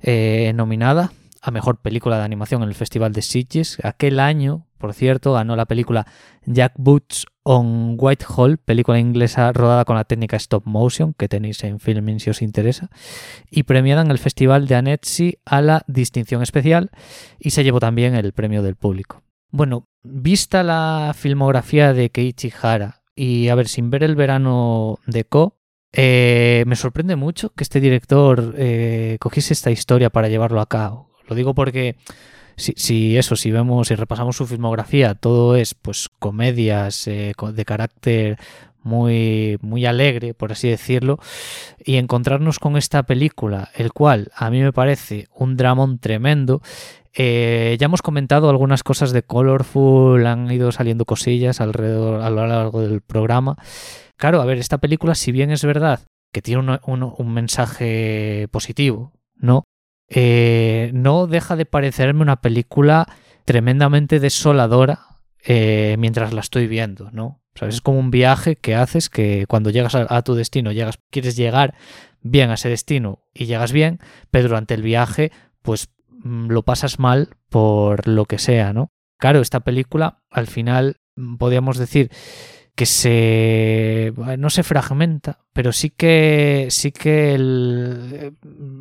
eh, nominada a mejor película de animación en el Festival de Sitges. Aquel año, por cierto, ganó la película Jack Boots on Whitehall, película inglesa rodada con la técnica stop motion, que tenéis en Filming si os interesa, y premiada en el Festival de Annecy a la distinción especial y se llevó también el premio del público. Bueno, vista la filmografía de Keiichi Hara y a ver, sin ver el verano de Ko, eh, me sorprende mucho que este director eh, cogiese esta historia para llevarlo a cabo. Lo digo porque si, eso, si vemos, si repasamos su filmografía, todo es pues comedias eh, de carácter muy, muy alegre, por así decirlo, y encontrarnos con esta película, el cual a mí me parece un dramón tremendo. Eh, ya hemos comentado algunas cosas de Colorful, han ido saliendo cosillas alrededor a lo largo del programa. Claro, a ver, esta película, si bien es verdad que tiene un mensaje positivo, ¿no? Eh, no deja de parecerme una película tremendamente desoladora eh, mientras la estoy viendo, ¿no? Es como un viaje que haces que cuando llegas a, tu destino, llegas, quieres llegar bien a ese destino y llegas bien, pero durante el viaje, pues mm, lo pasas mal por lo que sea, ¿no? Claro, esta película, al final, mm, podríamos decir que se no se fragmenta, pero sí que sí que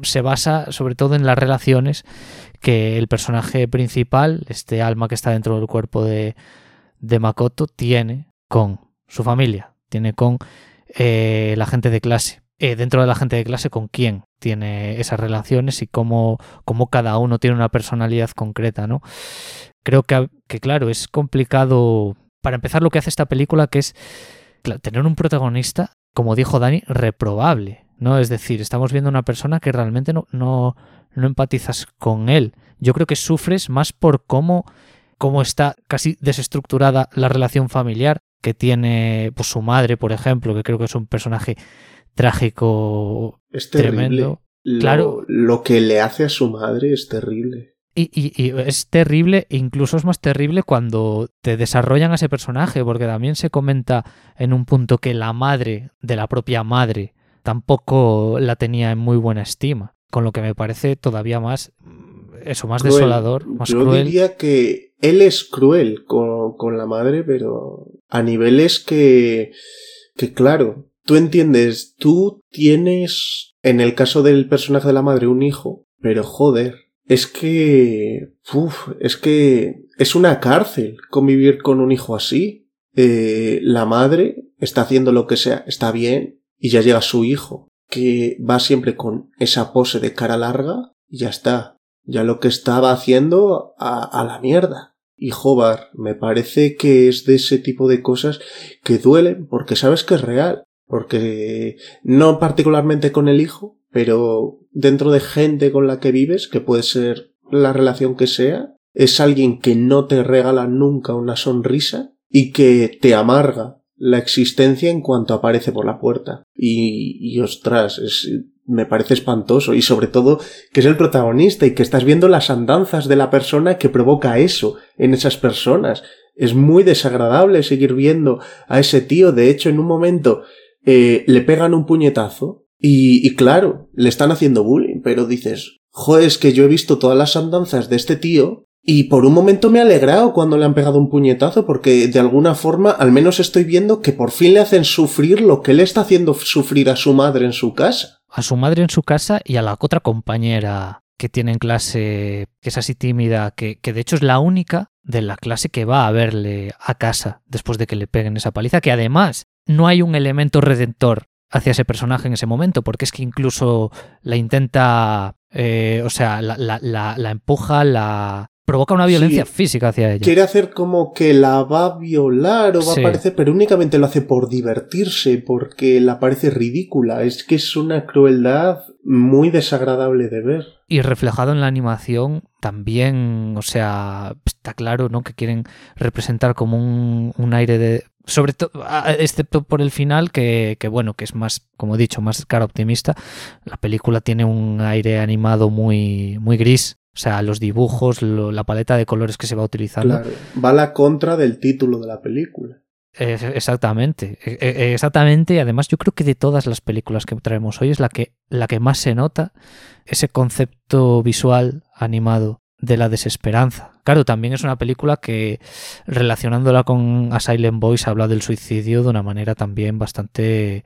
se basa sobre todo en las relaciones que el personaje principal, este alma que está dentro del cuerpo de, de Makoto, tiene con su familia, tiene con eh, la gente de clase. Eh, dentro de la gente de clase, con quién tiene esas relaciones y cómo, cómo cada uno tiene una personalidad concreta, ¿no? Creo que, que, claro, es complicado para empezar, lo que hace esta película que es tener un protagonista, como dijo Dani, reprobable. ¿no? Es decir, estamos viendo una persona que realmente no, no, no empatizas con él. Yo creo que sufres más por cómo, cómo está casi desestructurada la relación familiar que tiene pues, su madre, por ejemplo, que creo que es un personaje trágico Es tremendo. Lo, Claro. Lo que le hace a su madre es terrible. Y, y- y es terrible, incluso es más terrible cuando te desarrollan a ese personaje, porque también se comenta en un punto que la madre de la propia madre tampoco la tenía en muy buena estima, con lo que me parece todavía más, mm, eso, más Cruel. desolador, más Yo cruel. diría que él es cruel con, con la madre, pero a niveles que, que claro, tú entiendes, tú tienes, en el caso del personaje de la madre, un hijo, pero joder, es que, es que es una cárcel convivir con un hijo así. Eh, la madre está haciendo lo que sea, está bien, y ya llega su hijo, que va siempre con esa pose de cara larga, y ya está. Ya lo que estaba haciendo a, a la mierda. Y Jobar, me parece que es de ese tipo de cosas que duelen porque sabes que es real. Porque no particularmente con el hijo, pero dentro de gente con la que vives, que puede ser la relación que sea, es alguien que no te regala nunca una sonrisa y que te amarga la existencia en cuanto aparece por la puerta. Y, y ostras, me parece espantoso. Y sobre todo que es el protagonista y que estás viendo las andanzas de la persona que provoca eso en esas personas. Es muy desagradable seguir viendo a ese tío. De hecho, en un momento eh, le pegan un puñetazo y, claro, le están haciendo bullying, pero dices, joder, es que yo he visto todas las andanzas de este tío y por un momento me he alegrado cuando le han pegado un puñetazo porque de alguna forma al menos estoy viendo que por fin le hacen sufrir lo que le está haciendo sufrir a su madre en su casa. a su madre en su casa y a la otra compañera que tiene en clase, que es así tímida, que, que de hecho es la única de la clase que va a verle a casa después de que le peguen esa paliza, que además no hay un elemento redentor hacia ese personaje en ese momento, porque es que incluso la intenta, eh, o sea, la, la- la- la empuja, la provoca una violencia Sí. física hacia ella. Quiere hacer como que la va a violar o va Sí. a aparecer, pero únicamente lo hace por divertirse, porque la parece ridícula. Es que es una crueldad muy desagradable de ver. Y reflejado en la animación también, o sea, está claro, ¿no? Que quieren representar como un, un aire de... Sobre todo, excepto por el final, que, que, bueno, que es más, como he dicho, más cara optimista, la película tiene un aire animado muy, muy gris. O sea, los dibujos, lo- la paleta de colores que se va utilizando. Claro. Va a la contra del título de la película. Eh, Exactamente, eh, eh, exactamente. Y además yo creo que de todas las películas que traemos hoy es la que, la que más se nota ese concepto visual animado de la desesperanza. Claro, también es una película que relacionándola con A Silent Voice habla del suicidio de una manera también bastante...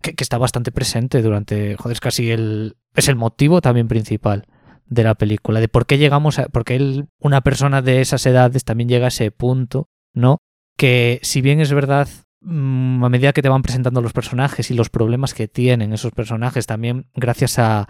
que, está bastante presente durante... Joder, es casi el... es el motivo también principal de la película, de por qué llegamos a... porque él, una persona de esas edades también llega a ese punto, ¿no? que si bien es verdad, a medida que te van presentando los personajes y los problemas que tienen esos personajes, también gracias a,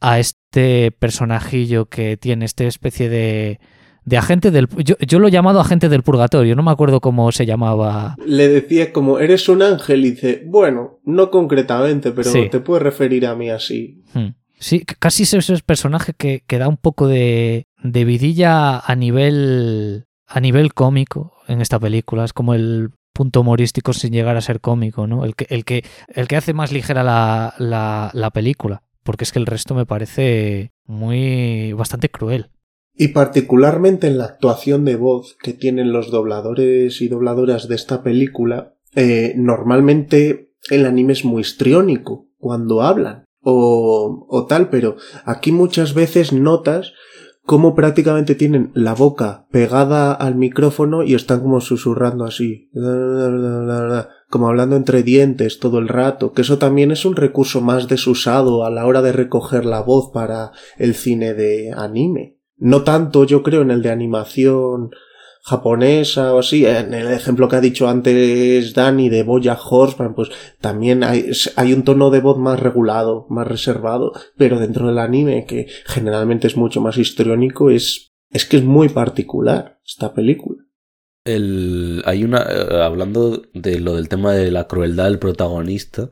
a este personajillo que tiene esta especie de, de agente del... Yo, yo lo he llamado agente del purgatorio, no me acuerdo cómo se llamaba. Le decía como, eres un ángel y dice, bueno, no concretamente, pero Sí. te puedes referir a mí así. Hmm. Sí, casi es ese personaje que, que da un poco de, de vidilla a nivel, a nivel cómico en esta película. Es como el punto humorístico sin llegar a ser cómico, ¿no? El que, el que, el que hace más ligera la, la, la película. Porque es que el resto me parece muy. bastante cruel. Y particularmente en la actuación de voz que tienen los dobladores y dobladoras de esta película, eh, normalmente el anime es muy histriónico cuando hablan o, o tal, pero aquí muchas veces notas cómo prácticamente tienen la boca pegada al micrófono y están como susurrando así, como hablando entre dientes todo el rato, que eso también es un recurso más desusado a la hora de recoger la voz para el cine de anime. No tanto, yo creo, en el de animación japonesa o así, en el ejemplo que ha dicho antes Dani de Boya Horseman, pues también hay, hay un tono de voz más regulado, más reservado, pero dentro del anime, que generalmente es mucho más histriónico, es, es que es muy particular esta película. El, hay una. eh, hablando de lo del tema de la crueldad del protagonista.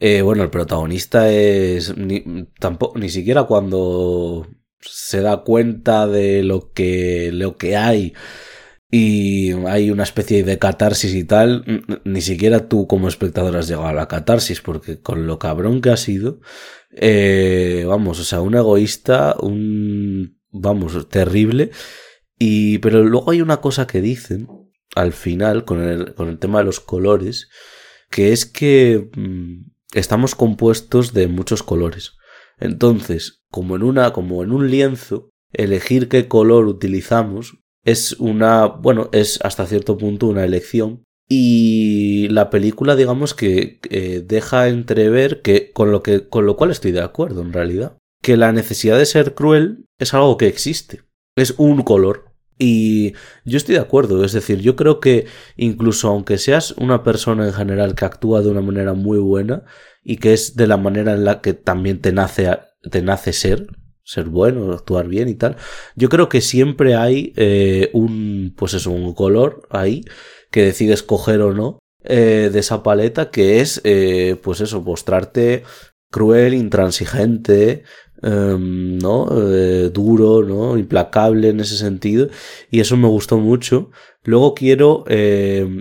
Eh, bueno, el protagonista es ni, tampoco, ni siquiera cuando se da cuenta de lo que, lo que hay y hay una especie de catarsis y tal, ni siquiera tú como espectador has llegado a la catarsis, porque con lo cabrón que ha sido, eh, vamos, o sea, un egoísta, un, vamos, terrible, y, pero luego hay una cosa que dicen al final con el, con el tema de los colores, que es que mm, estamos compuestos de muchos colores. Entonces, como en una, como en un lienzo, elegir qué color utilizamos es una, bueno, es hasta cierto punto una elección. Y la película, digamos que deja entrever que con lo que, con lo cual estoy de acuerdo en realidad, que la necesidad de ser cruel es algo que existe. Es un color. Y yo estoy de acuerdo, es decir, yo creo que incluso aunque seas una persona en general que actúa de una manera muy buena y que es de la manera en la que también te nace, te nace ser, ser bueno, actuar bien y tal. Yo creo que siempre hay eh, un, pues eso, un color ahí que decides coger o no eh, de esa paleta que es, eh, pues eso, mostrarte cruel, intransigente, em, ¿no? duro, ¿no? Implacable en ese sentido. Y eso me gustó mucho. Luego quiero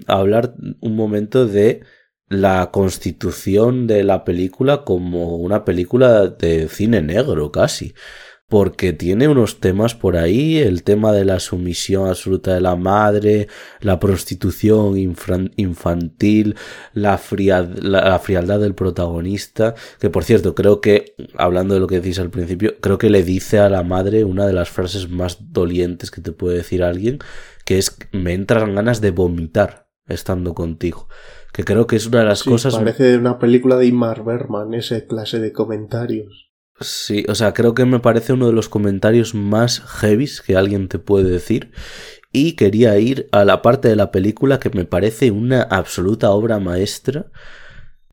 hablar un momento de la constitución de la película como una película de cine negro casi porque tiene unos temas por ahí, el tema de la sumisión absoluta de la madre, la prostitución infantil, la, frialdad del protagonista, que por cierto, creo que, hablando de lo que decís al principio, creo que le dice a la madre una de las frases más dolientes que te puede decir alguien, que es, me entran ganas de vomitar estando contigo que creo que es una de las cosas. Parece una película de Imar Berman, ese clase de comentarios. Sí, o sea, creo que me parece uno de los comentarios más heavies que alguien te puede decir. Y quería ir a la parte de la película que me parece una absoluta obra maestra,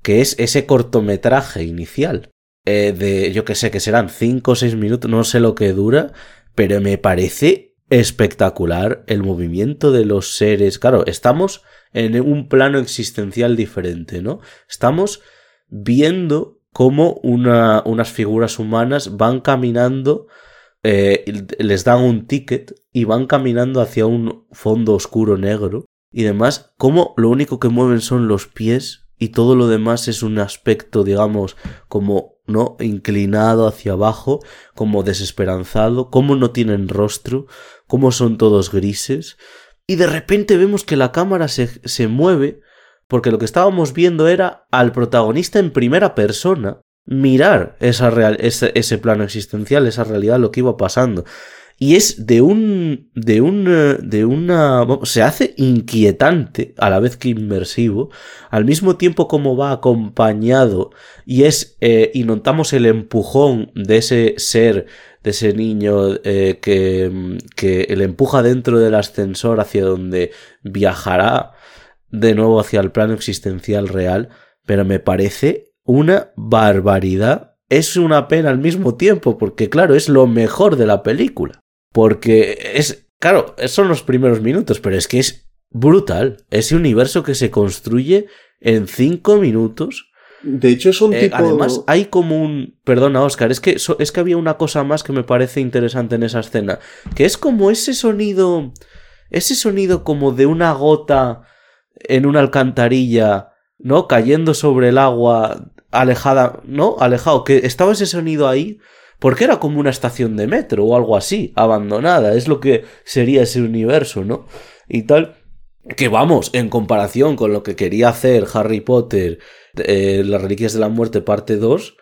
que es ese cortometraje inicial. Eh, de, yo que sé, que serán 5 o 6 minutos, no sé lo que dura, pero me parece espectacular el movimiento de los seres. Claro, estamos en un plano existencial diferente, ¿no? Estamos viendo cómo una, unas figuras humanas van caminando, eh, les dan un ticket y van caminando hacia un fondo oscuro negro y demás, cómo lo único que mueven son los pies y todo lo demás es un aspecto, digamos, como no inclinado hacia abajo, como desesperanzado, cómo no tienen rostro, cómo son todos grises y de repente vemos que la cámara se, se mueve porque lo que estábamos viendo era al protagonista en primera persona mirar esa real, ese, ese, plano existencial, esa realidad, lo que iba pasando. Y es de un. de un. de una. se hace inquietante a la vez que inmersivo. Al mismo tiempo como va acompañado. Y es. Eh, y notamos el empujón de ese ser de ese niño eh, que, que le empuja dentro del ascensor hacia donde viajará de nuevo hacia el plano existencial real, pero me parece una barbaridad. Es una pena al mismo tiempo, porque claro, es lo mejor de la película. Porque es, claro, son los primeros minutos, pero es que es brutal. Ese universo que se construye en cinco minutos de hecho, es un eh, tipo. Además, hay como un. Perdona, Oscar, es que, es que había una cosa más que me parece interesante en esa escena. Que es como ese sonido. Ese sonido como de una gota en una alcantarilla, ¿no? Cayendo sobre el agua, alejada, ¿no? Alejado. Que estaba ese sonido ahí. Porque era como una estación de metro o algo así, abandonada. Es lo que sería ese universo, ¿no? Y tal. Que vamos, en comparación con lo que quería hacer Harry Potter eh, Las Reliquias de la Muerte, parte 2,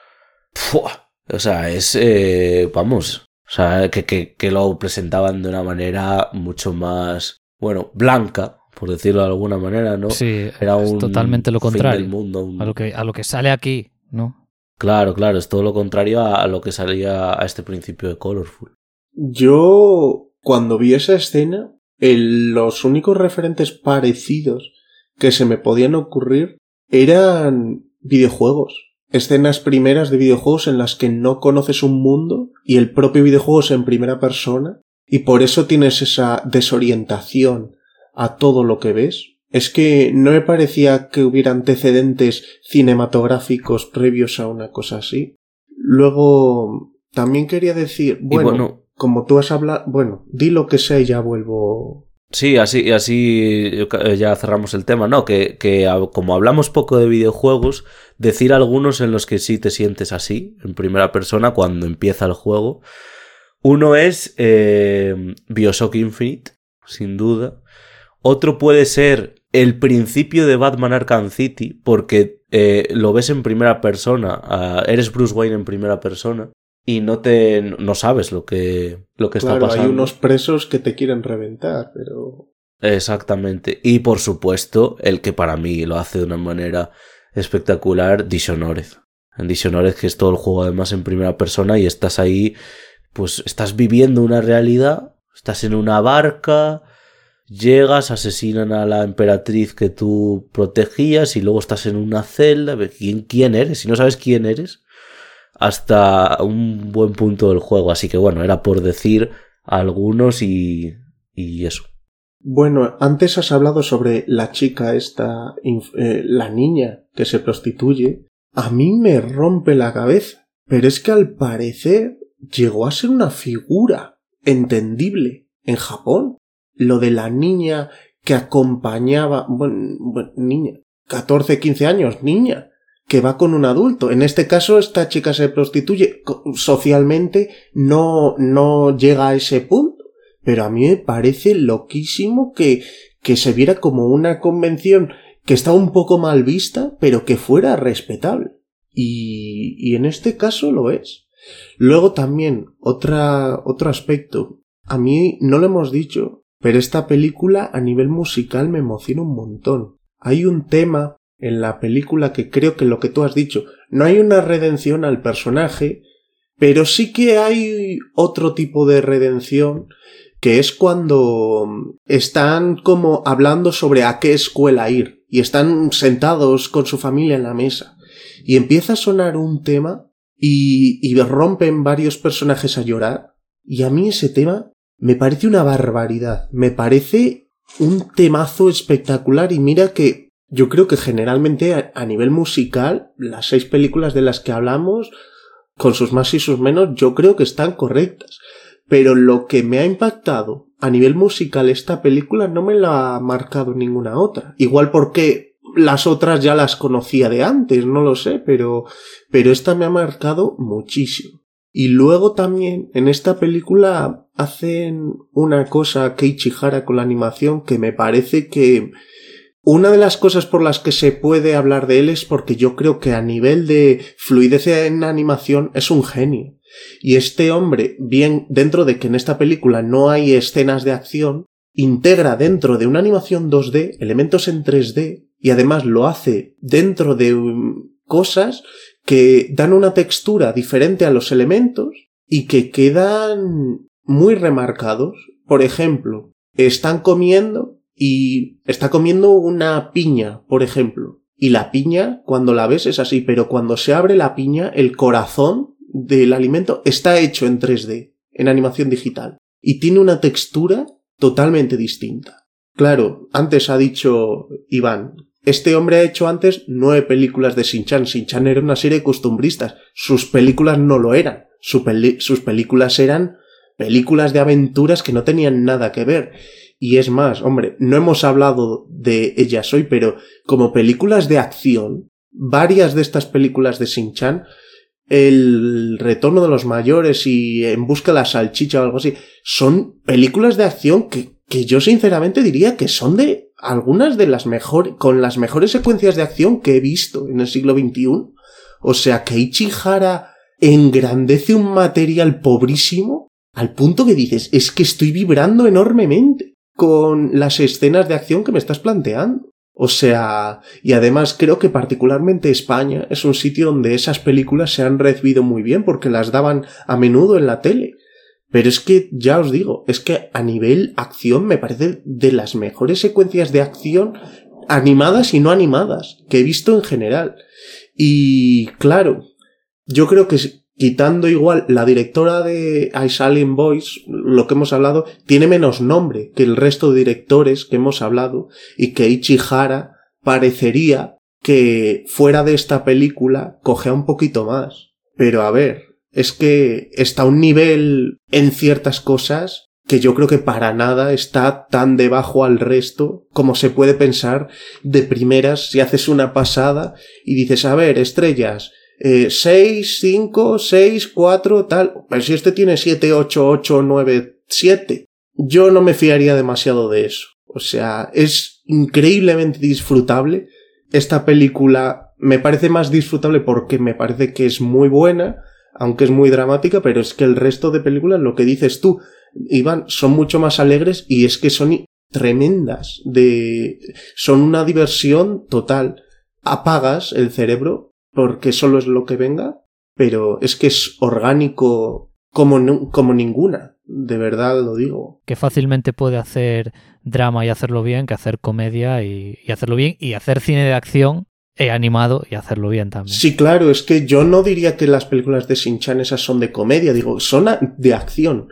o sea, es, eh, vamos, o sea, que, que, lo presentaban de una manera mucho más, bueno, blanca, por decirlo de alguna manera, ¿no? Sí, era un totalmente lo contrario. mundo, a, lo que, a lo que sale aquí, ¿no? Claro, claro, es todo lo contrario a, lo que salía a este principio de Colorful. Yo, cuando vi esa escena, los únicos referentes parecidos que se me podían ocurrir eran videojuegos. Escenas primeras de videojuegos en las que no conoces un mundo y el propio videojuego es en primera persona y por eso tienes esa desorientación a todo lo que ves. Es que no me parecía que hubiera antecedentes cinematográficos previos a una cosa así. Luego, también quería decir, bueno, como tú has hablado, bueno, di lo que sea y ya vuelvo. Sí, así, así ya cerramos el tema, ¿no? Que, que como hablamos poco de videojuegos, decir algunos en los que sí te sientes así, en primera persona, cuando empieza el juego. Uno es eh, Bioshock Infinite, sin duda. Otro puede ser el principio de Batman Arkham City, porque eh, lo ves en primera persona, eres Bruce Wayne en primera persona y no te no sabes lo que lo que está pasando. Hay unos presos que te quieren reventar, pero exactamente. Y por supuesto, el que para mí lo hace de una manera espectacular, Dishonored. En Dishonored que es todo el juego además en primera persona y estás ahí, pues estás viviendo una realidad, estás en una barca, Llegas, asesinan a la emperatriz que tú protegías y luego estás en una celda. ¿Quién, quién eres? Si no sabes quién eres, hasta un buen punto del juego. Así que bueno, era por decir algunos y, y eso. Bueno, antes has hablado sobre la chica esta, eh, la niña que se prostituye. A mí me rompe la cabeza. Pero es que al parecer llegó a ser una figura entendible en Japón lo de la niña que acompañaba, bueno, niña, 14, 15 años, niña, que va con un adulto. En este caso, esta chica se prostituye socialmente, no, no llega a ese punto. Pero a mí me parece loquísimo que, que se viera como una convención que está un poco mal vista, pero que fuera respetable. Y, y en este caso lo es. Luego también, otra, otro aspecto. A mí no lo hemos dicho, pero esta película a nivel musical me emociona un montón. Hay un tema en la película que creo que lo que tú has dicho, no hay una redención al personaje, pero sí que hay otro tipo de redención que es cuando están como hablando sobre a qué escuela ir y están sentados con su familia en la mesa y empieza a sonar un tema y, y rompen varios personajes a llorar y a mí ese tema me parece una barbaridad. Me parece un temazo espectacular y mira que yo creo que generalmente a, nivel musical las seis películas de las que hablamos, con sus más y sus menos, yo creo que están correctas. Pero lo que me ha impactado a nivel musical esta película no me la ha marcado ninguna otra. Igual porque las otras ya las conocía de antes, no lo sé, pero, pero esta me ha marcado muchísimo. Y luego también en esta película hacen una cosa Keiichi Hara con la animación que me parece que una de las cosas por las que se puede hablar de él es porque yo creo que a nivel de fluidez en animación es un genio. Y este hombre, bien dentro de que en esta película no hay escenas de acción, integra dentro de una animación 2D elementos en 3D y además lo hace dentro de cosas que dan una textura diferente a los elementos y que quedan muy remarcados. Por ejemplo, están comiendo y está comiendo una piña, por ejemplo. Y la piña, cuando la ves, es así, pero cuando se abre la piña, el corazón del alimento está hecho en 3D, en animación digital. Y tiene una textura totalmente distinta. Claro, antes ha dicho Iván este hombre ha hecho antes nueve películas de Shin-Chan. Shin-Chan era una serie de costumbristas. Sus películas no lo eran. sus películas eran películas de aventuras que no tenían nada que ver. Y es más, hombre, no hemos hablado de ellas hoy, pero como películas de acción, varias de estas películas de Shin-Chan, El retorno de los mayores y En busca de la salchicha o algo así, son películas de acción que, que yo sinceramente diría que son de algunas de las mejores, con las mejores secuencias de acción que he visto en el siglo XXI. O sea, que Ichihara engrandece un material pobrísimo al punto que dices, es que estoy vibrando enormemente con las escenas de acción que me estás planteando. O sea, y además creo que particularmente España es un sitio donde esas películas se han recibido muy bien porque las daban a menudo en la tele. Pero es que, ya os digo, es que a nivel acción me parece de las mejores secuencias de acción animadas y no animadas que he visto en general. Y claro, yo creo que quitando igual la directora de Ice Alien Boys, lo que hemos hablado, tiene menos nombre que el resto de directores que hemos hablado y que Ichihara parecería que fuera de esta película cogea un poquito más. Pero a ver, es que está un nivel en ciertas cosas que yo creo que para nada está tan debajo al resto como se puede pensar de primeras si haces una pasada y dices, a ver, estrellas, 6, 5, 6, 4, tal. Pero si este tiene 7, 8, 8, 9, 7. Yo no me fiaría demasiado de eso. O sea, es increíblemente disfrutable. Esta película me parece más disfrutable porque me parece que es muy buena, aunque es muy dramática, pero es que el resto de películas, lo que dices tú, Iván, son mucho más alegres y es que son tremendas. De, son una diversión total. Apagas el cerebro porque solo es lo que venga, pero es que es orgánico como, como ninguna, de verdad lo digo. Que fácilmente puede hacer drama y hacerlo bien, que hacer comedia y, hacerlo bien, y hacer cine de acción he animado y hacerlo bien también. Sí, claro, es que yo no diría que las películas de Shin-Chan esas son de comedia, digo, son de acción.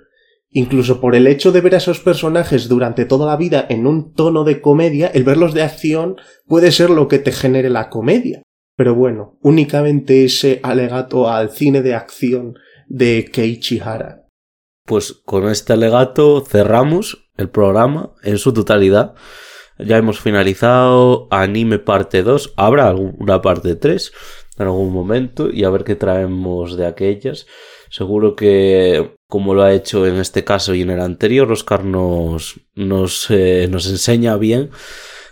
Incluso por el hecho de ver a esos personajes durante toda la vida en un tono de comedia, el verlos de acción puede ser lo que te genere la comedia. Pero bueno, únicamente ese alegato al cine de acción de Keiichi Hara. Pues con este alegato cerramos el programa en su totalidad. Ya hemos finalizado anime parte 2. Habrá una parte 3 en algún momento y a ver qué traemos de aquellas. Seguro que, como lo ha hecho en este caso y en el anterior, Oscar nos, nos, eh, nos enseña bien.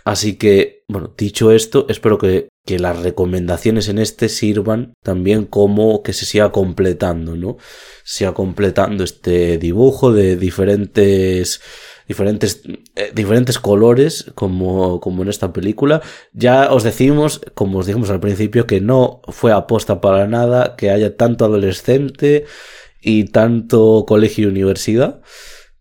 Así que, bueno, dicho esto, espero que que las recomendaciones en este sirvan también como que se siga completando, ¿no? Siga completando este dibujo de diferentes diferentes eh, diferentes colores como, como en esta película. Ya os decimos, como os dijimos al principio, que no fue aposta para nada que haya tanto adolescente y tanto colegio y universidad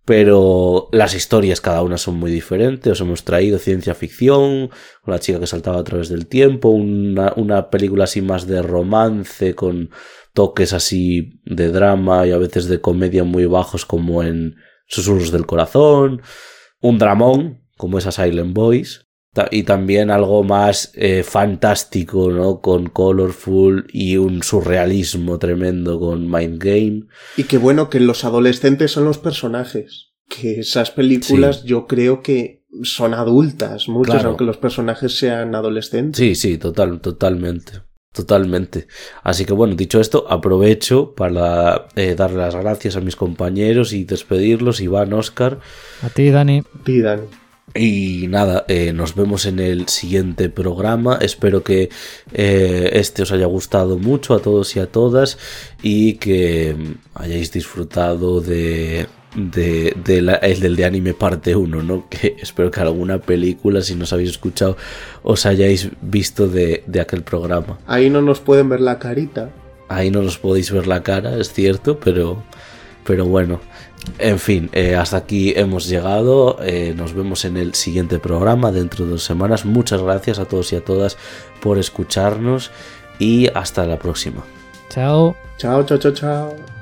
pero las historias cada una son muy diferentes. Os hemos traído ciencia ficción, la chica que saltaba a través del tiempo, una, una, película así más de romance, con toques así de drama y a veces de comedia muy bajos como en Susurros del Corazón, un dramón como esa Silent Boys, y también algo más eh, fantástico, ¿no? Con Colorful y un surrealismo tremendo con Mind Game. Y qué bueno que los adolescentes son los personajes. Que esas películas yo creo que son adultas, muchas, aunque los personajes sean adolescentes. Sí, sí, total, totalmente. Totalmente. Así que bueno, dicho esto, aprovecho para eh, darle las gracias a mis compañeros y despedirlos. Iván, Oscar. A ti, Dani. A ti, Dani. Y nada, eh, nos vemos en el siguiente programa. Espero que eh, este os haya gustado mucho a todos y a todas y que hayáis disfrutado de, de, el del de anime parte 1, ¿no? Que espero que alguna película, si no os habéis escuchado, os hayáis visto de, de aquel programa. Ahí no nos pueden ver la carita. Ahí no nos podéis ver la cara, es cierto, pero, pero bueno. En fin, eh, hasta aquí hemos llegado. Eh, nos vemos en el siguiente programa dentro de dos semanas. Muchas gracias a todos y a todas por escucharnos y hasta la próxima. Chao. Chao, chao, chao, chao.